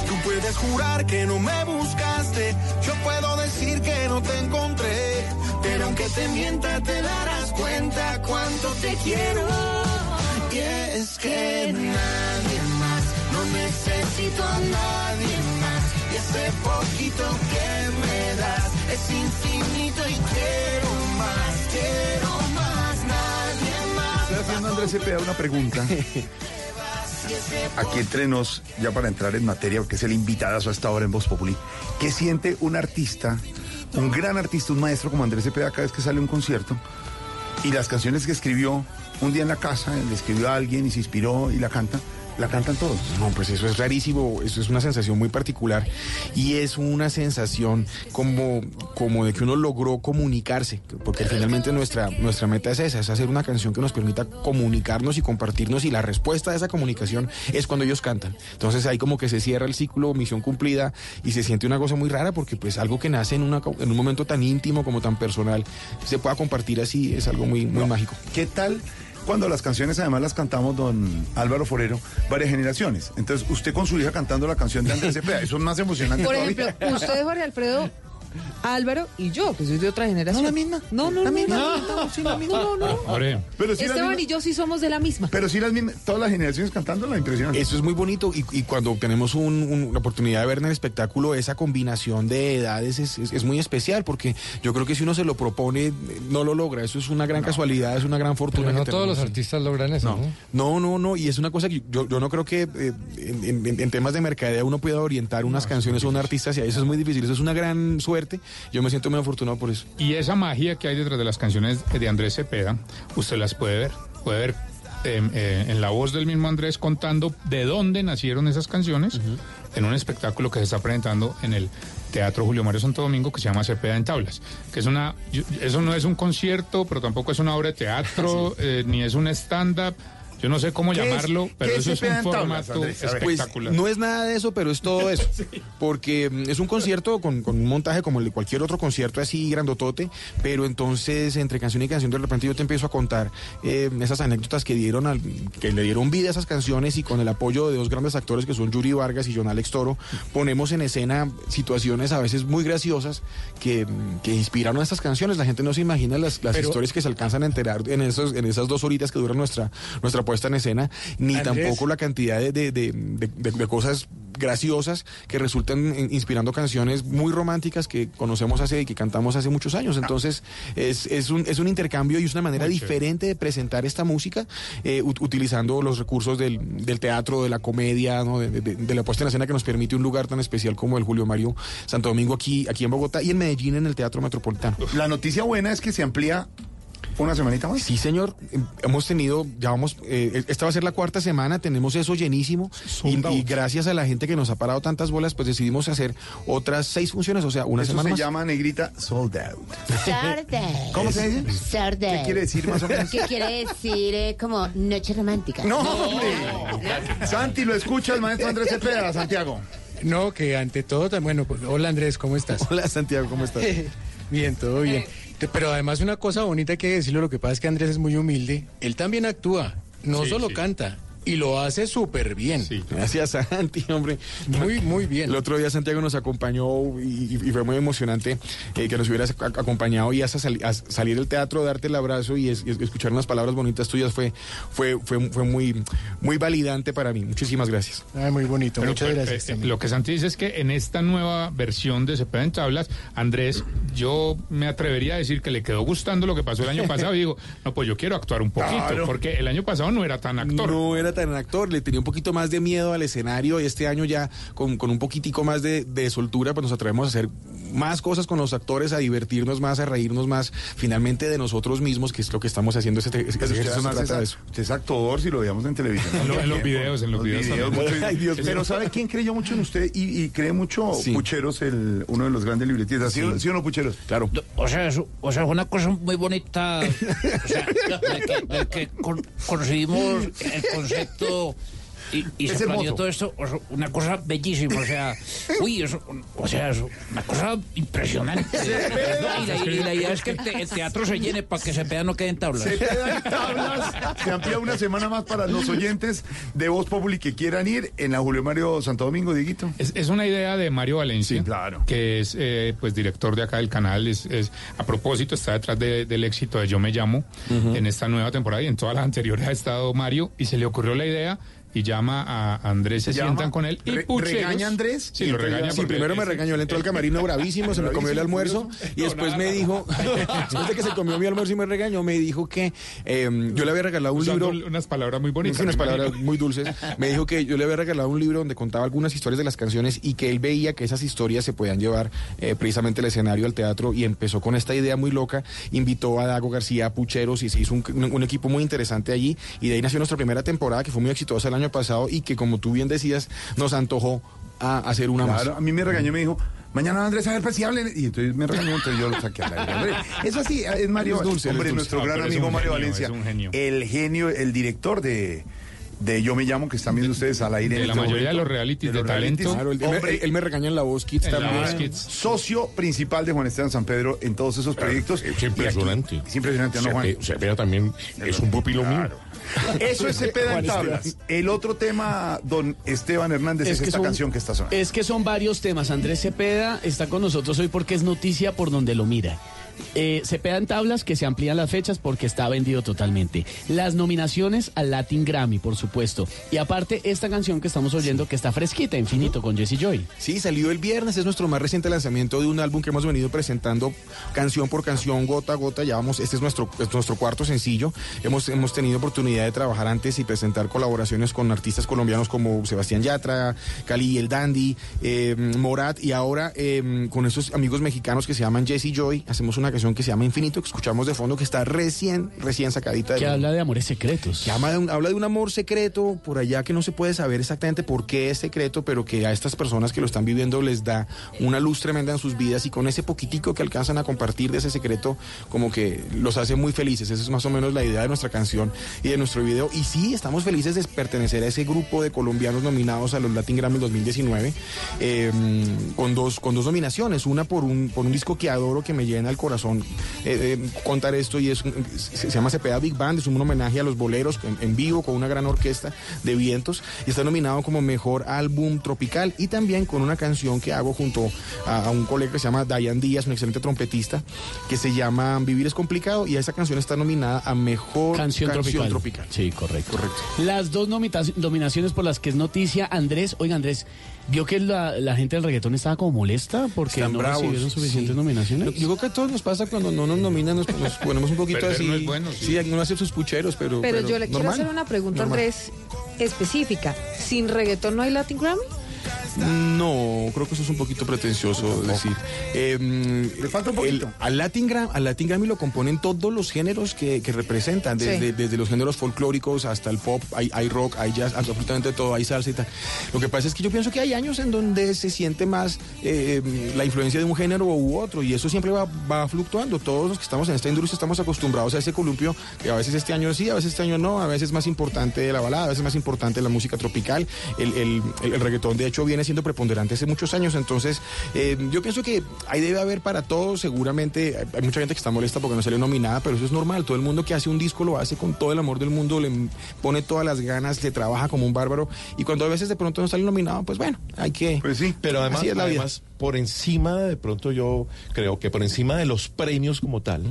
Tú puedes jurar que no me buscaste. Yo puedo decir que no te encontré. Pero aunque te mienta, te darás cuenta cuánto te quiero. Y es que nadie más, no necesito a nadie más. Y ese poquito que me das es infinito y quiero más, quiero Andrés Cepeda una pregunta. Aquí entre nos, ya para entrar en materia, porque es el invitadazo a esta hora en Voz Populi. ¿Qué siente un artista, un gran artista, un maestro como Andrés Cepeda cada vez que sale a un concierto? Y las canciones que escribió un día en la casa, le escribió a alguien y se inspiró y la canta. La cantan todos. No, pues eso es rarísimo, eso es una sensación muy particular y es una sensación como, como de que uno logró comunicarse, porque finalmente nuestra, nuestra meta es esa, es hacer una canción que nos permita comunicarnos y compartirnos y la respuesta a esa comunicación es cuando ellos cantan. Entonces ahí como que se cierra el ciclo, misión cumplida y se siente una cosa muy rara porque pues algo que nace en, una, en un momento tan íntimo como tan personal se pueda compartir así es algo muy, muy mágico. ¿Qué tal cuando las canciones además las cantamos don Álvaro Forero varias generaciones? Entonces, usted con su hija cantando la canción de Andrés Cepeda, eso es más emocionante Por todavía. ejemplo, usted, Jorge Alfredo, Álvaro y yo, que soy de otra generación. No, la misma. No, no, La no, misma. no, No, sí, la misma. no, no, no. Pero sí Esteban y yo sí somos de la misma. Pero sí las mismas, todas las generaciones cantando la impresión. Eso es muy bonito y, y cuando tenemos un- un- una oportunidad de ver en el espectáculo esa combinación de edades es, es- es muy especial porque yo creo que si uno se lo propone no lo logra. Eso es una gran casualidad, es una gran fortuna. Pero no todos los artistas logran eso, ¿no? No, no, no, y es una cosa que yo, yo no creo que eh, en, en- en temas de mercadeo uno pueda orientar unas canciones a un artista hacia eso es muy difícil, eso es una gran suerte. Yo me siento muy afortunado por eso. Y esa magia que hay detrás de las canciones de Andrés Cepeda, usted las puede ver. Puede ver eh, eh, en la voz del mismo Andrés contando de dónde nacieron esas canciones en un espectáculo que se está presentando en el Teatro Julio Mario Santo Domingo que se llama Cepeda en Tablas. Que es una, eso no es un concierto, pero tampoco es una obra de teatro, eh, ni es un stand-up. Yo no sé cómo ¿Qué es- llamarlo, pero eso es un Tablas, formato ver. espectacular. Pues, no es nada de eso, pero es todo eso. Porque mm, es un concierto con, con un montaje como el de cualquier otro concierto así grandotote, pero entonces entre canción y canción de repente yo te empiezo a contar eh, esas anécdotas que dieron al, que le dieron vida a esas canciones y con el apoyo de dos grandes actores que son Yuri Vargas y John Alex Toro, ponemos en escena situaciones a veces muy graciosas que, mm, que inspiraron a estas canciones. La gente no se imagina las, las Pero- historias que se alcanzan a enterar en, esos, en esas dos horitas que dura nuestra, nuestra puesta en escena, ni Andrés. tampoco la cantidad de, de- de- de- de- de cosas graciosas que resultan in- inspirando canciones muy románticas que conocemos hace y que cantamos hace muchos años. Entonces, es, es, un, es un intercambio y es una manera Muy chévere. diferente de presentar esta música, eh, ut- utilizando los recursos del, del teatro, de la comedia, ¿no? de, de- de la puesta en escena que nos permite un lugar tan especial como el Julio Mario Santo Domingo aquí, aquí en Bogotá y en Medellín en el Teatro Metropolitano. La noticia buena es que se amplía una semanita más. Sí, señor. Hemos tenido, ya vamos, eh, esta va a ser la cuarta semana, tenemos eso llenísimo. Y, Sold y gracias a la gente que nos ha parado tantas bolas, pues decidimos hacer otras seis funciones, o sea, una Eso semana se más. llama negrita sold out. Sorday. ¿Cómo se dice? Sorday. ¿Qué quiere decir más o menos? ¿Qué quiere decir eh, como noche romántica? No, hombre. Santi, lo escucha el maestro Andrés Cepeda, Santiago. No, que ante todo, tan- bueno, pues, hola Andrés, ¿cómo estás? Hola Santiago, ¿cómo estás? bien, todo bien. Pero además una cosa bonita que hay que decirlo, lo que pasa es que Andrés es muy humilde. Él también actúa, no Sí, solo sí. canta, y lo hace súper bien. Gracias, Santi, hombre. Muy, muy bien. El otro día Santiago nos acompañó y, y fue muy emocionante eh, que nos hubieras ac- acompañado y hasta a salir del teatro, darte el abrazo y, es- y escuchar unas palabras bonitas tuyas fue, fue, fue, fue muy, muy validante para mí. Muchísimas gracias. Ay, muy bonito, Pero, muchas pero, gracias. eh, lo que Santi dice es que en esta nueva versión de Cepeda en Tablas, Andrés, yo me atrevería a decir que le quedó gustando lo que pasó el año pasado y digo, no, pues yo quiero actuar un poquito, Claro. porque el año pasado no era tan actor. No era tan actor, le tenía un poquito más de miedo al escenario y este año ya con, con un poquitico más de, de soltura, pues nos atrevemos a hacer más cosas con los actores, a divertirnos más, a reírnos más, finalmente de nosotros mismos, que es lo que estamos haciendo. Ese, ese Usted, ejercicio se además, trata de es, eso. usted es actor, si lo veíamos en televisión. En lo- en los videos, en los videos Ay, Dios. Pero ¿sabe quién creyó mucho en usted y, y cree mucho Sí. Pucheros, el, uno de los grandes libretistas? ¿Sí, Sí. sí o no, Pucheros? Claro. O sea, es, o sea, es una cosa muy bonita, o sea, de que, de que con- conseguimos el concepto y, y Es se planeó hermoso. todo esto, o sea, una cosa bellísima, o sea, uy, eso, o sea, es una cosa impresionante. No, y, la, y la idea es que el, te- el teatro se llene para que se peda no quede en tablas. Se quedan tablas. Se amplía una semana más para los oyentes de Voz Populi que quieran ir en la Julio Mario Santo Domingo, Dieguito. Es, es una idea de Mario Valencia, Sí, claro. que es eh, pues director de acá del canal. Es, es- a propósito, está detrás de- del éxito de Yo Me Llamo en esta nueva temporada y en todas las anteriores ha estado Mario y se le ocurrió la idea y llama a Andrés, se, sientan con él y Re- ¿regaña a Andrés? Sí, lo regaña. Sí, primero me regañó, él entró al camarino bravísimo, se me comió el almuerzo y después me dijo, después de que se comió mi almuerzo y me regañó, me dijo que eh, yo le había regalado un usando libro unas palabras muy bonitas. Unas palabras muy dulces. Me dijo que yo le había regalado un libro donde contaba algunas historias de las canciones y que él veía que esas historias se podían llevar eh, precisamente al escenario, al teatro, y empezó con esta idea muy loca. Invitó a Dago García, a Pucheros, y se hizo un, un equipo muy interesante allí. Y de ahí nació nuestra primera temporada, que fue muy exitosa el año pasado y que, como tú bien decías, nos antojó a hacer una Claro, más. a mí me regañó y me dijo, mañana Andrés, a ver, pues si hablen. Y entonces me regañó, entonces yo lo saqué al aire. Hombre, Eso sí, es Mario, Es dulce, hombre, es dulce. nuestro Ah, gran amigo un Mario genio, Valencia. es un genio. El genio, el director de de Yo Me Llamo, que están viendo ustedes al aire. de en la este mayoría de los realities de los talento. realities. Claro, él, Hombre, él me regaña en la voz Kids En la también. Voz Kids. socio principal de Juan Esteban San Pedro en todos esos proyectos. Es Y impresionante. aquí- Es impresionante, ¿no, Juan? Cepe- Cepeda también es un pupilo mío. Eso es Cepeda en tablas. El otro tema, don Esteban Hernández, es, esta son- canción que está sonando. Es que son varios temas. Andrés Cepeda está con nosotros hoy porque es noticia por donde lo mira. Eh, Cepeda en tablas que se amplían las fechas porque está vendido totalmente. Las nominaciones al Latin Grammy, por supuesto. Y aparte, esta canción que estamos oyendo que está fresquita, Infinito, con Jesse Joy. Sí, salió el viernes, es nuestro más reciente lanzamiento de un álbum que hemos venido presentando canción por canción, gota a gota. Ya vamos, este es nuestro, es nuestro cuarto sencillo. Hemos, hemos tenido oportunidad de trabajar antes y presentar colaboraciones con artistas colombianos como Sebastián Yatra, Cali el Dandy, eh, Morat y ahora eh, con esos amigos mexicanos que se llaman Jesse Joy, hacemos una canción que se llama Infinito, que escuchamos de fondo, que está recién, recién sacadita. Que del- habla de amores secretos. que habla de, un, habla de un amor secreto por allá que no se puede saber exactamente por qué es secreto, pero que a estas personas que lo están viviendo les da una luz tremenda en sus vidas y con ese poquitico que alcanzan a compartir de ese secreto, como que los hace muy felices. Esa es más o menos la idea de nuestra canción y de nuestro video. Y sí, estamos felices de pertenecer a ese grupo de colombianos nominados a los Latin Grammy 2019 eh, con, dos, con dos nominaciones. Una por un, por un disco que adoro, que me llena el corazón eh, eh, contar esto y es se, se llama Cepeda Big Band, es un homenaje a los boleros en, en vivo con una gran orquesta de vientos y está nominado como mejor álbum tropical y también con una canción que hago junto a, a un colega que se llama Dayan Díaz, un excelente trompetista, que se llama Vivir es complicado y esa canción está nominada a mejor Canción, tropical. Sí, correcto. Correcto. Las dos nominaciones por las que es noticia, Andrés, oiga Andrés, ¿vio que la, la gente del reggaetón estaba como molesta porque Están no bravos, recibieron suficientes sí. nominaciones? Yo, yo creo que todos nos pasa cuando no nos nominan, nos, nos ponemos un poquito Perder así. no es bueno, sí. sí. uno hace sus pucheros, pero. Pero, yo le quiero hacer una pregunta, normal. Andrés, específica. ¿Sin reggaetón no hay Latin Grammy? No, creo que eso es un poquito pretencioso decir. Le falta un poquito. al, Latin Gram- al Latin Grammy lo componen todos los géneros que, que representan, desde, Sí. desde los géneros folclóricos hasta el pop, hay, hay rock, hay jazz, absolutamente todo, hay salsa y tal. Lo que pasa es que yo pienso que hay años en donde se siente más eh, la influencia de un género u otro y eso siempre va, va fluctuando. Todos los que estamos en esta industria estamos acostumbrados a ese columpio que a veces este año sí, a veces este año no, a veces es más importante la balada, a veces es más importante la música tropical. El, el- el- el reggaetón de hecho viene siendo preponderante hace muchos años, entonces eh, yo pienso que ahí debe haber para todos, seguramente hay- hay mucha gente que está molesta porque no salió nominada, pero eso es normal, todo el mundo que hace un disco lo hace con todo el amor del mundo, le pone todas las ganas, le trabaja como un bárbaro. Y cuando a veces de pronto no sale nominado, pues bueno, hay que... Pues sí, Pero además, Así es la vida. Por encima, de pronto yo creo que por encima de los premios como tal,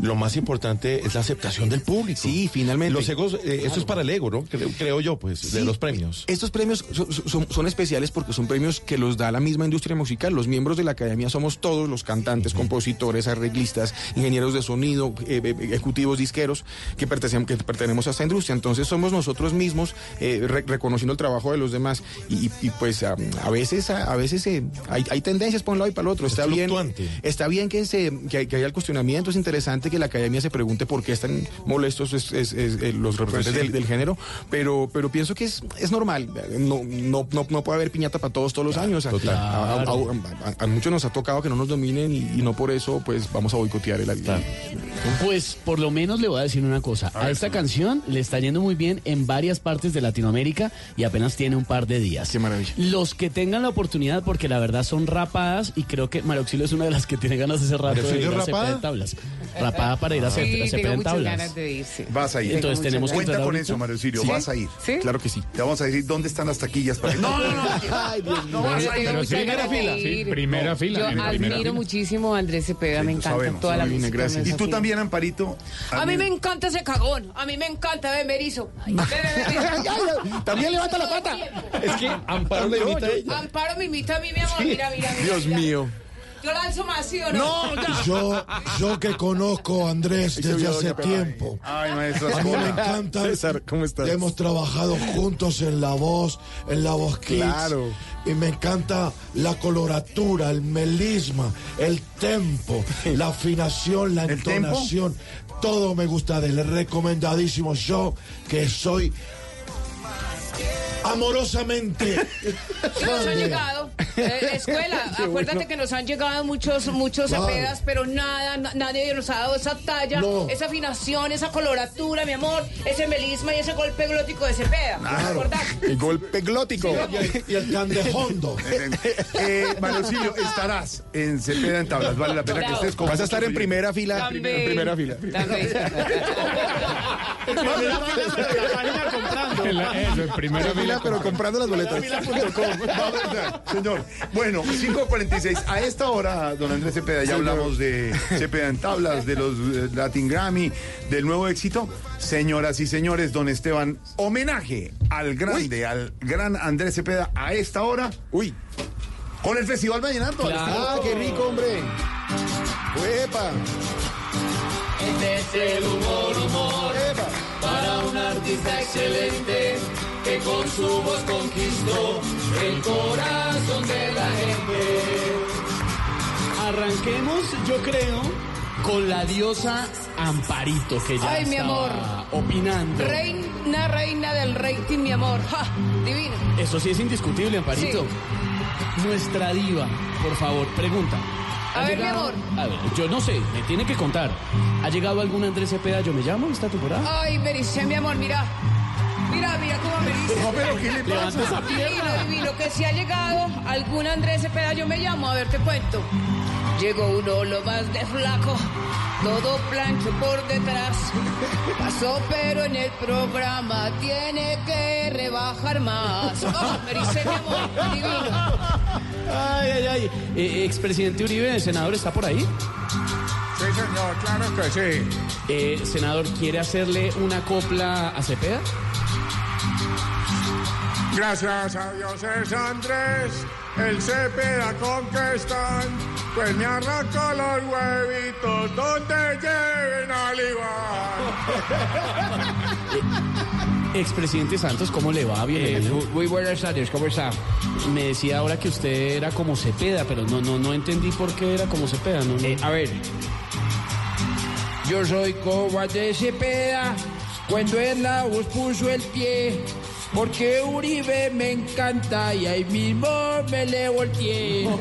lo más importante es la aceptación del público. Sí, finalmente. Los egos, eh, esto es para el ego, ¿no? Creo, creo yo, pues, de los premios. Estos premios son, son- son especiales porque son premios que los da la misma industria musical. Los miembros de la academia somos todos los cantantes, compositores, arreglistas, ingenieros de sonido, eh, eh, ejecutivos disqueros que pertenecemos, que pertenecemos a esta industria. Entonces somos nosotros mismos eh, re- reconociendo el trabajo de los demás. Y, pues a, a veces, a, a veces hay, hay tendencias para un lado y para el otro. Está bien, fluctuante. está bien que, se, que, hay- que haya el cuestionamiento. Es interesante que la academia se pregunte por qué están molestos es- es- es- eh, los representantes Pues sí. del, del género, pero, pero pienso que es, es normal. No, no, no, no puede haber piñata para todos todos los años. A, total. a- a- a- a muchos nos ha tocado que no nos dominen y, y no por eso pues vamos a boicotear el el- Pues por lo menos le voy a decir una cosa. A, esta canción le está yendo muy bien en varias partes de Latinoamérica y apenas tiene un par de días. Qué maravilla. Los que tengan la oportunidad, porque la verdad son rapadas y creo que María Auxilio es una de las que tiene ganas de ¿María ir Auxilio a Cepeda rapada? en tablas. Rapada para ir a hacer Sí, a tengo tablas. ganas de ir, Vas a ir. Entonces tenemos que Cuenta con ahorita. eso, Mario Sirio, ¿Sí? vas a ir. ¿Sí? Claro que sí. Te vamos a decir dónde están las taquillas para que... No, no, no. Ay, Dios mío. vas a ir. Pero Primera fila. Sí, primera fila. Yo primera admiro fila. muchísimo a Andrés Cepeda, me encanta sabemos, toda la música. gracias. Y tú también, Amparito. A mí me encanta ese cagón, a mí me encanta ver Merizo. También levanta la pata. Es que Amparo le imita a ella. Amparo me imita a mí, mi amor, mira, mira, mira. Dios mío. Yo la alzo más, ¿sí o no? Yo, yo que conozco a Andrés desde hace tiempo. Ay, maestro. A mí me encanta. César, ¿cómo estás? Hemos trabajado juntos en La Voz, en La Voz Kids. Claro. Y me encanta la coloratura, el melisma, el tempo, la afinación, la ¿El tempo? entonación. Todo me gusta de él. Recomendadísimo. Yo que soy amorosamente. Nos han llegado. Eh, escuela, acuérdate que nos han llegado muchos, muchos Claro. cepedas, pero nada, na- nadie nos ha dado esa talla, No. esa afinación, esa coloratura, mi amor, ese melisma y ese golpe glótico de cepeda. ¿Verdad? El golpe glótico. Y el, y el candejondo. Eh, Manucilio, estarás en Cepeda en Tablas. Vale la pena que estés con Vas a estar en primera fila. También. En primera fila. En la- eso, en primera fila, pero comprando las boletas. Señor, bueno, 5.46. A esta hora, don Andrés Cepeda, ya hablamos de Cepeda en tablas, de los eh, Latin Grammy, del nuevo éxito. Señoras y señores, don Esteban, homenaje al grande, al gran Andrés Cepeda a esta hora. Uy. Con el Festival Vallenato. al estilo- Ah, qué rico, hombre. ¡Uepa! Este es el humor, humor, para un artista excelente que con su voz conquistó el corazón de la gente. Arranquemos, yo creo, con la diosa Amparito, que ya Ay, mi estaba amor. opinando. Reina, reina del rating, mi amor. ¡Ja! Divino. Eso sí es indiscutible, Amparito. Nuestra diva, por favor, pregunta. A ¿Ha ver, mi llegado- amor. A ver, yo no sé, me tiene que contar. ¿Ha llegado algún Andrés Cepeda, yo me llamo, esta temporada? Ay, Mericé, mi amor, mira. Mira, mira cómo me dice. No, pero ¿qué le pasa? Levanta esa pierna. Divino, divino, que si ha llegado algún Andrés Cepeda, yo me llamo, a ver, te cuento. Llegó uno lo más de flaco, todo plancho por detrás. Pasó, pero en el programa tiene que rebajar más. Oh, Mericé, mi amor, divino. Ay, ay, ay. Eh, expresidente Uribe, el senador, ¿está por ahí? Sí, señor, claro que sí. Eh, senador, ¿quiere hacerle una copla a Cepeda? Gracias a Dios es Andrés, el Cepeda con que están. Pues me arranco los huevitos donde lleven al Iván. Expresidente Santos, ¿cómo le va? Bienvenido. Eh, muy buenas tardes, ¿cómo está? Me decía ahora que usted era como Cepeda, pero no, no, no entendí por qué era como Cepeda. No, no. Eh, a ver, yo soy como de Cepeda cuando en la voz puso el pie. Porque Uribe me encanta y ahí mismo me le volteé.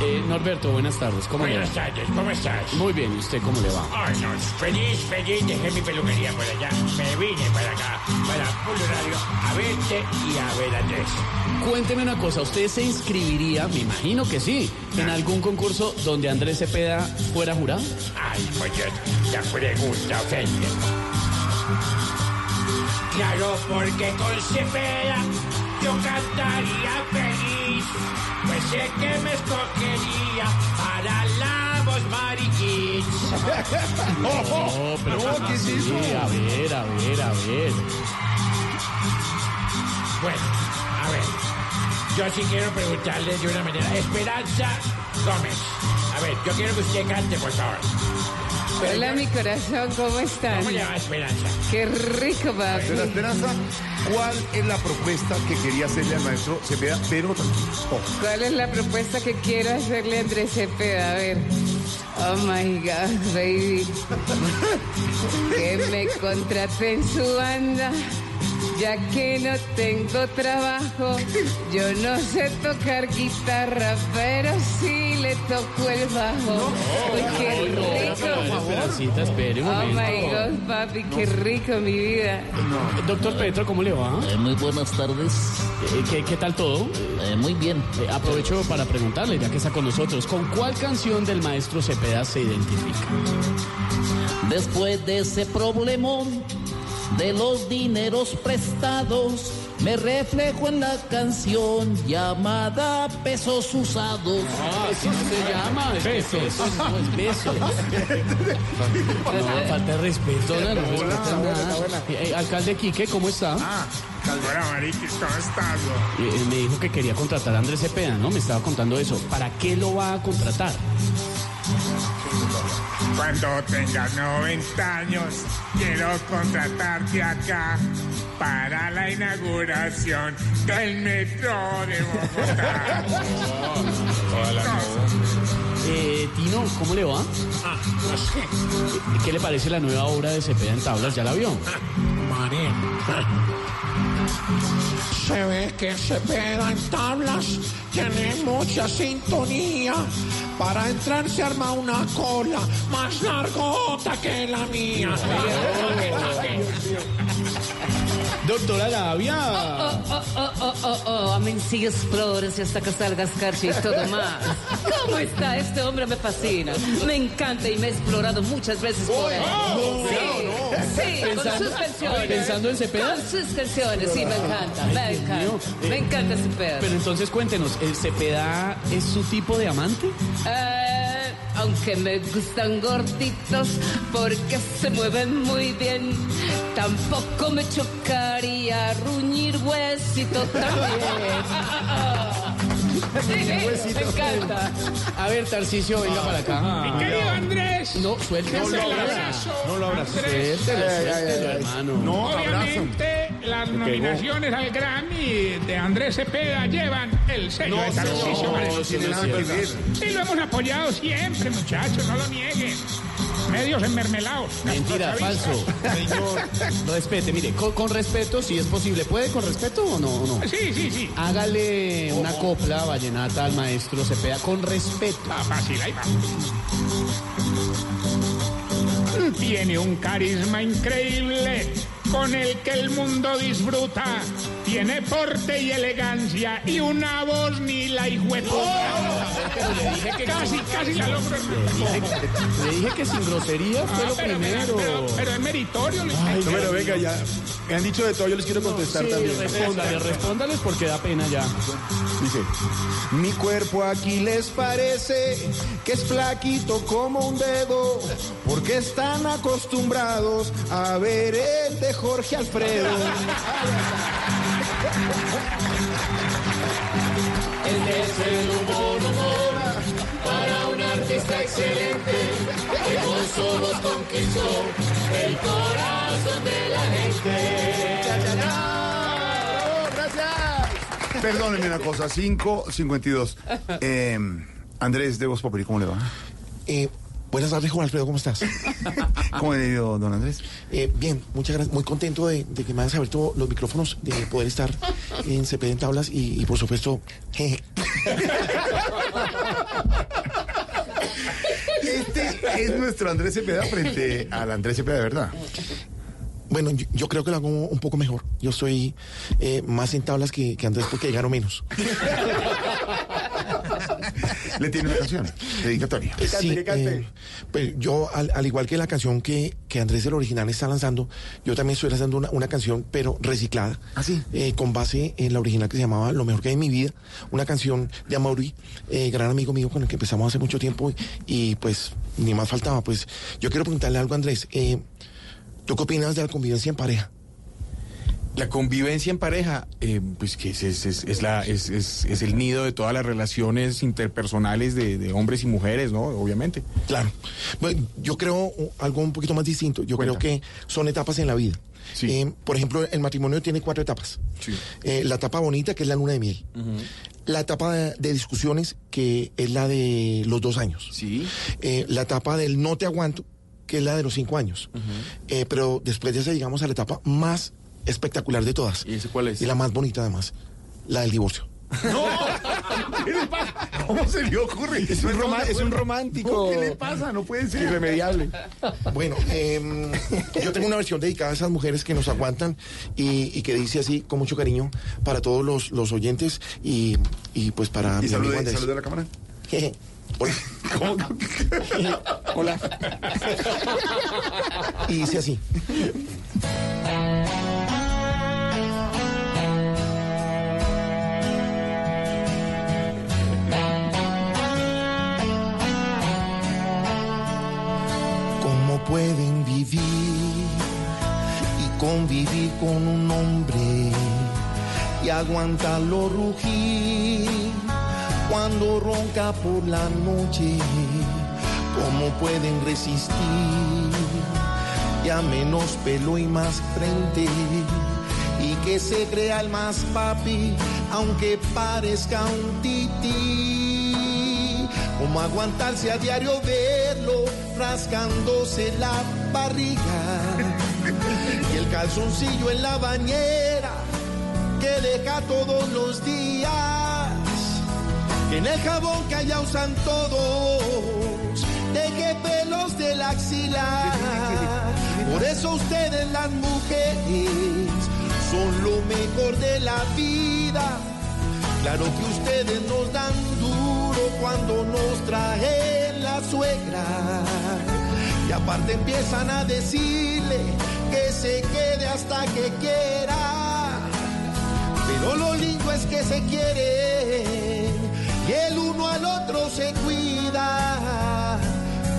Eh, Norberto, buenas tardes. ¿Cómo le va? Buenas tardes, ¿cómo estás? Muy bien, ¿y usted cómo le va? Ay, no, feliz, feliz, dejé mi peluquería por allá. Me vine para acá, para Polo Radio, a verte y a ver a Andrés. Cuénteme una cosa, ¿usted se inscribiría, me imagino que sí, en algún concurso donde Andrés Cepeda fuera jurado? Ay, pues yo, la pregunta ofende. Claro, porque con Cepeda yo cantaría feliz. Pues sé que me escogería para la voz mariquís. No, pero No, ¿qué es sí, eso? A ver, a ver, a ver. Bueno, a ver, yo sí quiero preguntarle de una manera. Esperanza Gómez. A ver, yo quiero que usted cante, por favor. Hola, mi corazón, ¿cómo están? ¿Cómo le va, Esperanza? Qué rico, papi. Señora Esperanza, ¿cuál es la propuesta que quería hacerle al maestro Cepeda? Pero tranquilo. Oh. ¿Cuál es la propuesta que quiero hacerle a Andrés Cepeda? A ver. Oh my God, baby. Que me contrate en su banda. Ya que no tengo trabajo, yo no sé tocar guitarra, pero sí le toco el bajo. Uy, qué rico. espere un Oh momento. my God, papi, qué rico mi vida. Doctor Petro, ¿cómo le va? muy buenas tardes. Eh, ¿qué, qué tal todo? muy bien. Eh, aprovecho para preguntarle, ya que está con nosotros, ¿con cuál canción del maestro Cepeda se identifica? Después de ese problemón de los dineros prestados, me reflejo en la canción llamada Pesos Usados. Ah, así se llama. es Besos. No es besos. No, falta de respeto. No, no respeta nada. Eh, alcalde Quique, ¿cómo está? Ah, ¿cómo estás? Eh, eh, me dijo que quería contratar a Andrés Cepeda, ¿no? Me estaba contando eso. ¿Para qué lo va a contratar? Cuando tengas 90 años, quiero contratarte acá para la inauguración del metro de Bogotá. Eh, Tino, ¿cómo le va? Ah, no sé. ¿Qué le parece la nueva obra de Cepeda en tablas? ¿Ya la vio? María. Se ve que Cepeda en tablas tiene mucha sintonía. Para entrar se arma una cola más largota que la mía. Doctora Labia. Oh, oh, oh, oh, oh, oh, a mí sigue explores y hasta que salgas carchi y todo más. ¿Cómo está? Este hombre me fascina. Me encanta y me he explorado muchas veces por él. Sí, sí, con sus canciones. pensando en Cepeda. Con sus canciones, sí, me encanta, me encanta. Me encanta Cepeda. Pero entonces cuéntenos, ¿el Cepeda es su tipo de amante? Eh, aunque me gustan gorditos porque se mueven muy bien, tampoco me chocaría ruñir huesito también. Sí, me encanta. A ver, Tarcicio, venga para acá. Mi querido Andrés. No, suéltelo. No lo abrazo. No lo abrazo. Andrés. Suéltelo, suéltelo, hermano. Obviamente, las nominaciones al Grammy de Andrés Cepeda llevan el sello No, de no, no ver. Y lo hemos apoyado siempre, muchachos, no lo nieguen. Medios enmermelados. Mentira, falso. Señor, respete, mire, con, con respeto, si es posible. ¿Puede con respeto o no? o no? Sí, sí, sí. Hágale una copla vallenata al maestro Cepeda con respeto. Ah, fácil, ahí va. Tiene un carisma increíble con el que el mundo disfruta. Tiene porte y elegancia y una voz ni la hijueputa. Casi, casi la logro. Le dije que sin grosería fue Ah, lo pero, primero. pero, pero es meritorio. Luis. No, pero venga, ya. Me han dicho de todo, yo les quiero contestar Sí, también. respóndale, respóndales porque da pena ya. Dice, mi cuerpo aquí les parece que es flaquito como un dedo, porque están acostumbrados a ver el de Jorge Alfredo. Este es el humor, excelente, que con su voz conquistó el corazón de la gente. Perdónenme una cosa, 5.52. Eh, Andrés de Voz Populi, ¿cómo le va? Eh, buenas tardes, Juan Alfredo, ¿cómo estás? ¿Cómo le ha ido, don Andrés? Eh, bien, muchas gracias. Muy contento de, de que me hayas abierto los micrófonos, de poder estar en CP en tablas y, y, por supuesto, jeje. Este es nuestro Andrés Cepeda frente al Andrés Cepeda de verdad. Bueno, yo, yo creo que lo hago un poco mejor. Yo soy eh, más en tablas que, que Andrés porque gano menos. Le tiene una canción dedicatoria. Sí, eh, pues yo, al, al igual que la canción que, que Andrés el original está lanzando, yo también estoy lanzando una, una canción, pero reciclada. eh, con base en la original que se llamaba Lo mejor que hay en mi vida. Una canción de Amaury, eh, gran amigo mío con el que empezamos hace mucho tiempo. Y, y, pues, ni más faltaba. Pues yo quiero preguntarle algo a Andrés. Eh, ¿Tú qué opinas de la convivencia en pareja? La convivencia en pareja, eh, pues que es, es, es, es la, es, el nido de todas las relaciones interpersonales de, de hombres y mujeres, ¿no? Obviamente. Claro. Bueno, yo creo algo un poquito más distinto. Yo creo que son etapas en la vida. Eh, por ejemplo, el matrimonio tiene cuatro etapas. Eh, la etapa bonita, que es la luna de miel. La etapa de, de discusiones, que es la de los dos años. Eh, la etapa del no te aguanto, que es la de los cinco años. Eh, pero después de esa llegamos a la etapa más espectacular de todas. ¿Y ese cuál es? Y la más bonita además, la del divorcio. ¿Cómo se le ocurre? Es un roma- es un romántico. ¿Qué le pasa? No puede ser. Irremediable. Bueno, em, yo tengo una versión dedicada a esas mujeres que nos aguantan y, y que dice así, con mucho cariño, para todos los, los oyentes y, y pues para ¿Y mi amigo salude, a la cámara? Jeje. Hola. Hola. Y dice así. Pueden vivir y convivir con un hombre y aguantarlo rugir cuando ronca por la noche? ¿Cómo pueden resistir? Ya menos pelo y más frente y que se crea el más papi aunque parezca un tití. ¿Cómo aguantarse a diario verlo rascándose la barriga? Y el calzoncillo en la bañera deja todos los días. Que en el jabón que allá usan todos, deje pelos de la axila. Por eso ustedes las mujeres son lo mejor de la vida. Claro que ustedes nos dan duro cuando nos traen la suegra. Y aparte empiezan a decirle que se quede hasta que quiera. Pero lo lindo es que se quieren y el uno al otro se cuida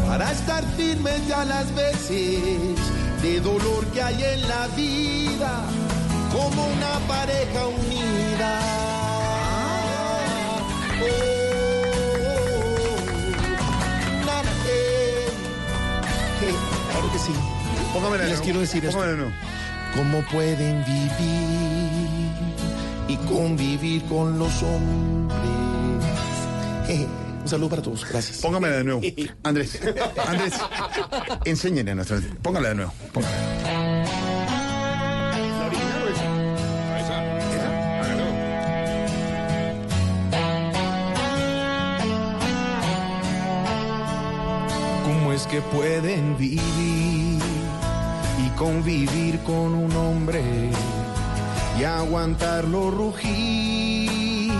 para estar firmes ya las veces de dolor que hay en la vida como una pareja unida. Oh, que sí. Póngamela Les quiero decir esto. Nuevo. ¿Cómo pueden vivir y convivir con los hombres? Jeje. Un saludo para todos. Gracias. Póngamela de nuevo. Andrés, Andrés, enséñenle a nuestra. Póngala de nuevo. póngala. Que pueden vivir y convivir con un hombre y aguantarlo rugir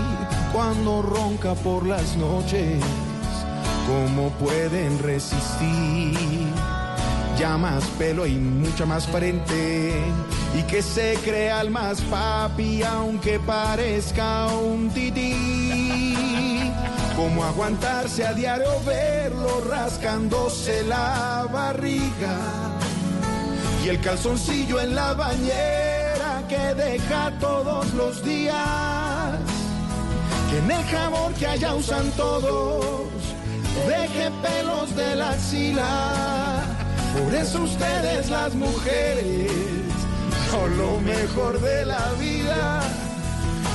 cuando ronca por las noches? ¿Cómo pueden resistir? Ya más pelo y mucha más frente y que se crea el más papi aunque parezca un tití. Cómo aguantarse a diario verlo rascándose la barriga y el calzoncillo en la bañera que deja todos los días. Que en el jabón que allá usan todos deje pelos de la axila. Por eso ustedes las mujeres son lo mejor de la vida.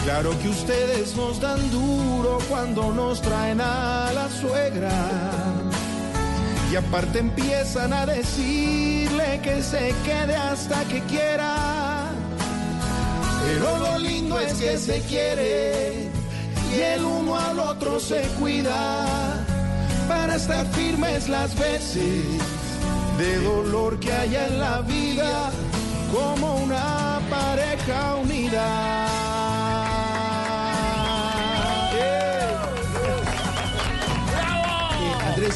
Claro que ustedes nos dan duro cuando nos traen a la suegra. Y aparte empiezan a decirle que se quede hasta que quiera. Pero lo lindo es que se quiere y el uno al otro se cuida para estar firmes las veces de dolor que haya en la vida como una pareja unida.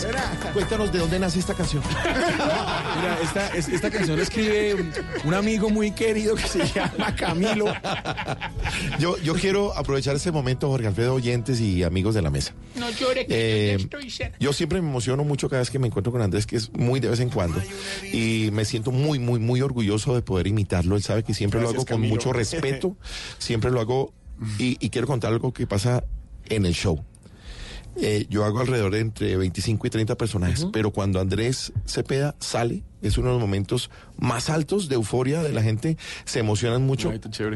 Andrés, cuéntanos de dónde nace esta canción. Mira, esta, es- esta canción la escribe un, un amigo muy querido que se llama Camilo. Yo, yo quiero aprovechar este momento, Jorge Alfredo, oyentes y amigos de la mesa. No llore que Eh, yo estoy cerca. Yo siempre me emociono mucho cada vez que me encuentro con Andrés, que es muy de vez en cuando. Y me siento muy, muy, muy orgulloso de poder imitarlo. Él sabe que siempre lo hago con Camilo. mucho respeto. Siempre lo hago. Y, y quiero contar algo que pasa en el show. Eh, yo hago alrededor de entre 25 y 30 personajes, pero cuando Andrés Cepeda sale, es uno de los momentos más altos de euforia de la gente, se emocionan mucho,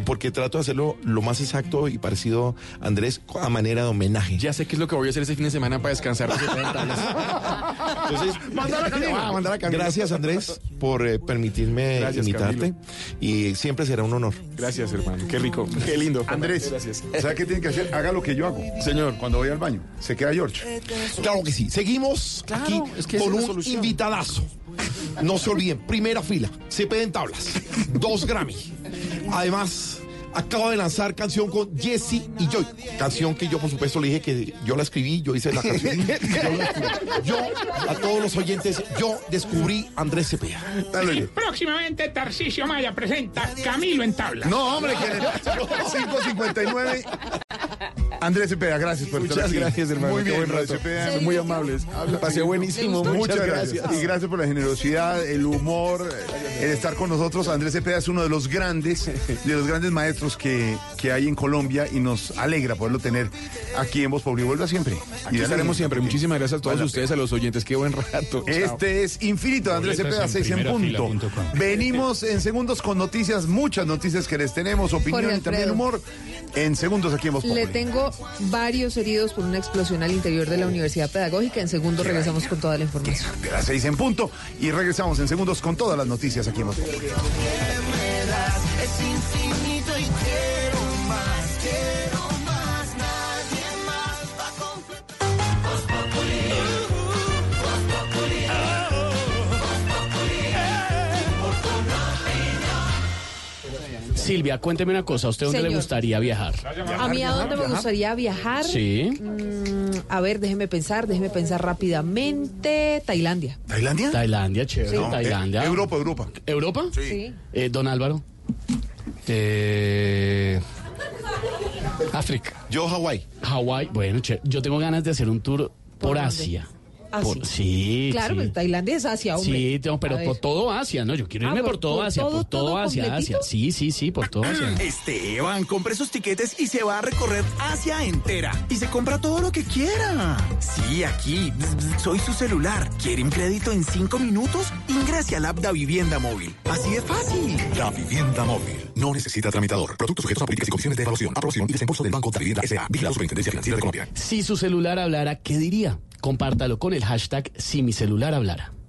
porque trato de hacerlo lo más exacto y parecido a Andrés a manera de homenaje. Ya sé qué es lo que voy a hacer ese fin de semana para descansar. de 70 años. Entonces, a Camilo. Ah, a Camilo. Gracias Andrés por eh, permitirme Gracias, Camilo. y siempre será un honor. Gracias, hermano. Qué rico. Qué lindo. Andrés, Gracias. ¿sabe qué tiene que hacer? Haga lo que yo hago. Señor. Cuando voy al baño, se queda George. Claro que sí. Seguimos Claro, aquí es que esa con un solución. invitadazo. No se olviden, primera fila, CP en tablas, dos Grammy. Además, acaba de lanzar canción con Jesse y Joy. Canción que yo, por supuesto, le dije que yo la escribí, yo hice la canción. Yo, la escribí. Yo, a todos los oyentes, yo descubrí Andrés Cepeda. Dale. Y próximamente Tarcisio Maya presenta Camilo en tabla. No, hombre, que 559. Andrés Cepeda, gracias por estar Muchas aquí. gracias, hermano. Muy Qué bien, buen rato. Cepeda. Son muy amables. Pasé buenísimo. Muchas gracias. Y gracias por la generosidad, el humor, el estar con nosotros. Andrés Cepeda es uno de los grandes, de los grandes maestros que, que hay en Colombia y nos alegra poderlo tener aquí en Voz Populi. Vuelva siempre. Aquí estaremos siempre. Muchísimas gracias a todos ustedes, a los oyentes. Qué buen rato. Chao. Este es Infinito de Andrés Boletas Cepeda, en 6 en punto. Venimos en segundos con noticias, muchas noticias que les tenemos, opinión y también humor. En segundos aquí en Voz Le Populi. tengo varios heridos por una explosión al interior de la Universidad Pedagógica. En segundo regresamos con toda la información. De las 6 en punto y regresamos en segundos con todas las noticias aquí en Voz Populi. Silvia, cuénteme una cosa. ¿A usted dónde le gustaría viajar? A mí a dónde me gustaría viajar. Sí. Mm, a ver, déjeme pensar, déjeme pensar rápidamente. Tailandia. ¿Tailandia? Tailandia, chévere. Sí. Tailandia. Eh, Europa, Europa. ¿Europa? Sí. Eh, don Álvaro. Eh, África. Yo, Hawái. Hawái. Bueno, che, yo tengo ganas de hacer un tour por? Asia. Ah, Por- sí. sí, Claro, sí. pues Tailandia es Asia, hombre. Sí, tengo- pero por todo Asia, ¿no? Yo quiero Ah, irme por, por- todo por Asia, todo, por todo, todo Asia, completito. Asia. Sí, sí, sí, por todo Asia. Esteban, compre sus tiquetes y se va a recorrer Asia entera. Y se compra todo lo que quiera. Sí, aquí. Soy su celular. ¿Quiere un crédito en cinco minutos? Ingrese al app Da Vivienda Móvil. Así de fácil. La vivienda móvil. No necesita tramitador. Productos sujetos a políticas y condiciones de evaluación, aprobación y desembolso del Banco de Vivienda S.A. Vigilado Superintendencia Financiera de Colombia. Si su celular hablara, ¿qué diría? Compártalo con el hashtag Si.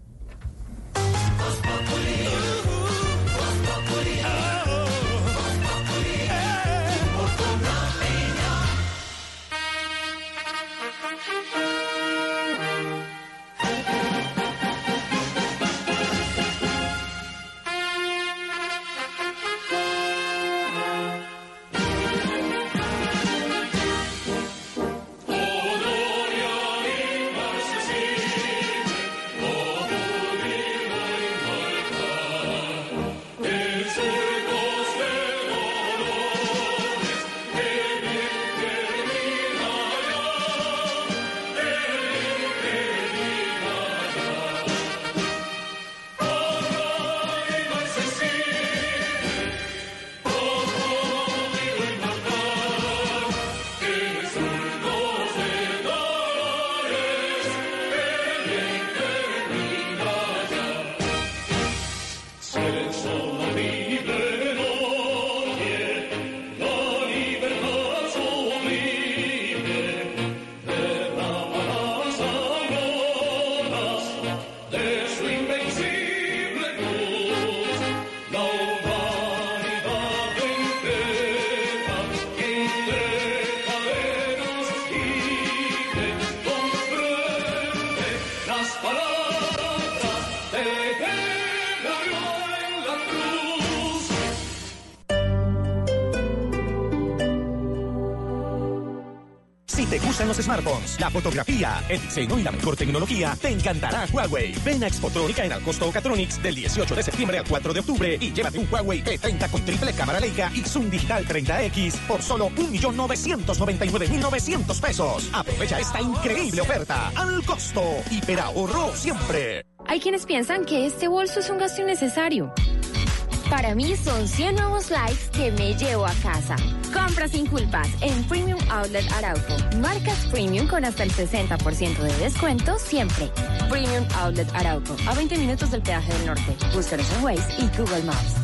Fotografía, el diseño y la mejor tecnología, te encantará Huawei. Ven a Expotrónica en Alcosto Catronics del 18 de septiembre al 4 de octubre y llévate un Huawei P30 con triple cámara Leica y Zoom Digital 30X por solo 1.999.900 pesos. Aprovecha esta increíble oferta al costo. Hiperahorro siempre. Hay quienes piensan que este bolso es un gasto innecesario. Para mí son 100 nuevos likes que me llevo a casa. Compra sin culpas en Premium Outlet Arauco. Marcas Premium con hasta el 60% de descuento siempre. Premium Outlet Arauco. A 20 minutos del peaje del norte. Búscanos en Waze y Google Maps.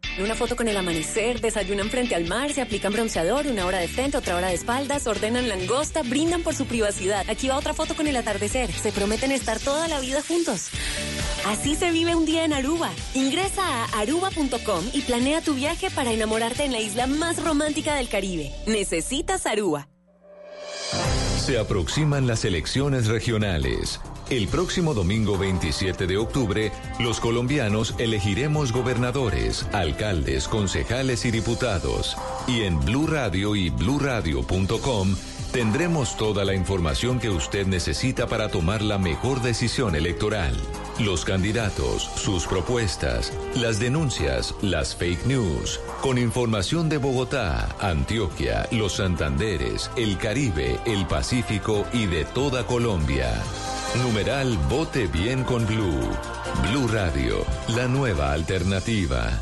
Una foto con el amanecer, desayunan frente al mar, se aplican bronceador, una hora de frente, otra hora de espaldas, ordenan langosta, brindan por su privacidad. Aquí va otra foto con el atardecer. Se prometen estar toda la vida juntos. Así se vive un día en Aruba. Ingresa a aruba.com y planea tu viaje para enamorarte en la isla más romántica del Caribe. Necesitas Aruba. Se aproximan las elecciones regionales. El próximo domingo 27 de octubre, los colombianos elegiremos gobernadores, alcaldes, concejales y diputados. Y en Blue Radio y bluradio.com tendremos toda la información que usted necesita para tomar la mejor decisión electoral. Los candidatos, sus propuestas, las denuncias, las fake news. Con información de Bogotá, Antioquia, los Santanderes, el Caribe, el Pacífico y de toda Colombia. Numeral Vote Bien con Blue. Blue Radio, la nueva alternativa.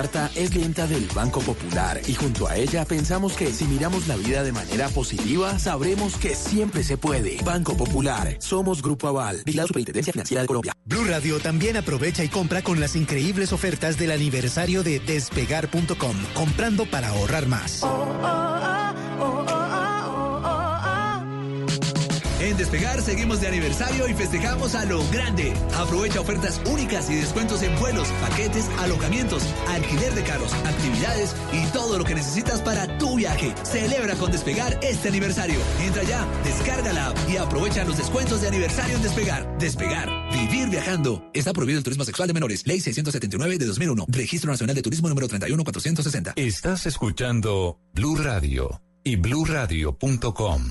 Marta es clienta del Banco Popular y junto a ella pensamos que si miramos la vida de manera positiva, sabremos que siempre se puede. Banco Popular, somos Grupo Aval, la Superintendencia Financiera de Colombia. Blue Radio también aprovecha y compra con las increíbles ofertas del aniversario de despegar.com, comprando para ahorrar más. En Despegar seguimos de aniversario y festejamos a lo grande. Aprovecha ofertas únicas y descuentos en vuelos, paquetes, alojamientos, alquiler de carros, actividades y todo lo que necesitas para tu viaje. Celebra con Despegar este aniversario. Entra ya, descarga la app y aprovecha los descuentos de aniversario en Despegar. Despegar, vivir viajando. Está prohibido el turismo sexual de menores. Ley 679 de 2001. Registro Nacional de Turismo número 31460. Estás escuchando Blue Radio y bluradio.com.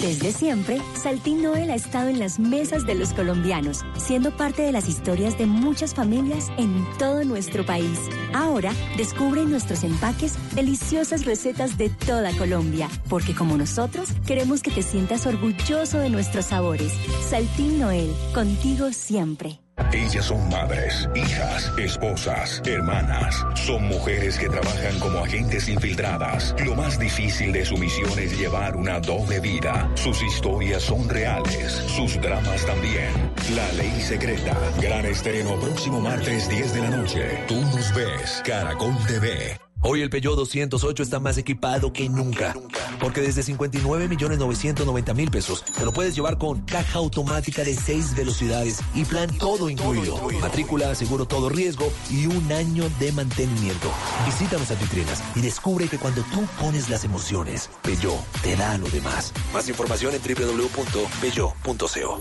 Desde siempre, Saltín Noel ha estado en las mesas de los colombianos, siendo parte de las historias de muchas familias en todo nuestro país. Ahora, descubre en nuestros empaques deliciosas recetas de toda Colombia, porque como nosotros, queremos que te sientas orgulloso de nuestros sabores. Saltín Noel, contigo siempre. Ellas son madres, hijas, esposas, hermanas. Son mujeres que trabajan como agentes infiltradas. Lo más difícil de su misión es llevar una doble vida. Sus historias son reales, sus dramas también. La ley secreta. Gran estreno próximo martes 10 de la noche. Tú nos ves, Caracol TV. Hoy el Peugeot 208 está más equipado que nunca. Porque desde 59 millones 990 mil pesos te lo puedes llevar con caja automática de 6 velocidades y plan todo incluido. Matrícula, seguro todo riesgo y un año de mantenimiento. Visita nuestras vitrinas y descubre que cuando tú pones las emociones, Peugeot te da lo demás. Más información en www.peugeot.co.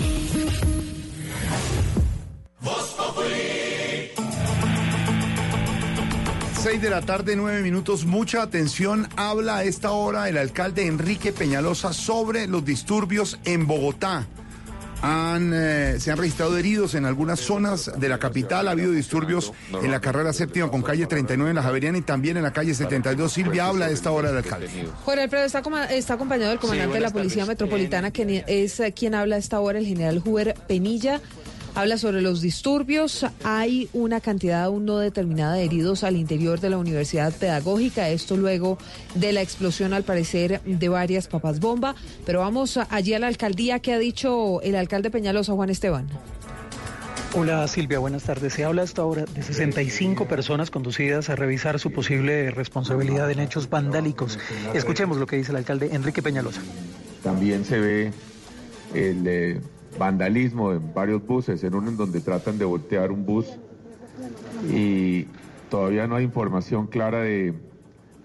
6 de la tarde, 9 minutos. Mucha atención. Habla a esta hora el alcalde Enrique Peñalosa sobre los disturbios en Bogotá. Han, eh, se han registrado heridos en algunas zonas de la capital. Ha habido disturbios en la carrera séptima con calle 39 en la Javeriana y también en la calle 72. Silvia habla a esta hora del alcalde. Jorge Alfredo está, está acompañado del comandante de la Policía Metropolitana, que es quien habla a esta hora, el general Huber Penilla. Habla sobre los disturbios. Hay una cantidad aún no determinada de heridos al interior de la Universidad Pedagógica. Esto luego de la explosión, al parecer, de varias papas bomba. Pero vamos allí a la alcaldía. ¿Qué ha dicho el alcalde Peñalosa, Juan Esteban? Hola Silvia, buenas tardes. Se habla hasta ahora de 65 personas conducidas a revisar su posible responsabilidad en hechos vandálicos. Escuchemos lo que dice el alcalde Enrique Peñalosa. También se ve el eh, vandalismo en varios buses, en uno en donde tratan de voltear un bus y todavía no hay información clara de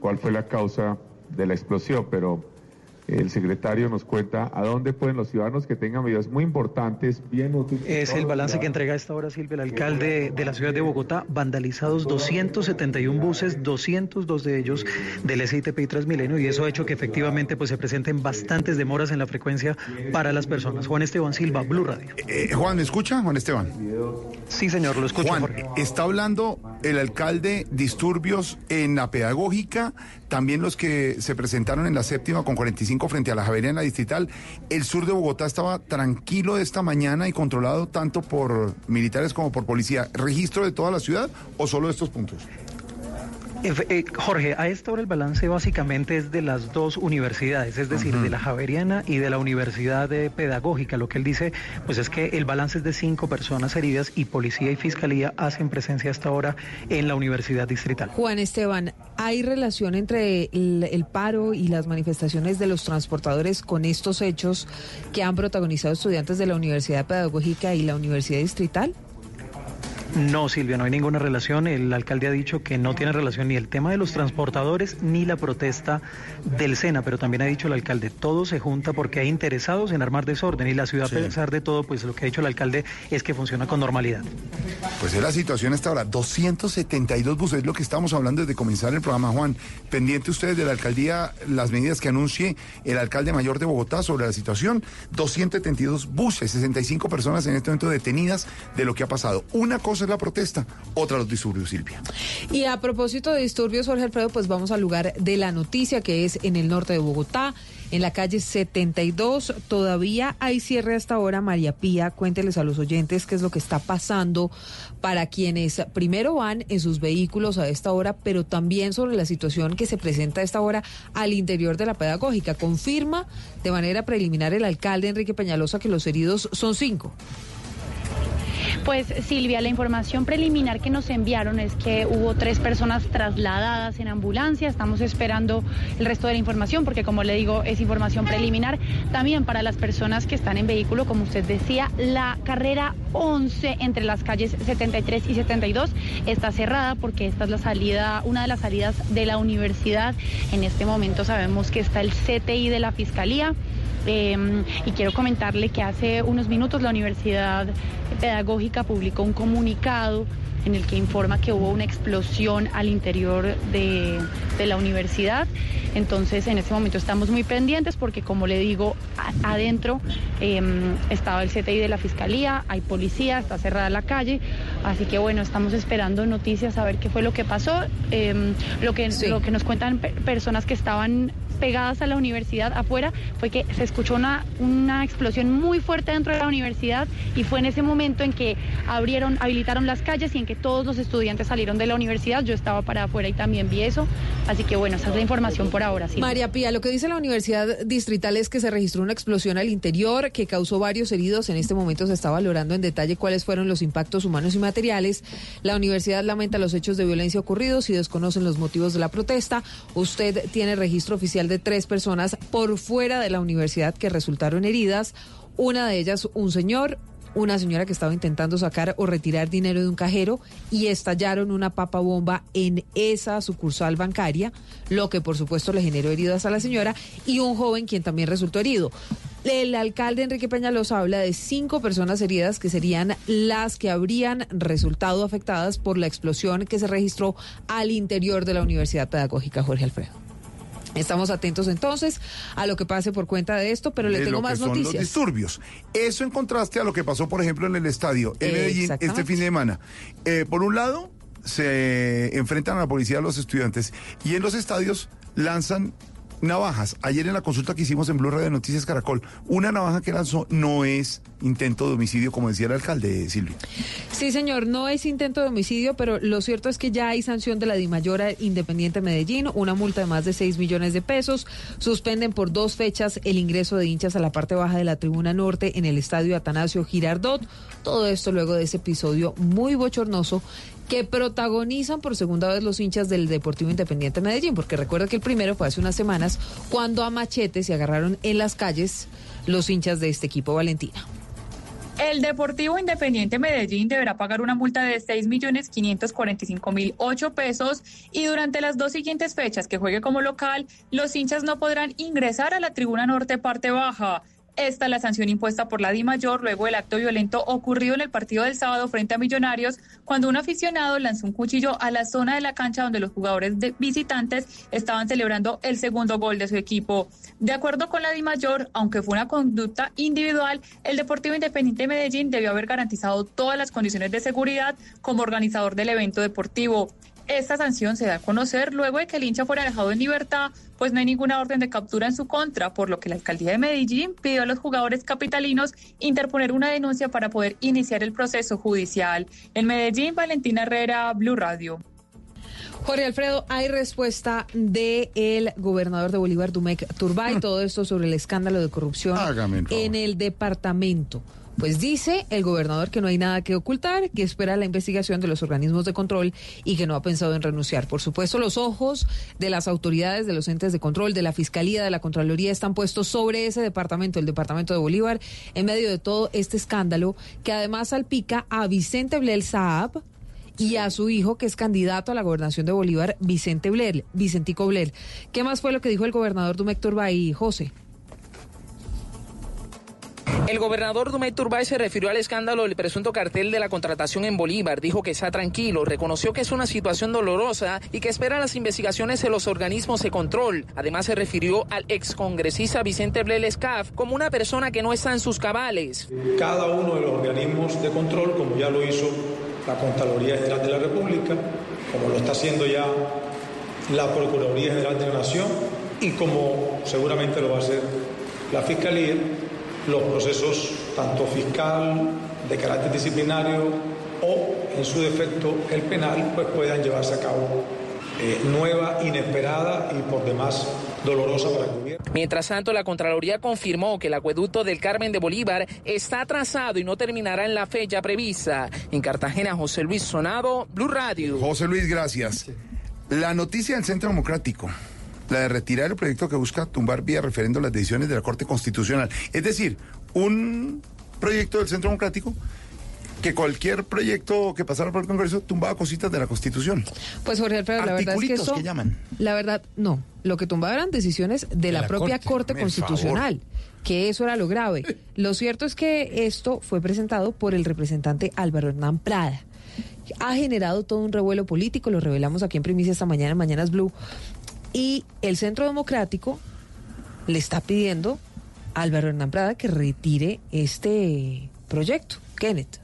cuál fue la causa de la explosión, pero el secretario nos cuenta a dónde pueden los ciudadanos que tengan medidas muy importantes, bien útiles. Es el balance que entrega a esta hora Silvia, el alcalde de la ciudad de Bogotá. Vandalizados 271 buses, 202 de ellos del SITP y Transmilenio, y eso ha hecho que efectivamente pues, se presenten bastantes demoras en la frecuencia para las personas. Juan Esteban Silva, Blue Radio. Eh, Juan, ¿me escucha, Juan Esteban? Sí, señor, lo escucho. Juan, Jorge. está hablando el alcalde disturbios en la pedagógica, también los que se presentaron en la séptima con 45 frente a la Javeriana Distrital. El sur de Bogotá estaba tranquilo esta mañana y controlado tanto por militares como por policía. ¿Registro de toda la ciudad o solo estos puntos? Efe- eh, Jorge, a esta hora el balance básicamente es de las dos universidades, es decir, de la Javeriana y de la Universidad eh, Pedagógica. Lo que él dice, pues es que el balance es de cinco personas heridas y policía y fiscalía hacen presencia a esta hora en la Universidad Distrital. Juan Esteban, ¿hay relación entre el, el paro y las manifestaciones de los transportadores con estos hechos que han protagonizado estudiantes de la Universidad Pedagógica y la Universidad Distrital? No, Silvia, no hay ninguna relación. El alcalde ha dicho que no tiene relación ni el tema de los transportadores ni la protesta del SENA, pero también ha dicho el alcalde, todo se junta porque hay interesados en armar desorden y la ciudad, Sí. a pesar de todo, pues lo que ha dicho el alcalde es que funciona con normalidad. Pues es la situación hasta ahora. 272 buses, es lo que estamos hablando desde comenzar el programa, Juan. Pendiente ustedes de la alcaldía, las medidas que anuncie el alcalde mayor de Bogotá sobre la situación. 272 buses, 65 personas en este momento detenidas de lo que ha pasado. Una cosa la protesta, otra los disturbios, Silvia. Y a propósito de disturbios, Jorge Alfredo, pues vamos al lugar de la noticia, que es en el norte de Bogotá, en la calle 72. Todavía hay cierre hasta ahora. María Pía, cuénteles a los oyentes qué es lo que está pasando para quienes primero van en sus vehículos a esta hora, pero también sobre la situación que se presenta a esta hora al interior de la pedagógica. Confirma de manera preliminar el alcalde Enrique Peñalosa que los heridos son cinco. Pues Silvia, la información preliminar que nos enviaron es que hubo tres personas trasladadas en ambulancia. Estamos esperando el resto de la información porque como le digo es información preliminar. También para las personas que están en vehículo, como usted decía, la carrera 11 entre las calles 73 y 72 está cerrada porque esta es la salida, una de las salidas de la universidad. En este momento sabemos que está el CTI de la Fiscalía. Eh, y quiero comentarle que hace unos minutos la Universidad Pedagógica publicó un comunicado en el que informa que hubo una explosión al interior de, de la universidad. Entonces, en este momento estamos muy pendientes porque, como le digo, a- adentro eh, estaba el CTI de la Fiscalía, hay policía, está cerrada la calle. Así que, bueno, estamos esperando noticias a ver qué fue lo que pasó. Eh, lo, que, lo que nos cuentan pe- personas que estaban pegadas a la universidad afuera fue que se escuchó una, una explosión muy fuerte dentro de la universidad y fue en ese momento en que abrieron, habilitaron las calles y en que todos los estudiantes salieron de la universidad. Yo estaba para afuera y también vi eso. Así que bueno, esa es la información por ahora. Sí. María Pía, lo que dice la Universidad Distrital es que se registró una explosión al interior que causó varios heridos. En este momento se está valorando en detalle cuáles fueron los impactos humanos y materiales. La universidad lamenta los hechos de violencia ocurridos y desconocen los motivos de la protesta. Usted tiene registro oficial de tres personas por fuera de la universidad que resultaron heridas. Una de ellas, un señor, una señora que estaba intentando sacar o retirar dinero de un cajero y estallaron una papa bomba en esa sucursal bancaria, lo que por supuesto le generó heridas a la señora y un joven quien también resultó herido. El alcalde Enrique Peñalosa habla de cinco personas heridas que serían las que habrían resultado afectadas por la explosión que se registró al interior de la Universidad Pedagógica Jorge Alfredo. Estamos atentos entonces a lo que pase por cuenta de esto, pero le tengo más son los noticias. disturbios. Eso en contraste a lo que pasó, por ejemplo, en el estadio en Medellín este fin de semana. Eh, por un lado, se enfrentan a la policía los estudiantes y en los estadios lanzan navajas. Ayer en la consulta que hicimos en Blue Radio Noticias Caracol, una navaja que lanzó no es intento de homicidio, como decía el alcalde Silvio. Sí, señor, no es intento de homicidio, pero lo cierto es que ya hay sanción de la Dimayora Independiente Medellín, una multa de más de 6 millones de pesos. Suspenden por dos fechas el ingreso de hinchas a la parte baja de la tribuna norte en el estadio Atanasio Girardot. Todo esto luego de ese episodio muy bochornoso que protagonizan por segunda vez los hinchas del Deportivo Independiente Medellín, porque recuerda que el primero fue hace unas semanas cuando a machete se agarraron en las calles los hinchas de este equipo Valentina. El Deportivo Independiente Medellín deberá pagar una multa de 6.545.008 pesos y durante las dos siguientes fechas que juegue como local, los hinchas no podrán ingresar a la tribuna norte parte baja. Esta es la sanción impuesta por la Di Mayor luego del acto violento ocurrido en el partido del sábado frente a Millonarios, cuando un aficionado lanzó un cuchillo a la zona de la cancha donde los jugadores de visitantes estaban celebrando el segundo gol de su equipo. De acuerdo con la Di Mayor, aunque fue una conducta individual, el Deportivo Independiente de Medellín debió haber garantizado todas las condiciones de seguridad como organizador del evento deportivo. Esta sanción se da a conocer luego de que el hincha fuera dejado en libertad, pues no hay ninguna orden de captura en su contra, por lo que la alcaldía de Medellín pidió a los jugadores capitalinos interponer una denuncia para poder iniciar el proceso judicial. En Medellín, Valentina Herrera, Blue Radio. Jorge Alfredo, hay respuesta del el gobernador de Bolívar, Dumec Turbay, todo esto sobre el escándalo de corrupción en el departamento. Pues dice el gobernador que no hay nada que ocultar, que espera la investigación de los organismos de control y que no ha pensado en renunciar. Por supuesto, los ojos de las autoridades, de los entes de control, de la Fiscalía, de la Contraloría están puestos sobre ese departamento, el departamento de Bolívar, en medio de todo este escándalo que además salpica a Vicente Blel Saab, y a su hijo, que es candidato a la gobernación de Bolívar, Vicente Bler, Vicentico Bler. ¿Qué más fue lo que dijo el gobernador Dumec Turbay, José? El gobernador Dumay Turbay se refirió al escándalo del presunto cartel de la contratación en Bolívar. Dijo que está tranquilo, reconoció que es una situación dolorosa y que espera las investigaciones de los organismos de control. Además, se refirió al excongresista Vicente Blelescaf como una persona que no está en sus cabales. Cada uno de los organismos de control, como ya lo hizo la Contraloría General de la República, como lo está haciendo ya la Procuraduría General de la Nación y como seguramente lo va a hacer la Fiscalía, los procesos tanto fiscal, de carácter disciplinario o, en su defecto, el penal, pues puedan llevarse a cabo eh, nueva, inesperada y por demás dolorosa para el gobierno. Mientras tanto, la Contraloría confirmó que el acueducto del Carmen de Bolívar está atrasado y no terminará en la fecha prevista. En Cartagena, José Luis Sonado, Blue Radio. José Luis, gracias. La noticia del Centro Democrático la de retirar el proyecto que busca tumbar vía referendo las decisiones de la Corte Constitucional. Es decir, un proyecto del Centro Democrático que cualquier proyecto que pasara por el Congreso tumbaba cositas de la Constitución. Pues Jorge Alfredo, la verdad es que eso, ¿qué llaman? La verdad, no. Lo que tumbaba eran decisiones de, la, propia Corte, Constitucional, que eso era lo grave. Lo cierto es que esto fue presentado por el representante Álvaro Hernán Prada. Ha generado todo un revuelo político, lo revelamos aquí en Primicia esta mañana en Mañanas Blue, y el Centro Democrático le está pidiendo a Álvaro Hernán Prada que retire este proyecto. Kenneth.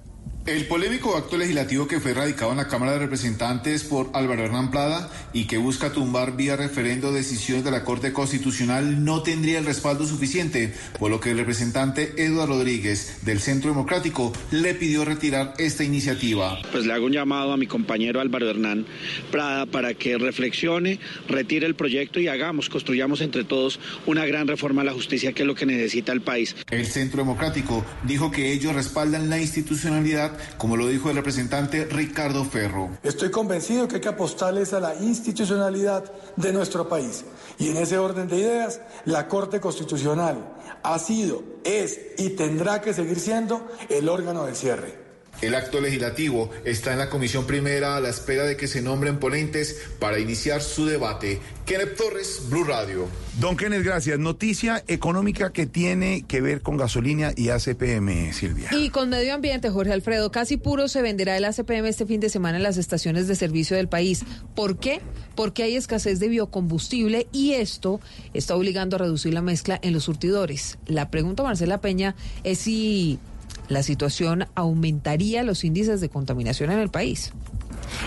El polémico acto legislativo que fue radicado en la Cámara de Representantes por Álvaro Hernán Prada y que busca tumbar vía referendo decisiones de la Corte Constitucional no tendría el respaldo suficiente, por lo que el representante Eduardo Rodríguez del Centro Democrático le pidió retirar esta iniciativa. Pues le hago un llamado a mi compañero Álvaro Hernán Prada para que reflexione, retire el proyecto y hagamos, construyamos entre todos una gran reforma a la justicia que es lo que necesita el país. El Centro Democrático dijo que ellos respaldan la institucionalidad como lo dijo el representante Ricardo Ferro. Estoy convencido que hay que apostarles a la institucionalidad de nuestro país. Y en ese orden de ideas, la Corte Constitucional ha sido, es y tendrá que seguir siendo el órgano de cierre. El acto legislativo está en la Comisión Primera a la espera de que se nombren ponentes para iniciar su debate. Kenneth Torres, Blue Radio. Don Kenneth, gracias. Noticia económica que tiene que ver con gasolina y ACPM, Silvia. Y con medio ambiente, Jorge Alfredo. Casi puro se venderá el ACPM este fin de semana en las estaciones de servicio del país. ¿Por qué? Porque hay escasez de biocombustible y esto está obligando a reducir la mezcla en los surtidores. La pregunta, Marcela Peña, es si la situación aumentaría los índices de contaminación en el país.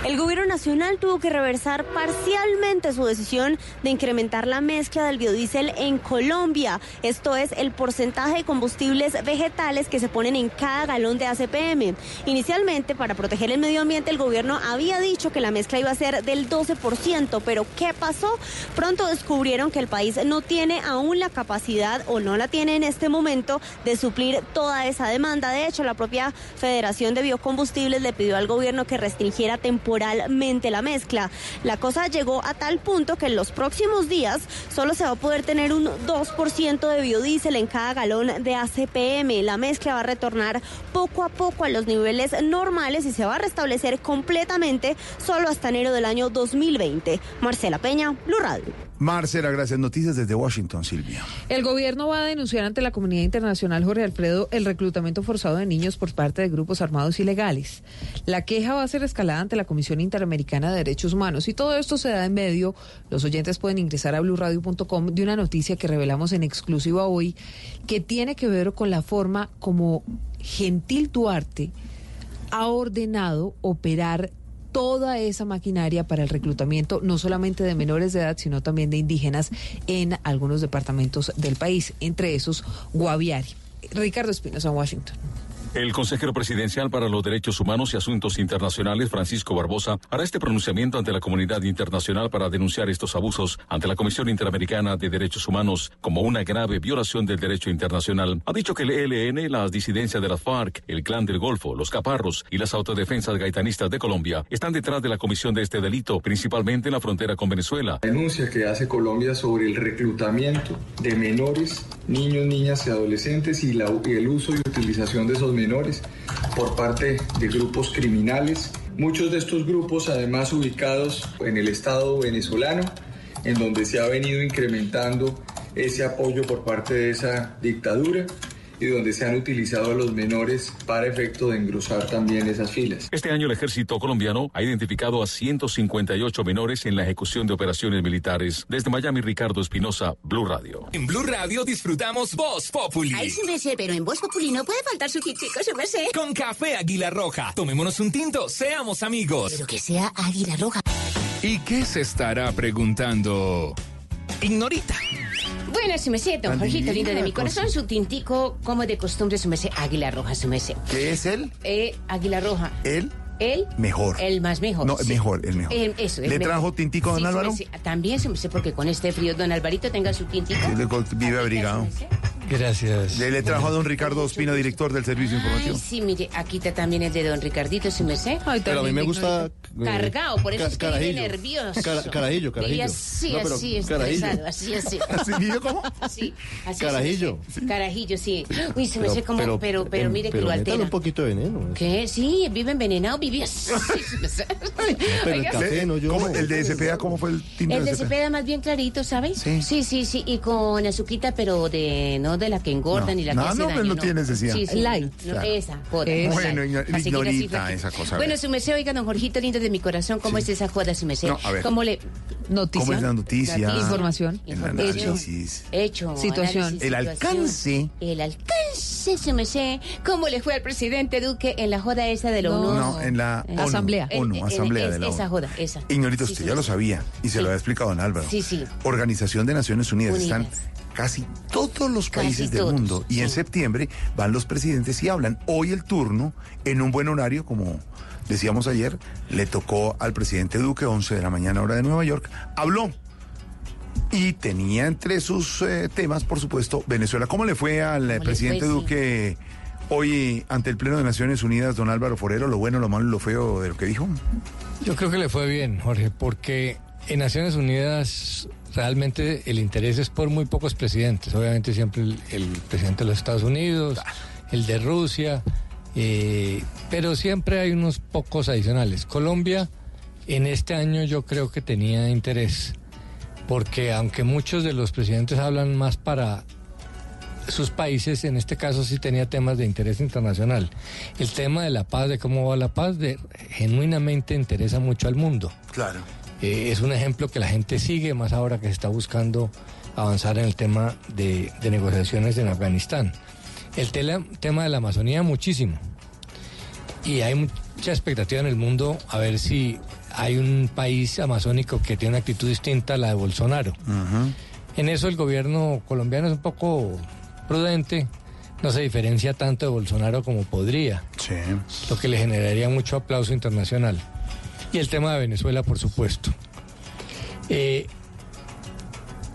El gobierno nacional tuvo que reversar parcialmente su decisión de incrementar la mezcla del biodiesel en Colombia. Esto es el porcentaje de combustibles vegetales que se ponen en cada galón de ACPM. Inicialmente, para proteger el medio ambiente, el gobierno había dicho que la mezcla iba a ser del 12%, pero ¿qué pasó? Pronto descubrieron que el país no tiene aún la capacidad o no la tiene en este momento de suplir toda esa demanda. De hecho, la propia Federación de Biocombustibles le pidió al gobierno que restringiera temporalmente temporalmente la mezcla. La cosa llegó a tal punto que en los próximos días solo se va a poder tener un 2% de biodiesel en cada galón de ACPM. La mezcla va a retornar poco a poco a los niveles normales y se va a restablecer completamente solo hasta enero del año 2020. Marcela Peña, Blue Radio. Marcela, gracias. Noticias desde Washington, Silvia. El gobierno va a denunciar ante la comunidad internacional, Jorge Alfredo, el reclutamiento forzado de niños por parte de grupos armados ilegales. La queja va a ser escalada ante la Comisión Interamericana de Derechos Humanos y todo esto se da en medio. Los oyentes pueden ingresar a blurradio.com de una noticia que revelamos en exclusiva hoy que tiene que ver con la forma como Gentil Duarte ha ordenado operar toda esa maquinaria para el reclutamiento, no solamente de menores de edad, sino también de indígenas en algunos departamentos del país, entre esos Guaviare. Ricardo Espinosa, Washington. El consejero presidencial para los derechos humanos y asuntos internacionales, Francisco Barbosa, hará este pronunciamiento ante la comunidad internacional para denunciar estos abusos ante la Comisión Interamericana de Derechos Humanos como una grave violación del derecho internacional. Ha dicho que el ELN, las disidencias de las FARC, el Clan del Golfo, los Caparros y las autodefensas gaitanistas de Colombia están detrás de la comisión de este delito, principalmente en la frontera con Venezuela. La denuncia que hace Colombia sobre el reclutamiento de menores, niños, niñas y adolescentes y el uso y utilización de esos menores por parte de grupos criminales. Muchos de estos grupos además ubicados en el Estado venezolano, en donde se ha venido incrementando ese apoyo por parte de esa dictadura y donde se han utilizado a los menores para efecto de engrosar también esas filas. Este año el ejército colombiano ha identificado a 158 menores en la ejecución de operaciones militares. Desde Miami, Ricardo Espinosa, Blue Radio. En Blue Radio disfrutamos Voz Populi. Ay, sí me sé, pero en Voz Populi no puede faltar su tintico, sí me sé. Con café Águila Roja. Tomémonos un tinto, seamos amigos. Pero que sea Águila Roja. ¿Y qué se estará preguntando? Ignorita. Bueno, su mesé, don Jorgito, lindo de mi corazón, su tintico, como de costumbre, su mesé, Águila Roja, su mesé. ¿Qué es él? Eh, Águila Roja. ¿Él? El Mejor. El más mejor. No, sí. mejor, el mejor. Eh, eso, el ¿Le mejor. trajo tintico a don Sí, Álvaro? También, su mesé, porque con este frío, don Alvarito tenga su tintico. Sí, vive abrigado. Gracias. Le, le trajo a don Ricardo Ospina, director del Servicio Ay, Informativo. sí, mire, aquí está también el de don Ricardito, su mesé. Pero a mí me gusta. eh, Cargado, por eso ca- es que vive carajillo. nervioso. Cara- carajillo, Vive carajillo. así, No, así, carajillo. estresado, así, así. ¿Así vive cómo? Así, así. Carajillo. sí, sí. Carajillo, sí. Uy, se me sé como, pero- pero, pero, mire que pero lo altera. un poquito de veneno. ¿Qué? Sí, vive envenenado, vive Pero el café no yo. ¿Cómo? ¿El de SPA cómo fue el tinto El de cepeda más bien clarito, ¿sabes? Sí. Sí, sí, sí. Y con azuquita, pero de no de la que engorda No. ni la No, que hace no, daño. pues no tiene necesidad. Sí, sí. Light. No, Claro. Esa, joda. Es- Bueno, light. ignorita esa cosa, Bueno, su meseo, oiga, don Jorgito, lindo de mi corazón, ¿cómo es esa joda, su meseo? No, a ver. ¿Cómo le...? Noticia. ¿Cómo es la noticia? Información. El Hecho. análisis. Hecho. Situación. análisis, El alcance. El alcance, su meseo. ¿Cómo le fue al presidente Duque en la joda esa de ONU? No, en la En- ONU, Asamblea. ONU, En- Asamblea de la ONU. Esa joda, esa. Ignorito, Sí, usted sí, ya lo sabía y se lo había explicado don Álvaro. Sí, sí. Organización de Naciones Unidas. Unidas. Están casi todos los Casi países del todos, mundo y en septiembre van los presidentes y hablan. Hoy el turno, en un buen horario, como decíamos ayer, le tocó al presidente Duque, 11 de la mañana hora de Nueva York, habló. Y tenía entre sus eh, temas, por supuesto, Venezuela. ¿Cómo le fue al presidente fue? Duque hoy ante el Pleno de Naciones Unidas, don Álvaro Forero? ¿Lo bueno, lo malo y lo feo de lo que dijo? Yo creo que le fue bien, Jorge, porque en Naciones Unidas realmente el interés es por muy pocos presidentes. Obviamente siempre el, presidente de los Estados Unidos, el de Rusia, eh, pero siempre hay unos pocos adicionales. Colombia en este año yo creo que tenía interés, porque aunque muchos de los presidentes hablan más para sus países, en este caso sí tenía temas de interés internacional. El tema de la paz, de cómo va la paz, de, genuinamente interesa mucho al mundo. Claro. Eh, es un ejemplo que la gente sigue, más ahora que se está buscando avanzar en el tema de, de negociaciones en Afganistán. El tela- tema de la Amazonía, muchísimo. Y hay mucha expectativa en el mundo a ver si hay un país amazónico que tiene una actitud distinta a la de Bolsonaro. En eso el gobierno colombiano es un poco prudente, no se diferencia tanto de Bolsonaro como podría, Sí. lo que le generaría mucho aplauso internacional. Y el tema de Venezuela, por supuesto. Eh,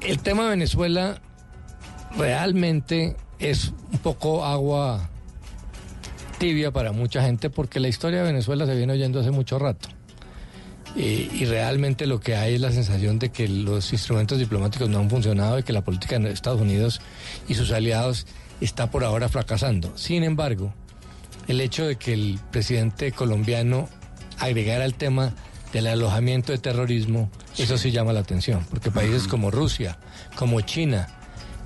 el tema de Venezuela realmente es un poco agua tibia para mucha gente porque la historia de Venezuela se viene oyendo hace mucho rato. Eh, y realmente lo que hay es la sensación de que los instrumentos diplomáticos no han funcionado y que la política de Estados Unidos y sus aliados está por ahora fracasando. Sin embargo, el hecho de que el presidente colombiano agregara el tema del alojamiento de terrorismo, eso sí llama la atención, porque países como Rusia, como China,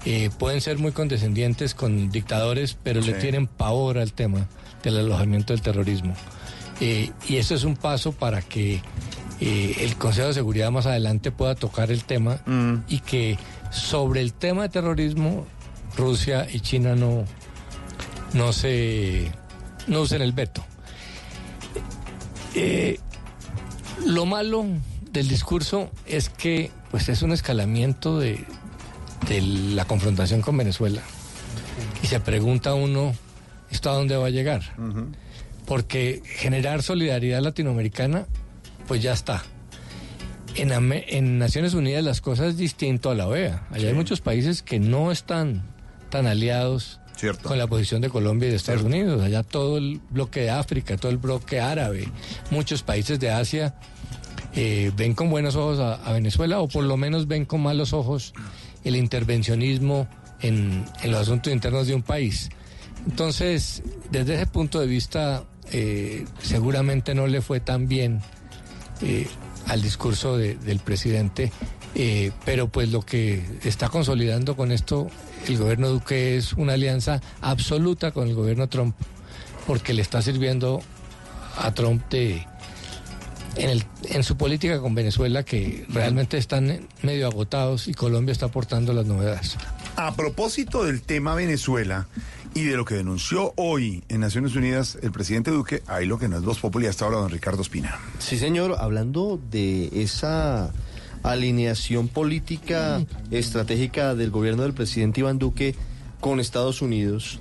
eh, pueden ser muy condescendientes con dictadores, pero le tienen pavor al tema del alojamiento del terrorismo. Eh, y eso es un paso para que eh, el Consejo de Seguridad más adelante pueda tocar el tema y que sobre el tema de terrorismo Rusia y China no, no se no usen el veto. Eh, lo malo del discurso es que pues es un escalamiento de, de la confrontación con Venezuela. Y se pregunta uno, ¿esto a dónde va a llegar? Porque generar solidaridad latinoamericana, pues ya está. En, en Naciones Unidas las cosas es distinto a la OEA. Allá hay muchos países que no están tan aliados con la posición de Colombia y de Estados Unidos. Allá todo el bloque de África, todo el bloque árabe, muchos países de Asia eh, ven con buenos ojos a, a Venezuela o por lo menos ven con malos ojos el intervencionismo en, en los asuntos internos de un país. Entonces, desde ese punto de vista, eh, seguramente no le fue tan bien eh, al discurso de- del presidente, eh, pero pues lo que está consolidando con esto el gobierno Duque es una alianza absoluta con el gobierno Trump, porque le está sirviendo a Trump de, en, el- en su política con Venezuela, que realmente están medio agotados y Colombia está aportando las novedades. A propósito del tema Venezuela y de lo que denunció hoy en Naciones Unidas el presidente Duque, ahí lo que no es Voz Populi hasta ahora, don Ricardo Espina. Sí, señor, hablando de esa alineación política estratégica del gobierno del presidente Iván Duque con Estados Unidos,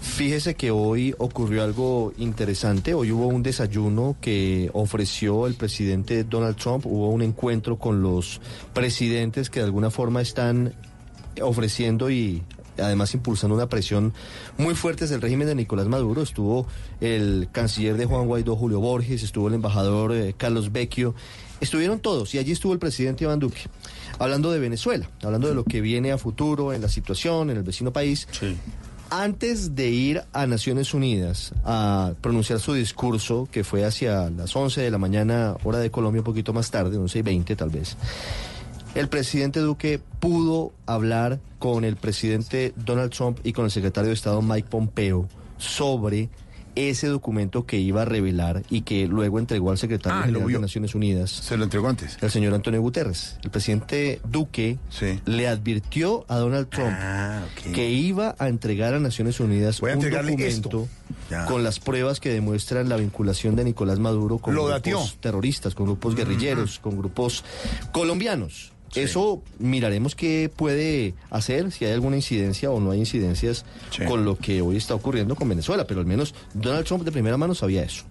fíjese que hoy ocurrió algo interesante. Hoy hubo un desayuno que ofreció el presidente Donald Trump, hubo un encuentro con los presidentes que de alguna forma están ofreciendo y además impulsando una presión muy fuerte desde el régimen de Nicolás Maduro. Estuvo el canciller de Juan Guaidó, Julio Borges, estuvo el embajador eh, Carlos Vecchio, estuvieron todos y allí estuvo el presidente Iván Duque. Hablando de Venezuela, hablando de lo que viene a futuro en la situación, en el vecino país. Antes de ir a Naciones Unidas a pronunciar su discurso, que fue hacia las 11 de la mañana, hora de Colombia, un poquito más tarde, 11 y 20 tal vez, el presidente Duque pudo hablar con el presidente Donald Trump y con el secretario de Estado Mike Pompeo sobre ese documento que iba a revelar y que luego entregó al secretario Ah, general de. Naciones Unidas. Se lo entregó antes. El señor Antonio Guterres. El presidente Duque le advirtió a Donald Trump que iba a entregar a Naciones Unidas Ah, Voy a un documento con las pruebas que demuestran la vinculación de Nicolás Maduro con Lo grupos terroristas, con grupos guerrilleros, con grupos colombianos. Eso miraremos qué puede hacer, si hay alguna incidencia o no hay incidencias con lo que hoy está ocurriendo con Venezuela, pero al menos Donald Trump de primera mano sabía eso.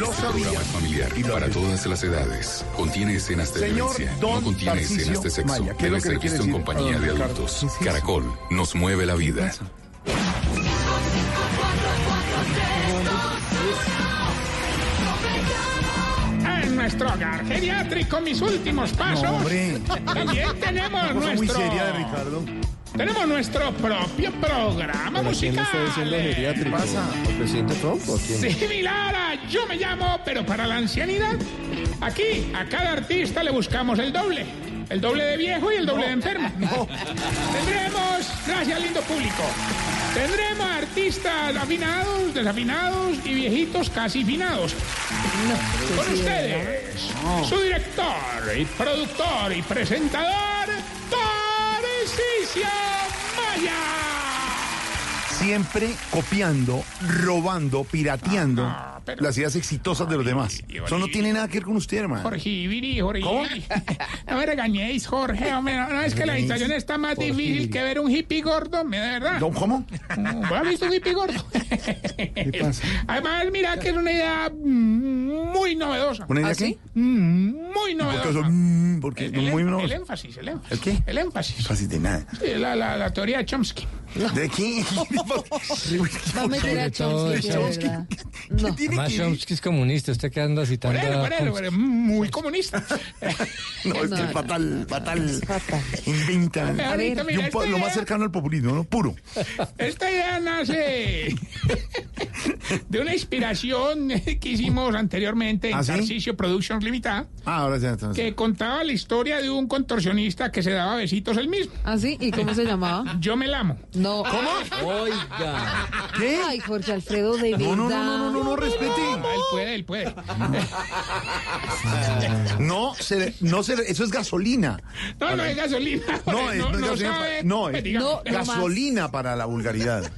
Lo sabía. Programa familiar para todas las edades. Contiene escenas de Señor violencia. Don no contiene Tarcisio escenas de sexo. Maya, ¿qué es Debe ser visto en compañía de Ricardo? adultos. Caracol nos mueve la vida. En nuestro hogar geriátrico, mis últimos pasos. No, hombre. También tenemos Una cosa muy nuestro. seria de Ricardo. Tenemos nuestro propio programa ¿Pero a quién le está musical. geriátrico? ¿Al presidente Trump o quién? Similar a Yo me llamo, pero para la ancianidad. Aquí, a cada artista le buscamos el doble. El doble de viejo y el doble de enfermo. Tendremos, gracias lindo público, tendremos artistas afinados, desafinados y viejitos casi finados. Con ustedes, su director y productor y presentador, Tarcisio Maya. Siempre copiando, robando, pirateando las ideas exitosas de los demás. Eso no tiene nada que ver con usted, hermano. Jorge, Viri, Jorge. No me regañéis, Jorge. Hombre, no, no, es que la situación está más Jorge, difícil que ver un hippie gordo, me- de verdad. ¿No, ¿Cómo? ¿Vos has visto un hippie gordo? ¿Qué pasa? Además, mira que es una idea mm, muy novedosa. ¿Una idea ¿Ah, qué? Mm, Muy ¿Por qué novedosa. Mm, Porque El, no el- muy el no. énfasis, el énfasis. ¿El qué? El énfasis. Fácil de nada. Sí, la, la, la teoría de Chomsky. ¿De a meter a Chomsky, de verdad. No. Más Chomsky es comunista, usted quedando citando Por él, a por él, Chomsky. por él, muy comunista. No, es que es fatal, fatal. Inventan. A ver, Y un mira, po- esta lo más cercano al populismo, ¿no? Puro. Esta idea nace de una inspiración que hicimos anteriormente en ¿Ah, sí? Tarcisio Productions Limitada, Ah, ahora ya entonces. que contaba la historia de un contorsionista que se daba besitos él mismo. ¿Ah, sí? ¿Y cómo se llamaba? Yo me lamo. No. ¿Cómo? Oiga. ¿Qué? Ay, Jorge Alfredo, de verdad. No, no, no, no, no, no, Ah, él puede, él puede. No, se, no se, eso es gasolina. No, no es gasolina. No, es, no es gasolina. sabe. No, es. No, más. gasolina para la vulgaridad.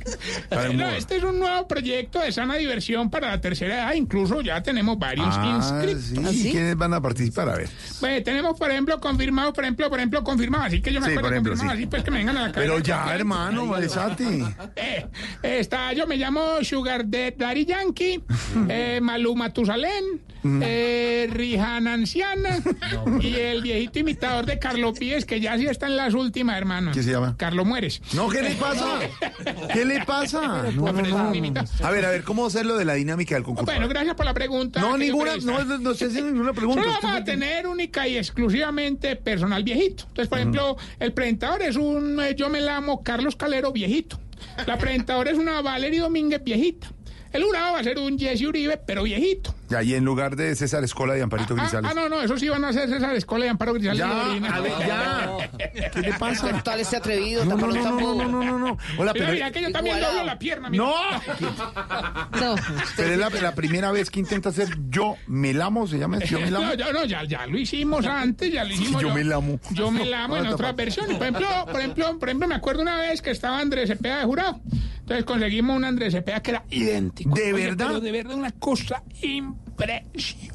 Para No, este es un nuevo proyecto de sana diversión para la tercera edad. Incluso ya tenemos varios Ah, inscritos. sí. ¿Ah, sí? ¿Quiénes van a participar? A ver. Pues, tenemos, por ejemplo, confirmado, por ejemplo, por ejemplo, confirmado. Así que yo me Sí, acuerdo ejemplo, confirmado, sí. así pues que me vengan a la. Pero ya, hermano, Malesati. Eh, está, yo me llamo Sugar de Daddy Yankee, eh, Maluma Tusalén, eh, Rihanna Anciana y el viejito imitador de Carlos Pies, que ya sí está en las últimas, hermano. ¿Qué se llama? Carlos Mueres. No, ¿qué le pasa? ¿Qué le pasa? No, no, no. A ver, a ver, ¿cómo hacer lo de la dinámica del concurso? Bueno, gracias por la pregunta. No, ninguna, no, no se hace ninguna pregunta. Solo vamos a tener única y exclusivamente personal viejito. Entonces, por ejemplo, el presentador es un eh, yo me llamo Carlos Calero viejito. La presentadora es una Valeria Domínguez viejita. El jurado va a ser un Jesse Uribe, pero viejito. Ya, y en lugar de César Escola y Amparito Ah, Grisales. ah, no, no, eso sí van a hacer César Escola y Amparo Grisales. Ya, a ver, ya. ¿Qué le pasa? Tal este atrevido, No, no, no, no, no, no, no, no. Hola, pero, mira, que yo también doblo la pierna. mira. No. No. pero es la, la primera vez que intenta hacer yo me lamo, se llama yo me lamo. No, ya, no, ya, ya lo hicimos antes, ya lo hicimos. Yo me lamo. Yo me lamo en Ah, otras versiones. Por ejemplo, por ejemplo, por ejemplo, me acuerdo una vez que estaba Andrés Cepeda de jurado. Entonces conseguimos un Andrés Cepeda que era idéntico. ¿De Oye, verdad? pero de verdad una cosa impresionante.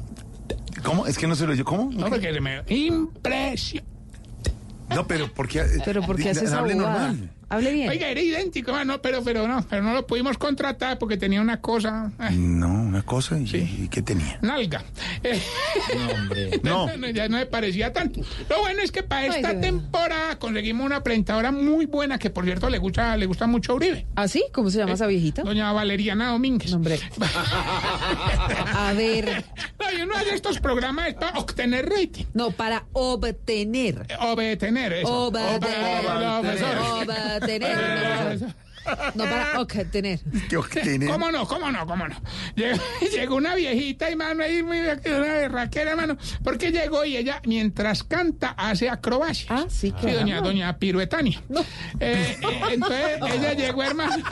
¿Cómo? Es que no se lo yo. ¿Cómo? No, porque se me... Impresionante. No, pero ¿por qué? Pero ¿por qué Di- hace esa hable bobada? normal. Hable bien. Oiga, era idéntico, ah, no, pero, pero no, pero no lo pudimos contratar porque tenía una cosa... ay, No, una cosa y, y ¿qué tenía? Nalga. Eh, No. ya no me parecía tanto. Lo bueno es que para esta temporada conseguimos una presentadora muy buena que, por cierto, le gusta, le gusta mucho a Uribe. ¿Ah, sí? ¿Cómo se llama esa viejita? Doña Valeriana Domínguez. No, hombre. A ver. No, yo no hago estos programas es para obtener rating. No, para obtener. Obtener eso. Obtener. Obtener. Obtener tener. No, para obtener. ¿Qué obtiene? ¿Cómo no? ¿Cómo no? ¿Cómo no? Llegó, llegó una viejita y mano ahí, una berraquera, hermano. Porque llegó y ella, mientras canta, hace acrobacias. Ah, sí, Sí, doña, doña Piruetania. Eh, eh, entonces, ella llegó, hermano.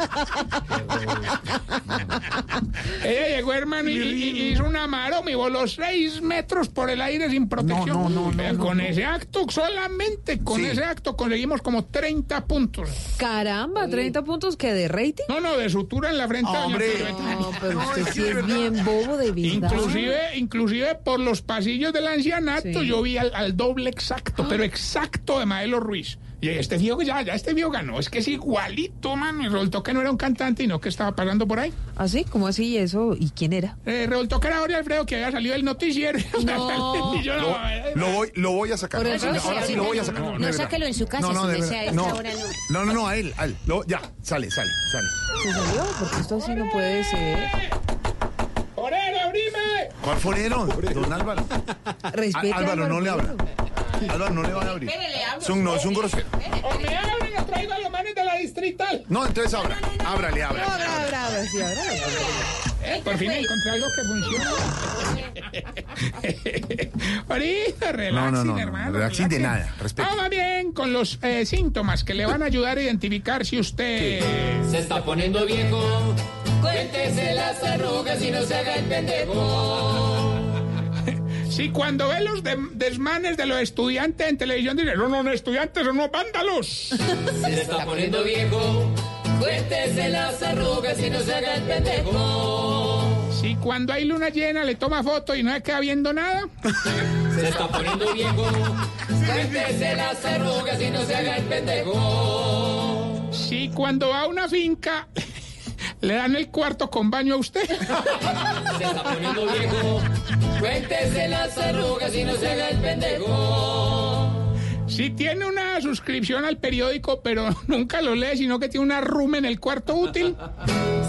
ella llegó, hermano, y, y- y hizo una maroma y voló seis metros por el aire sin protección. No, no, no, con no. ese acto, solamente con Sí. ese acto conseguimos como 30 puntos. Caramba, 30 puntos que de rating. No, no, de sutura en la frente Hombre. No, pero usted sí es bien bobo de verdad. Inclusive, inclusive por los pasillos del ancianato Sí. yo vi al, al doble exacto, pero exacto de Maelo Ruiz. Y este tío ya, ya este tío ganó. Es que es igualito, mano. Y resultó que no era un cantante y no que estaba pasando por ahí. ¿Ah, sí? ¿Cómo así? ¿Y eso? ¿Y quién era? Eh, resultó que era Jorge Alfredo que había salido del noticiero. No. Y yo no, eh, Lo voy, lo voy a sacar. Ahora sí, lo voy a sacar. No, verdad. sáquelo en su casa, No, no, si de desea, a verdad. esta No. hora no, no, no, a él, a él. Lo- ya, sale, sale, sale. ¿Se salió? Porque esto así no puede ser. ¡Forero, abrime! ¿Cuál forero? Don Álvaro. Respete Á- a Álvaro, no le habla. Álvaro, no le van a abrir. Es un, no, es un grosero. O me abren o traigo a los manes de la distrital. No, entonces abra. Ábrale, ahora, sí, ahora. Eh, por fin encontré algo que funciona. Ahorita, relaxing, No, no, no, no, hermano. relaxing de nada, respete. Vamos bien con los eh, síntomas que le van a ayudar a identificar si usted... Se está poniendo viejo. Cuéntese las arrugas y no se haga el pendejo. Si cuando ve los de- desmanes de los estudiantes en televisión dice, no, no, no, estudiantes, son unos vándalos. Se está poniendo viejo. Cuéntese las arrugas y no se haga el pendejo. Si cuando hay luna llena le toma foto y no se queda viendo nada. Se está poniendo viejo. Cuéntese las arrugas y no se haga el pendejo. Si cuando va a una finca le dan el cuarto con baño a usted. Se está poniendo viejo. Cuéntese las arrugas y no se haga el pendejo. Si tiene una suscripción al periódico, pero nunca lo lee, sino que tiene una room en el cuarto útil.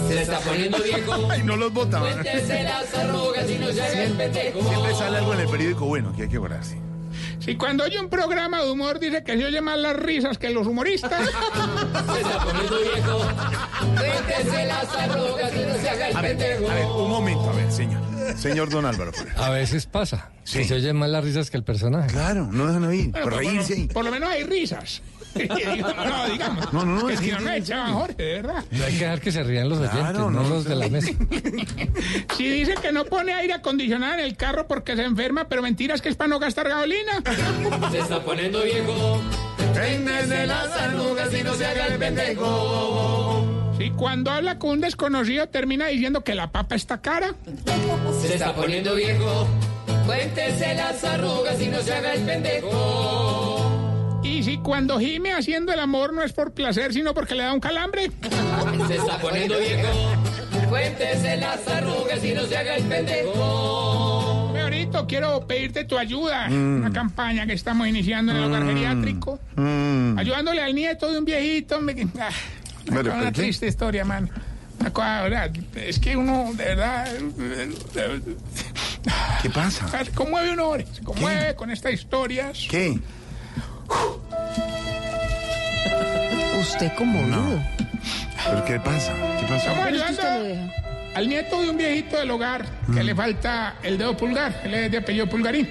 Se está poniendo viejo. Ay, no los botaba. Cuéntese las arrugas y no se haga el pendejo. Siempre sale algo en el periódico bueno que hay que guardarse. Si cuando oye un programa de humor dice que se oye más las risas que los humoristas. Se está poniendo viejo. Cuéntese las arrugas y no se haga el A ver, pendejo. a ver, un momento, a ver, señor. Señor Don Álvaro. A veces pasa. Sí. Que se oyen más las risas que el personaje. Claro, no dejan oír. Bueno, Por reírse lo, por lo menos hay risas. No, digamos. No, no, no, Que es si que- no, no echaban Jorge, de verdad. No hay que dejar que se rían los oyentes, Claro, no, no, los de la mesa. Si dice que no pone aire acondicionado en el carro porque se enferma, pero mentiras que es para no gastar gasolina. Se está poniendo viejo. Cuéntese las arrugas y no se haga el pendejo. Si cuando habla con un desconocido termina diciendo que la papa está cara. Se está poniendo viejo. Cuéntese las arrugas y no se haga el pendejo. Y si cuando gime haciendo el amor no es por placer, sino porque le da un calambre. Se está poniendo viejo. Cuéntese las arrugas y no se haga el pendejo. Meorito, quiero pedirte tu ayuda. Una campaña que estamos iniciando en el hogar geriátrico. Mm. Ayudándole al nieto de un viejito. me- ah, Pero, una ¿por qué? triste historia, man. Una cosa, ¿verdad? Es que uno, de verdad. ¿Qué pasa? Se conmueve uno, hombre, se conmueve con estas historias. ¿Qué? Usted conmovido. ¿Pero qué pasa? ¿Qué? Estamos Pero es que usted lo deja. al nieto de un viejito del hogar que le falta el dedo pulgar. Él es de apellido Pulgarín.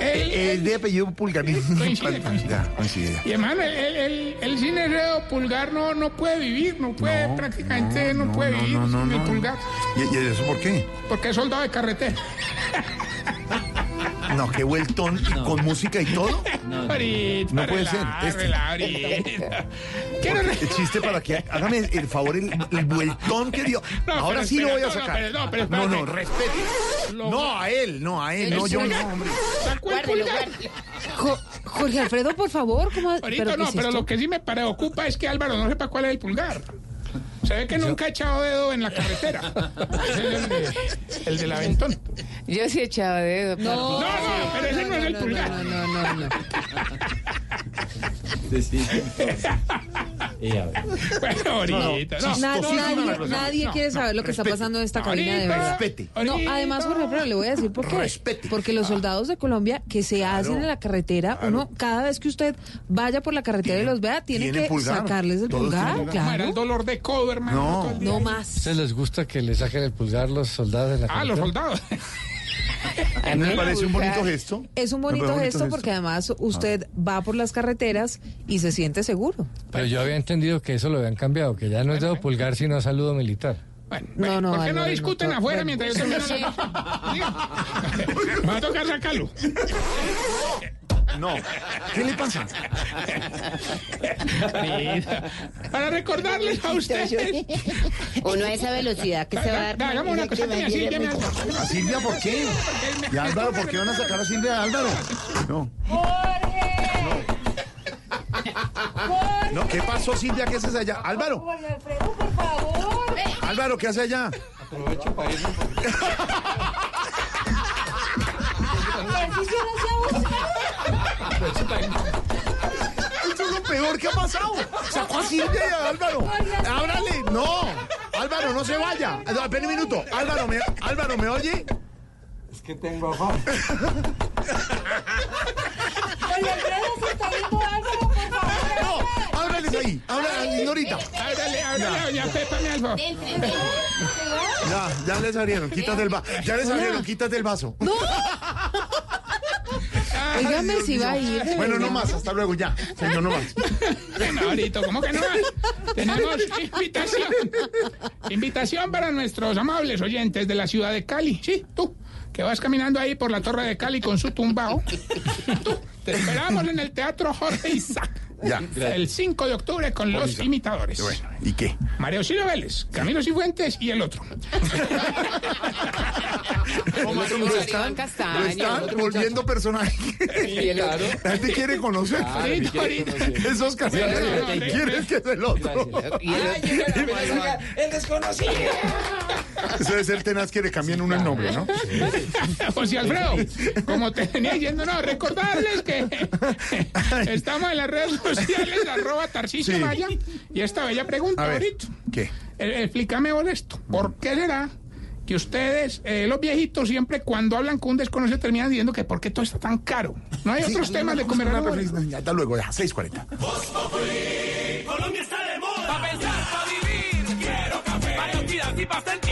Él- El de apellido Pulgarín. Coincide, coincide. Ya, coincide. Y hermano, él, él, él- él sin el dedo pulgar no, no puede vivir, no puede, prácticamente no, puede vivir no, no, sin el no. pulgar, ¿Y, y eso por qué? porque es soldado de carretera. No, qué vueltón y con música y todo. Ahorita, No puede ser, este. relaja, ahorita. Quiero re- El chiste para que hágame el favor, el, el vueltón que dio. No, Ahora pero sí espera, lo voy a no, no, sacar. pero no, pero no, no, respete. Lo- No, a él, no, a él, no, yo no, hombre. Pulgar. Jo- Jorge Alfredo, por favor, ¿cómo? Ahorita ¿qué no, pero esto? lo que sí me preocupa es que Álvaro no sepa cuál es el pulgar. Se ve que nunca ha echado dedo en la carretera. Es el, de- el del aventón. Yo sí echaba dedo. No, No, no, pero ese no es el pulgar. No, no, no, no. Bueno, ahorita, no. Na- Chistosísima la nadie quiere saber lo que está pasando en esta cabina de verdad. Respete. No, además, Jorge Alfredo, le voy a decir por qué. Respete. Porque los soldados de Colombia que se hacen en la carretera, uno, cada vez que usted vaya por la carretera y los vea, tiene que pulgar. sacarles el pulgar, ¿Cómo era el claro. dolor de codo, hermano? No. No ¿A más. ustedes les gusta que le saquen el pulgar los soldados en la Ah, los carretera? soldados. ¿No me parece un bonito gesto? Es un bonito gesto porque además usted va por las carreteras y se siente seguro. Pero yo había entendido que eso lo habían cambiado, que ya no es dedo pulgar, sino saludo militar. Bueno, No, bueno, no, ¿por qué no Álvaro, discuten no, afuera mientras yo termino la... Va a tocar sacarlo. No. ¿Qué le pasa? Para recordarles a ustedes... Uno a esa velocidad que se va a dar. Da- Hagamos una cosa, me. ¿A Silvia por qué? ¿Y a Álvaro por qué van a sacar a Silvia de Álvaro? No. No, ¿qué pasó, Silvia? ¿Qué haces allá? Álvaro. Alfredo, por favor. Álvaro, ¿qué hace allá? Esto es lo peor que ha pasado. Sacó a Silvia y a Álvaro. Ábrale. No. Álvaro, no se vaya. Espera un minuto. Álvaro, ¿me, Álvaro, ¿me oye? Es que tengo afán. Ahí. Ábrale, señorita. Háblale, háblale, doña Pepa, mi alfa. Ya, ya les abrieron. Quítate el vaso. Ya les abrieron. Quítate el vaso. No. Dios si va a ir. Bueno, no más. Hasta luego. Ya. Señor, no más. ¿cómo que no? Tenemos invitación. Invitación para nuestros amables oyentes de la ciudad de Cali. Sí, tú, que vas caminando ahí por la torre de Cali con su tumbao. Tú, te esperamos en el Teatro Jorge Isaac. Ya. El 5 de octubre con los imitadores. Bueno, ¿y qué? María Auxilio Vélez, Camilo Cifuentes y el otro. Lo están, lo están volviendo personaje. claro. La gente quiere conocer. Claro, sí quiere conocer. Esos casados quieren que es el otro. El desconocido. Eso debe ser tenaz que le cambien uno el nombre, ¿no? José Alfredo, como te venía diciendo, no, recordarles que estamos en las redes sociales, arroba Tarcisio Sí. Maya, y esta bella pregunta A ver, ahorita. ¿qué? Eh, Explícame vos esto. ¿Por qué será que ustedes, eh, los viejitos, siempre cuando hablan con un desconocido terminan diciendo que por qué todo está tan caro? No hay Sí, otros temas de comer no, ya, Hasta luego, ya, 6.40. Colombia está de moda. Pa' pensar, pa' vivir. Quiero café. Varios días y pa' sentir.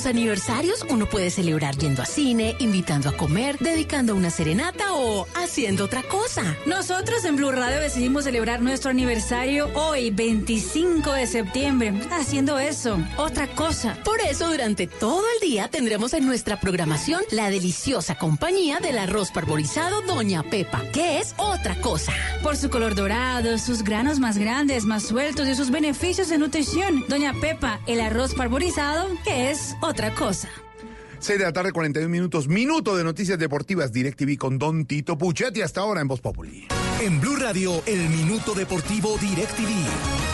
Los aniversarios uno puede celebrar yendo a cine, invitando a comer, dedicando una serenata o haciendo otra cosa. Nosotros en Blue Radio decidimos celebrar nuestro aniversario hoy, 25 de septiembre, haciendo eso, otra cosa. Por eso durante todo el día tendremos en nuestra programación la deliciosa compañía del arroz parborizado Doña Pepa, que es otra cosa. Por su color dorado, sus granos más grandes, más sueltos y sus beneficios de nutrición. Doña Pepa, el arroz parborizado, que es otra cosa. 6 de la tarde, 41 minutos. Minuto de noticias deportivas. DirecTV con Don Tito Puchetti hasta ahora en Voz Populi. En Blue Radio, el minuto deportivo DirecTV.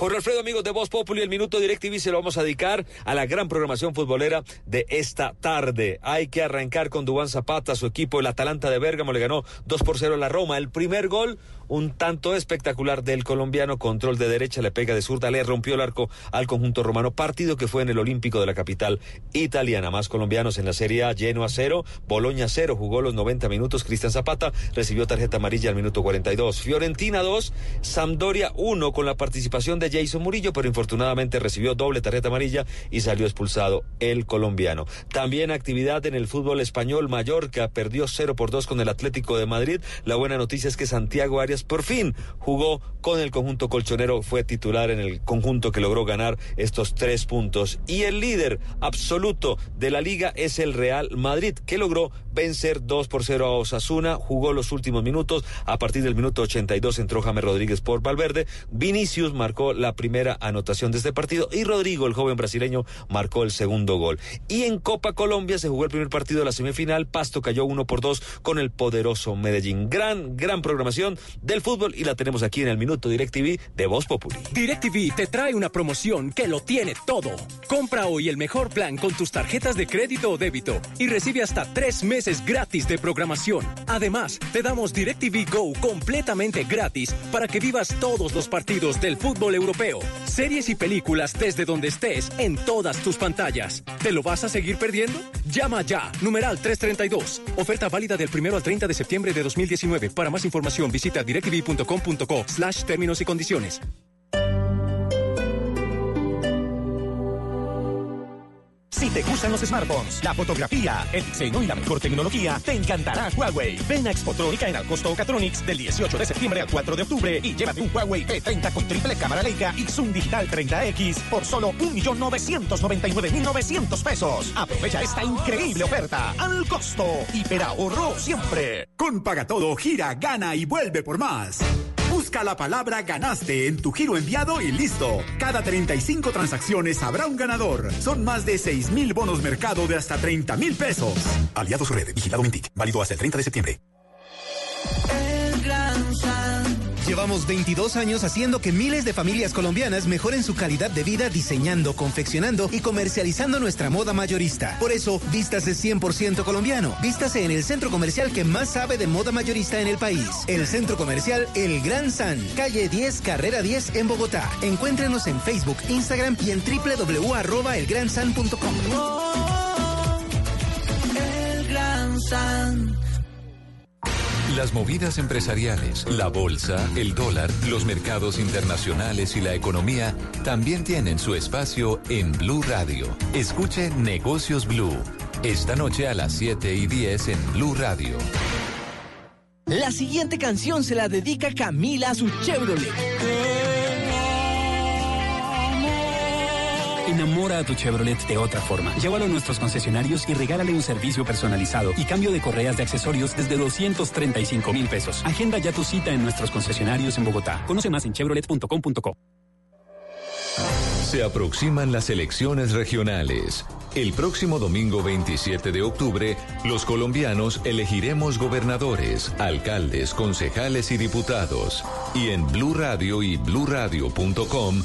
Jorge Alfredo, amigos de Voz Populi, el Minuto DirecTV se lo vamos a dedicar a la gran programación futbolera de esta tarde. Hay que arrancar con Dubán Zapata, su equipo, el Atalanta de Bérgamo, le ganó 2 por 0 a la Roma. El primer gol, un tanto espectacular del colombiano, control de derecha, le pega de zurda, le rompió el arco al conjunto romano, partido que fue en el Olímpico de la capital italiana. Más colombianos en la Serie A, lleno a cero, Boloña cero, jugó los 90 minutos, Cristian Zapata recibió tarjeta amarilla al minuto 42. Fiorentina 2, Sampdoria 1 con la participación de Jason Murillo, pero infortunadamente recibió doble tarjeta amarilla y salió expulsado el colombiano. También actividad en el fútbol español, Mallorca perdió 0 por 2 con el Atlético de Madrid. La buena noticia es que Santiago Arias por fin jugó con el conjunto colchonero, fue titular en el conjunto que logró ganar estos tres puntos. Y el líder absoluto de la liga es el Real Madrid, que logró vencer 2 por 0 a Osasuna, jugó los últimos minutos, a partir del minuto 82 entró James Rodríguez por Valverde, Vinicius marcó la primera anotación de este partido y Rodrigo, el joven brasileño, marcó el segundo gol. Y en Copa Colombia se jugó el primer partido de la semifinal, Pasto cayó 1 por 2 con el poderoso Medellín. Gran, gran programación del fútbol y la tenemos aquí en el Minuto DirecTV de Voz Populi. DirecTV te trae una promoción que lo tiene todo. Compra hoy el mejor plan con tus tarjetas de crédito o débito y recibe hasta tres meses gratis de programación. Además, te damos DirecTV Go completamente gratis para que vivas todos los partidos del fútbol europeo, series y películas desde donde estés en todas tus pantallas. ¿Te lo vas a seguir perdiendo? Llama ya, numeral 332. Oferta válida del primero al 30 de septiembre de 2019. Para más información visita directv.com.co slash términos y condiciones. Te gustan los smartphones, la fotografía, el diseño y la mejor tecnología, te encantará Huawei. Ven a Expotrónica en Alcosto Catronics del 18 de septiembre al 4 de octubre y llévate un Huawei P30 con triple cámara Leica y Zoom Digital 30X por solo 1.999.900 pesos. Aprovecha esta increíble oferta al costo. Hiperahorro siempre. Con Pagatodo, gira, gana y vuelve por más. Busca la palabra ganaste en tu giro enviado y listo. Cada 35 transacciones habrá un ganador. Son más de 6 mil bonos mercado de hasta 30 mil pesos. Aliados Red, vigilado Mintic, válido hasta el 30 de septiembre. Llevamos 22 años haciendo que miles de familias colombianas mejoren su calidad de vida diseñando, confeccionando y comercializando nuestra moda mayorista. Por eso, vístase 100% colombiano. Vístase en el centro comercial que más sabe de moda mayorista en el país. El centro comercial El Gran San, calle 10, carrera 10 en Bogotá. Encuéntrenos en Facebook, Instagram y en www.elgransan.com. El Gran San. Las movidas empresariales, la bolsa, el dólar, los mercados internacionales y la economía también tienen su espacio en Blue Radio. Escuche Negocios Blue. Esta noche a las 7 y 10 en Blue Radio. La siguiente canción se la dedica Camila a su Chevrolet. Enamora a tu Chevrolet de otra forma. Llévalo a nuestros concesionarios y regálale un servicio personalizado y cambio de correas de accesorios desde 235 mil pesos. Agenda ya tu cita en nuestros concesionarios en Bogotá. Conoce más en chevrolet.com.co. Se aproximan las elecciones regionales. El próximo domingo 27 de octubre, los colombianos elegiremos gobernadores, alcaldes, concejales y diputados. Y en Blue Radio y bluradio.com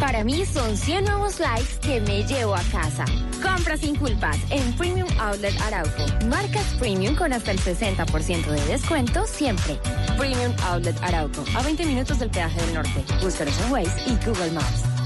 Para mí son 100 nuevos likes que me llevo a casa. Compra sin culpas en Premium Outlet Arauco. Marcas Premium con hasta el 60% de descuento siempre. Premium Outlet Arauco. A 20 minutos del peaje del norte. Búscanos en Waze y Google Maps.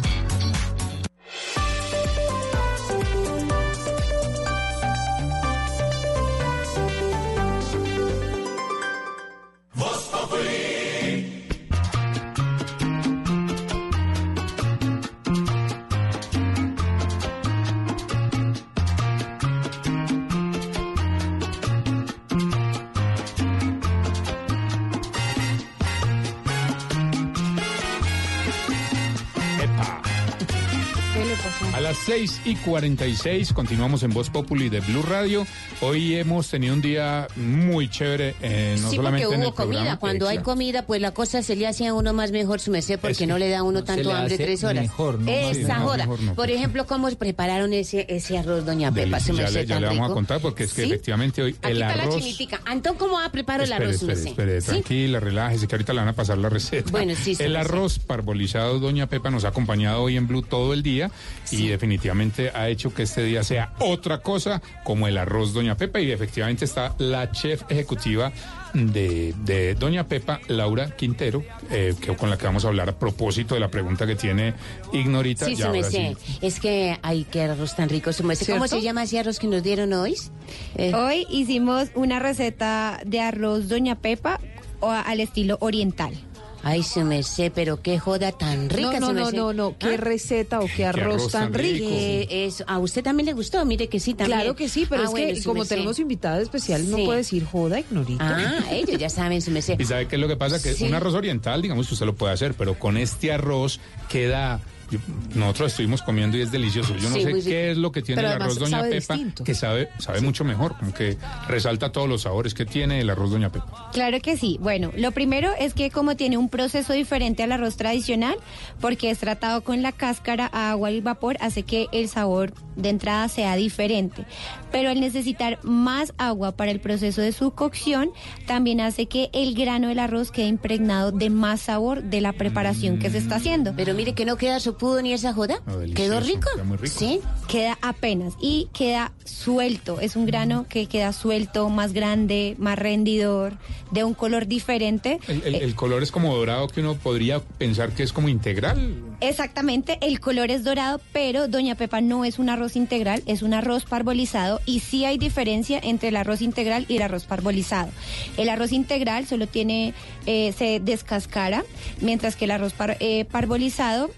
6 y 46 continuamos en Voz Populi de Blue Radio. Hoy hemos tenido un día muy chévere, eh, no sí, solamente porque en hubo el programa. comida. Cuando hay comida, pues la cosa se le hace a uno más mejor su merced porque Es- no le da a uno tanto hambre tres horas. mejor, ¿no? Sí, Esa mejor no. Por ejemplo, cómo prepararon ese, ese arroz, doña Pepa, su ya le, ya tan le vamos rico. a contar porque es que ¿Sí? efectivamente hoy Aquí el está la arroz... chinitica. Antón, ¿cómo va a preparar el Espere, arroz, su espere, espere, ¿Sí? tranquila, relájese, que ahorita le van a pasar la receta. Bueno, sí, El arroz parbolizado, doña Pepa, nos ha acompañado hoy en Blue todo el día y definitivamente ha hecho que este día sea otra cosa como el arroz, doña Pepa, y efectivamente está la chef ejecutiva de, de doña Pepa, Laura Quintero, eh, que, con la que vamos a hablar a propósito de la pregunta que tiene Ignorita. Sí, su sí. Es que hay que arroz tan rico, su merced. ¿Cómo se llama ese arroz que nos dieron hoy? Eh, Hoy hicimos una receta de arroz Doña Pepa o al estilo oriental. Ay, su merced, pero qué joda tan rica, no, no, merced. no, no, qué receta o qué arroz, tan rico. Eh, eso, ¿A usted también le gustó? Mire que sí, también. Claro que sí, pero Ah, es bueno, que como tenemos invitada especial, no puede decir joda, ignorita. Ah, ellos ya saben, su merced. ¿Y sabe qué es lo que pasa? Que Sí. un arroz oriental, digamos que usted lo puede hacer, pero con este arroz queda... nosotros estuvimos comiendo y es delicioso. Yo no Sí, sé qué es lo que tiene Pero el arroz Doña sabe Pepa, distinto. que sabe, sabe mucho mejor, como que resalta todos los sabores que tiene el arroz Doña Pepa. Claro que sí. Bueno, lo primero es que como tiene un proceso diferente al arroz tradicional, porque es tratado con la cáscara a agua y vapor, hace que el sabor de entrada sea diferente. Pero al necesitar más agua para el proceso de su cocción, también hace que el grano del arroz quede impregnado de más sabor de la preparación que se está haciendo. Pero mire que no queda sopudo ni esa joda. ¿Quedó rico? Sí, queda apenas y queda suelto. Es un grano que queda suelto, más grande, más rendidor, de un color diferente. El, el- el color es como dorado que uno podría pensar que es como integral. Exactamente, el color es dorado, pero Doña Pepa no es un arroz integral, es un arroz parbolizado y sí hay diferencia entre el arroz integral y el arroz parbolizado. El arroz integral solo tiene, eh, se descascara, mientras que el arroz par- eh, parbolizado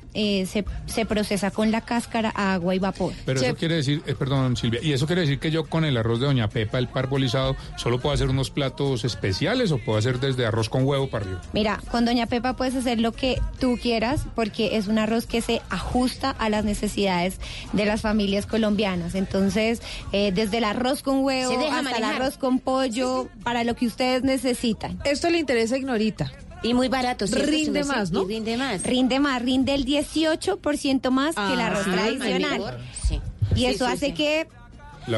eh, se, se procesa con la cáscara, agua y vapor. Pero eso quiere decir, eh, perdón Silvia, y eso quiere decir que yo con el arroz de Doña Pepa, el parbolizado, solo puedo hacer unos platos especiales o puedo hacer desde arroz con huevo para arriba. Mira, con Doña Pepa puedes hacer lo que tú quieras porque es un arroz que se ajusta a las necesidades de las familias colombianas. Entonces, eh, desde el arroz con huevo hasta el arroz con pollo, para lo que ustedes necesitan. Esto le interesa a Ignorita. Y muy barato, ¿cierto, Rinde más, ¿no? Y rinde más. Rinde más, rinde el 18% más que el Ah, arroz sí, tradicional. Sí. Y Sí, eso sí, hace sí. que.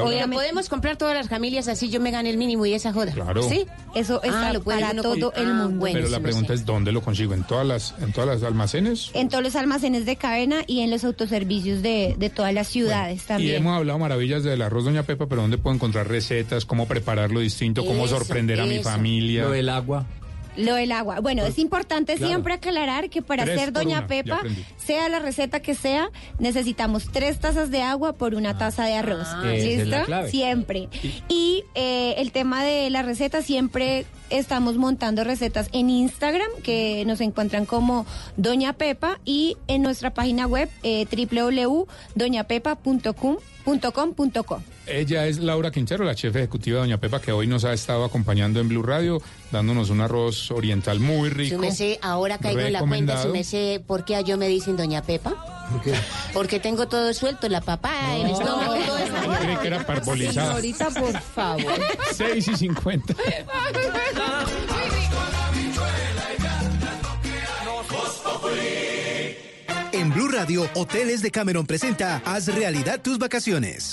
Oye, podemos comprar todas las familias así yo me gane el mínimo y esa joda. Claro. ¿Sí? Eso está Ah, lo puede para todo el Ah, mundo. bueno. Pero la pregunta es ¿dónde lo consigo? ¿En todas las, en todas las almacenes? En todos los almacenes de cadena y en los autoservicios de, de todas las ciudades Y también. hemos hablado maravillas del arroz Doña Pepa, pero ¿dónde puedo encontrar recetas? ¿Cómo prepararlo distinto? ¿Cómo Eso, sorprender a mi familia? Lo del agua. Lo del agua. Bueno, es importante Claro. siempre aclarar que para Tres hacer Doña una, Pepa, sea la receta que sea, necesitamos tres tazas de agua por una taza de arroz. Ah, ¿Listo? Siempre. Y eh, el tema de la receta, siempre estamos montando recetas en Instagram, que nos encuentran como Doña Pepa, y en nuestra página web eh, www.doñapepa.com.com.co. Ella es Laura Quintero, la chef ejecutiva de Doña Pepa, que hoy nos ha estado acompañando en Blue Radio, dándonos un arroz oriental muy rico. Su merced, ahora caigo en la cuenta, merced, ¿por qué a yo me dicen Doña Pepa? Porque tengo todo suelto, la papá, el estómago, todo eso. Creí que era parbolizada. Señorita, por favor. 6 y 50. En Blue Radio, Hoteles de Cameron presenta Haz realidad tus vacaciones.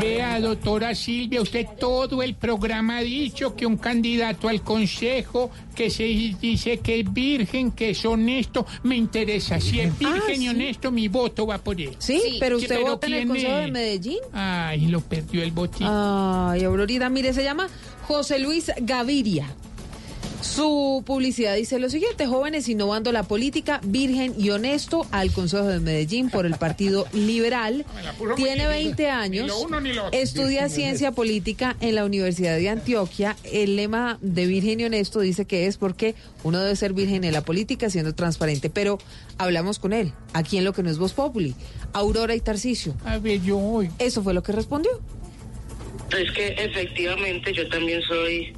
Vea, doctora Silvia, usted todo el programa ha dicho que un candidato al consejo que se dice que es virgen, que es honesto, me interesa. Si es virgen y honesto, mi voto va por él. Sí, pero usted ¿Pero vota en el Consejo es? de Medellín. Ay, lo perdió el botín. Ay, Aurorita, mire, se llama José Luis Gaviria. Su publicidad dice lo siguiente, jóvenes innovando la política, virgen y honesto al Consejo de Medellín por el Partido Liberal. muy Tiene difícil. 20 años, Ni lo uno ni lo otro. estudia ciencia política en la Universidad de Antioquia. El lema de virgen y honesto dice que es porque uno debe ser virgen en la política siendo transparente, pero hablamos con él, aquí en lo que no es Voz Populi, Aurora y Tarcisio. A ver, yo hoy. Eso fue lo que respondió. Es que efectivamente yo también soy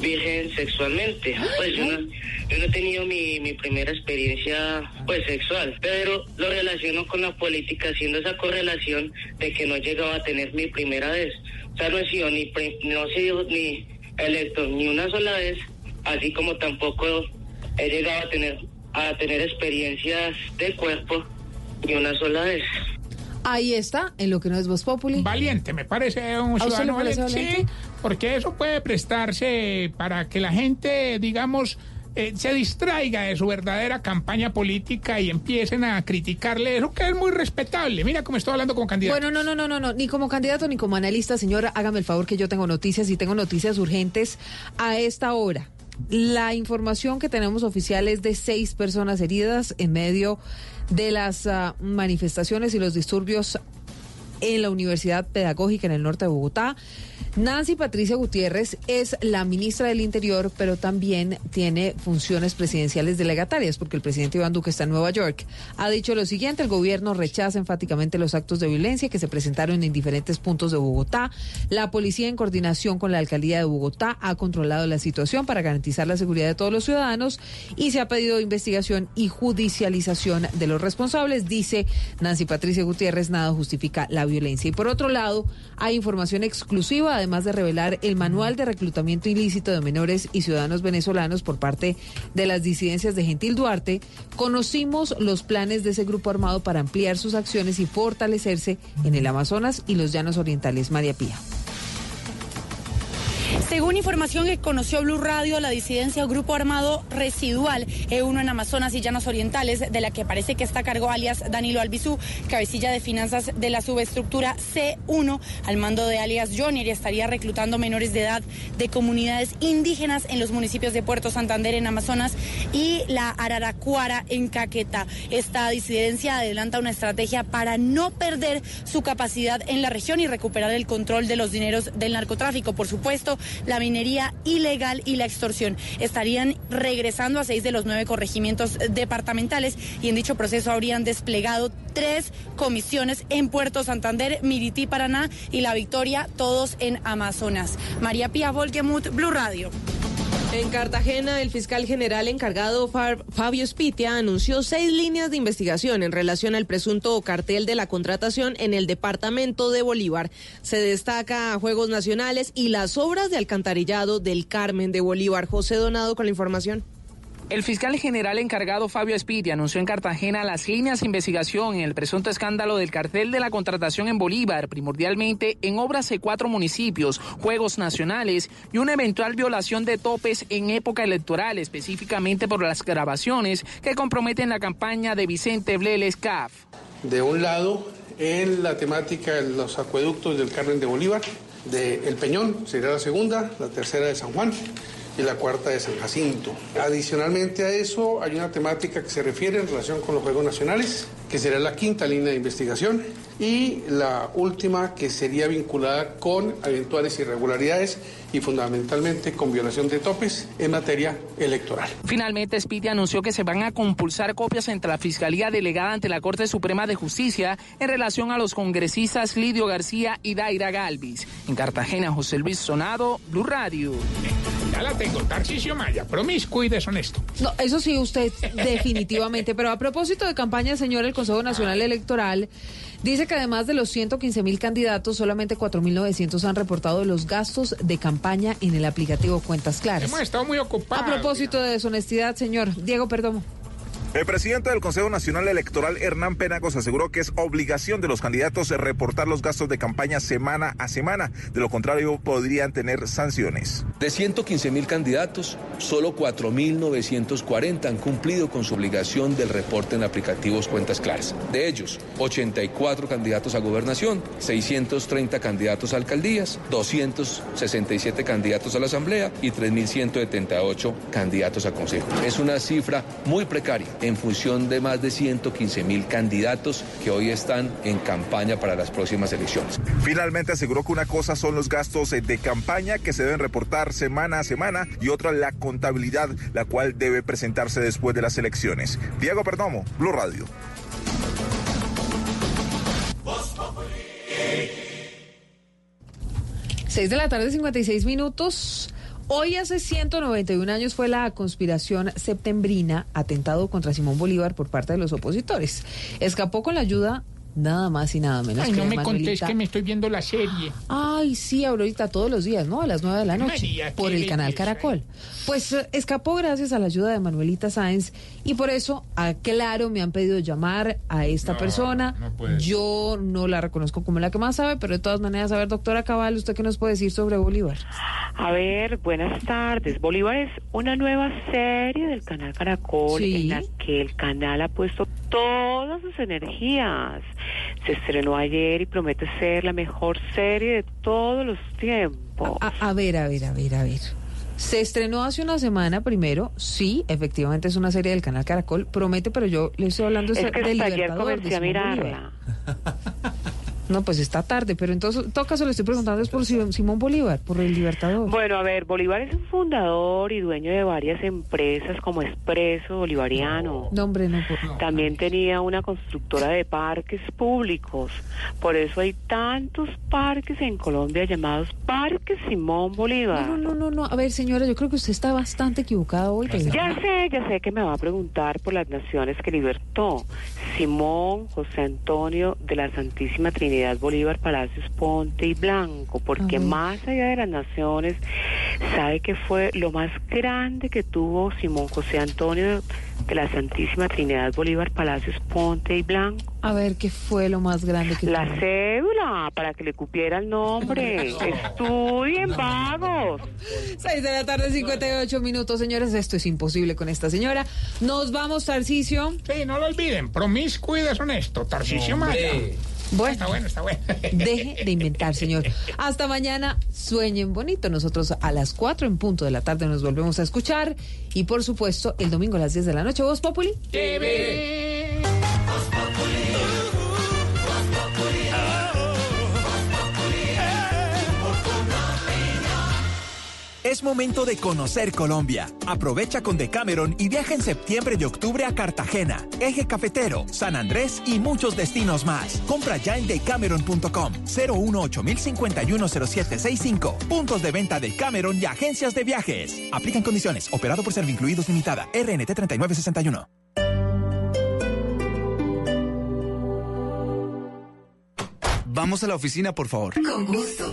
virgen sexualmente. Pues yo no, yo no he tenido mi, mi primera experiencia pues sexual, pero lo relaciono con la política haciendo esa correlación de que no he llegado a tener mi primera vez. O sea, no he sido ni, no he sido ni electo ni una sola vez, así como tampoco he llegado a tener a tener experiencias de cuerpo ni una sola vez. Ahí está, en lo que no es Voz Populi. Valiente, me parece un ¿A usted ciudadano valiente? Sí, porque eso puede prestarse para que la gente, digamos, eh, se distraiga de su verdadera campaña política y empiecen a criticarle eso, que es muy respetable. Mira cómo estoy hablando como candidato. Bueno, no, no, no, no, no, ni como candidato ni como analista, señora, hágame el favor que yo tengo noticias y tengo noticias urgentes a esta hora. La información que tenemos oficial es de seis personas heridas en medio de las ah, manifestaciones y los disturbios en la Universidad Pedagógica en el norte de Bogotá. Nancy Patricia Gutiérrez es la ministra del Interior, pero también tiene funciones presidenciales delegatarias, porque el presidente Iván Duque está en Nueva York. Ha dicho lo siguiente, el gobierno rechaza enfáticamente los actos de violencia que se presentaron en diferentes puntos de Bogotá. La policía, en coordinación con la alcaldía de Bogotá, ha controlado la situación para garantizar la seguridad de todos los ciudadanos y se ha pedido investigación y judicialización de los responsables, dice Nancy Patricia Gutiérrez, nada justifica la violencia. Y por otro lado, hay información exclusiva, además de revelar el manual de reclutamiento ilícito de menores y ciudadanos venezolanos por parte de las disidencias de Gentil Duarte, conocimos los planes de ese grupo armado para ampliar sus acciones y fortalecerse en el Amazonas y los llanos orientales. María Pía. Según información que conoció Blue Radio, la disidencia o grupo armado residual E1 en Amazonas y Llanos Orientales, de la que parece que está a cargo alias Danilo Albizú, cabecilla de finanzas de la subestructura C1, al mando de alias Jonier, y estaría reclutando menores de edad de comunidades indígenas en los municipios de Puerto Santander en Amazonas y la Araracuara en Caquetá. Esta disidencia adelanta una estrategia para no perder su capacidad en la región y recuperar el control de los dineros del narcotráfico. Por supuesto, la minería ilegal y la extorsión. Estarían regresando a seis de los nueve corregimientos departamentales y en dicho proceso habrían desplegado tres comisiones en Puerto Santander, Mirití, Paraná y La Victoria, todos en Amazonas. María Pía Volgemut, Blue Radio. En Cartagena, el fiscal general encargado Fabio Spitia anunció seis líneas de investigación en relación al presunto cartel de la contratación en el departamento de Bolívar. Se destaca Juegos Nacionales y las obras de alcantarillado del Carmen de Bolívar. José Donado con la información. El fiscal general encargado Fabio Espiti anunció en Cartagena las líneas de investigación en el presunto escándalo del cartel de la contratación en Bolívar, primordialmente en obras de cuatro municipios, juegos nacionales y una eventual violación de topes en época electoral, específicamente por las grabaciones que comprometen la campaña de Vicente Bleles CAF. De un lado, en la temática de los acueductos del Carmen de Bolívar, de El Peñón, sería la segunda, la tercera de San Juan y la cuarta de San Jacinto. Adicionalmente a eso, hay una temática que se refiere en relación con los Juegos Nacionales, que sería la quinta línea de investigación, y la última que sería vinculada con eventuales irregularidades y fundamentalmente con violación de topes en materia electoral. Finalmente, Spiti anunció que se van a compulsar copias entre la Fiscalía delegada ante la Corte Suprema de Justicia en relación a los congresistas Lidio García y Daira Galvis. En Cartagena, José Luis Sonado, Blue Radio. Ya la tengo, Tarcisio Maya, promiscuo y deshonesto. No, eso sí, usted definitivamente. Pero a propósito de campaña, señor, el Consejo Nacional Electoral dice que además de los 115 mil candidatos, solamente 4.900 han reportado los gastos de campaña en el aplicativo Cuentas Claras. Hemos estado muy ocupados. A propósito de deshonestidad, señor Diego Perdomo. El presidente del Consejo Nacional Electoral, Hernán Penagos, aseguró que es obligación de los candidatos reportar los gastos de campaña semana a semana. De lo contrario, podrían tener sanciones. De 115 mil candidatos, solo 4.940 han cumplido con su obligación del reporte en aplicativos Cuentas Claras. De ellos, 84 candidatos a gobernación, 630 candidatos a alcaldías, 267 candidatos a la Asamblea y 3.178 candidatos a Consejo. Es una cifra muy precaria en función de más de 115 mil candidatos que hoy están en campaña para las próximas elecciones. Finalmente aseguró que una cosa son los gastos eh, de campaña que se deben reportar semana a semana y otra la contabilidad, la cual debe presentarse después de las elecciones. Diego Perdomo, Blue Radio. Seis de la tarde, 56 minutos. Hoy hace 191 años fue la conspiración septembrina, atentado contra Simón Bolívar por parte de los opositores. Escapó con la ayuda nada más y nada menos Ay, que no me contés Manuelita- que me estoy viendo la serie. Ay, sí, ahorita todos los días, ¿no? A las 9 de la noche, María, por el canal belleza. Caracol. Pues eh, escapó gracias a la ayuda de Manuelita Sáenz y por eso, aclaro, me han pedido llamar a esta No, persona. no Yo no la reconozco como la que más sabe, pero de todas maneras, a ver, doctora Cabal, ¿usted qué nos puede decir sobre Bolívar? A ver, buenas tardes. Bolívar es una nueva serie del canal Caracol Sí. en la que el canal ha puesto todas sus energías. Se estrenó ayer y promete ser la mejor serie de todos los tiempos. A, a ver, a ver, a ver, a ver. Se estrenó hace una semana primero, sí, efectivamente es una serie del canal Caracol, promete, pero yo le estoy hablando Es de que del hasta ayer Libertador, de comencé a mirarla. No, pues está tarde, pero entonces, en todo caso le estoy preguntando es por Sim- Simón Bolívar, por el Libertador. Bueno, a ver, Bolívar es un fundador y dueño de varias empresas como Expreso Bolivariano. No, hombre, no. por- También tenía una constructora de parques públicos. Por eso hay tantos parques en Colombia llamados Parques Simón Bolívar. No, no, no, no. A ver, señora, yo creo que usted está bastante equivocada hoy. Ya sé, ya sé que me va a preguntar por las naciones que libertó. Simón José Antonio de la Santísima Trinidad Bolívar Palacios Ponte y Blanco, porque más allá de las naciones, sabe que fue lo más grande que tuvo Simón José Antonio de la Santísima Trinidad Bolívar Palacios Ponte y Blanco. A ver, ¿qué fue lo más grande que La tuvo? cédula, para que le cupiera el nombre. Estudien, vagos. 6 de la tarde, 58 minutos, señores. Esto es imposible con esta señora. Nos vamos, Tarcisio. Sí, no lo olviden, promiscuo y deshonesto, Tarcisio Maya. Bueno, Está bueno, está bueno. deje de inventar, señor. Hasta mañana, sueñen bonito. Nosotros a las 4 en punto de la tarde nos volvemos a escuchar. Y por supuesto, el domingo a las 10 de la noche, Voz Populi. Es momento de conocer Colombia. Aprovecha con Decameron y viaja en septiembre y octubre a Cartagena, Eje Cafetero, San Andrés y muchos destinos más. Compra ya en decameron.com 018 0765 Puntos de venta de Cameron y agencias de viajes. Aplican condiciones. Operado por Servincluidos Limitada. RNT 3961. Vamos a la oficina, por favor. Con gusto.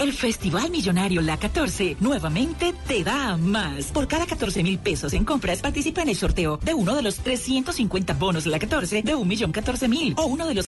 El Festival Millonario La 14 nuevamente te da más. Por cada 14 mil pesos en compras participa en el sorteo de uno de los 350 bonos La 14 de un millón 14 mil o uno de los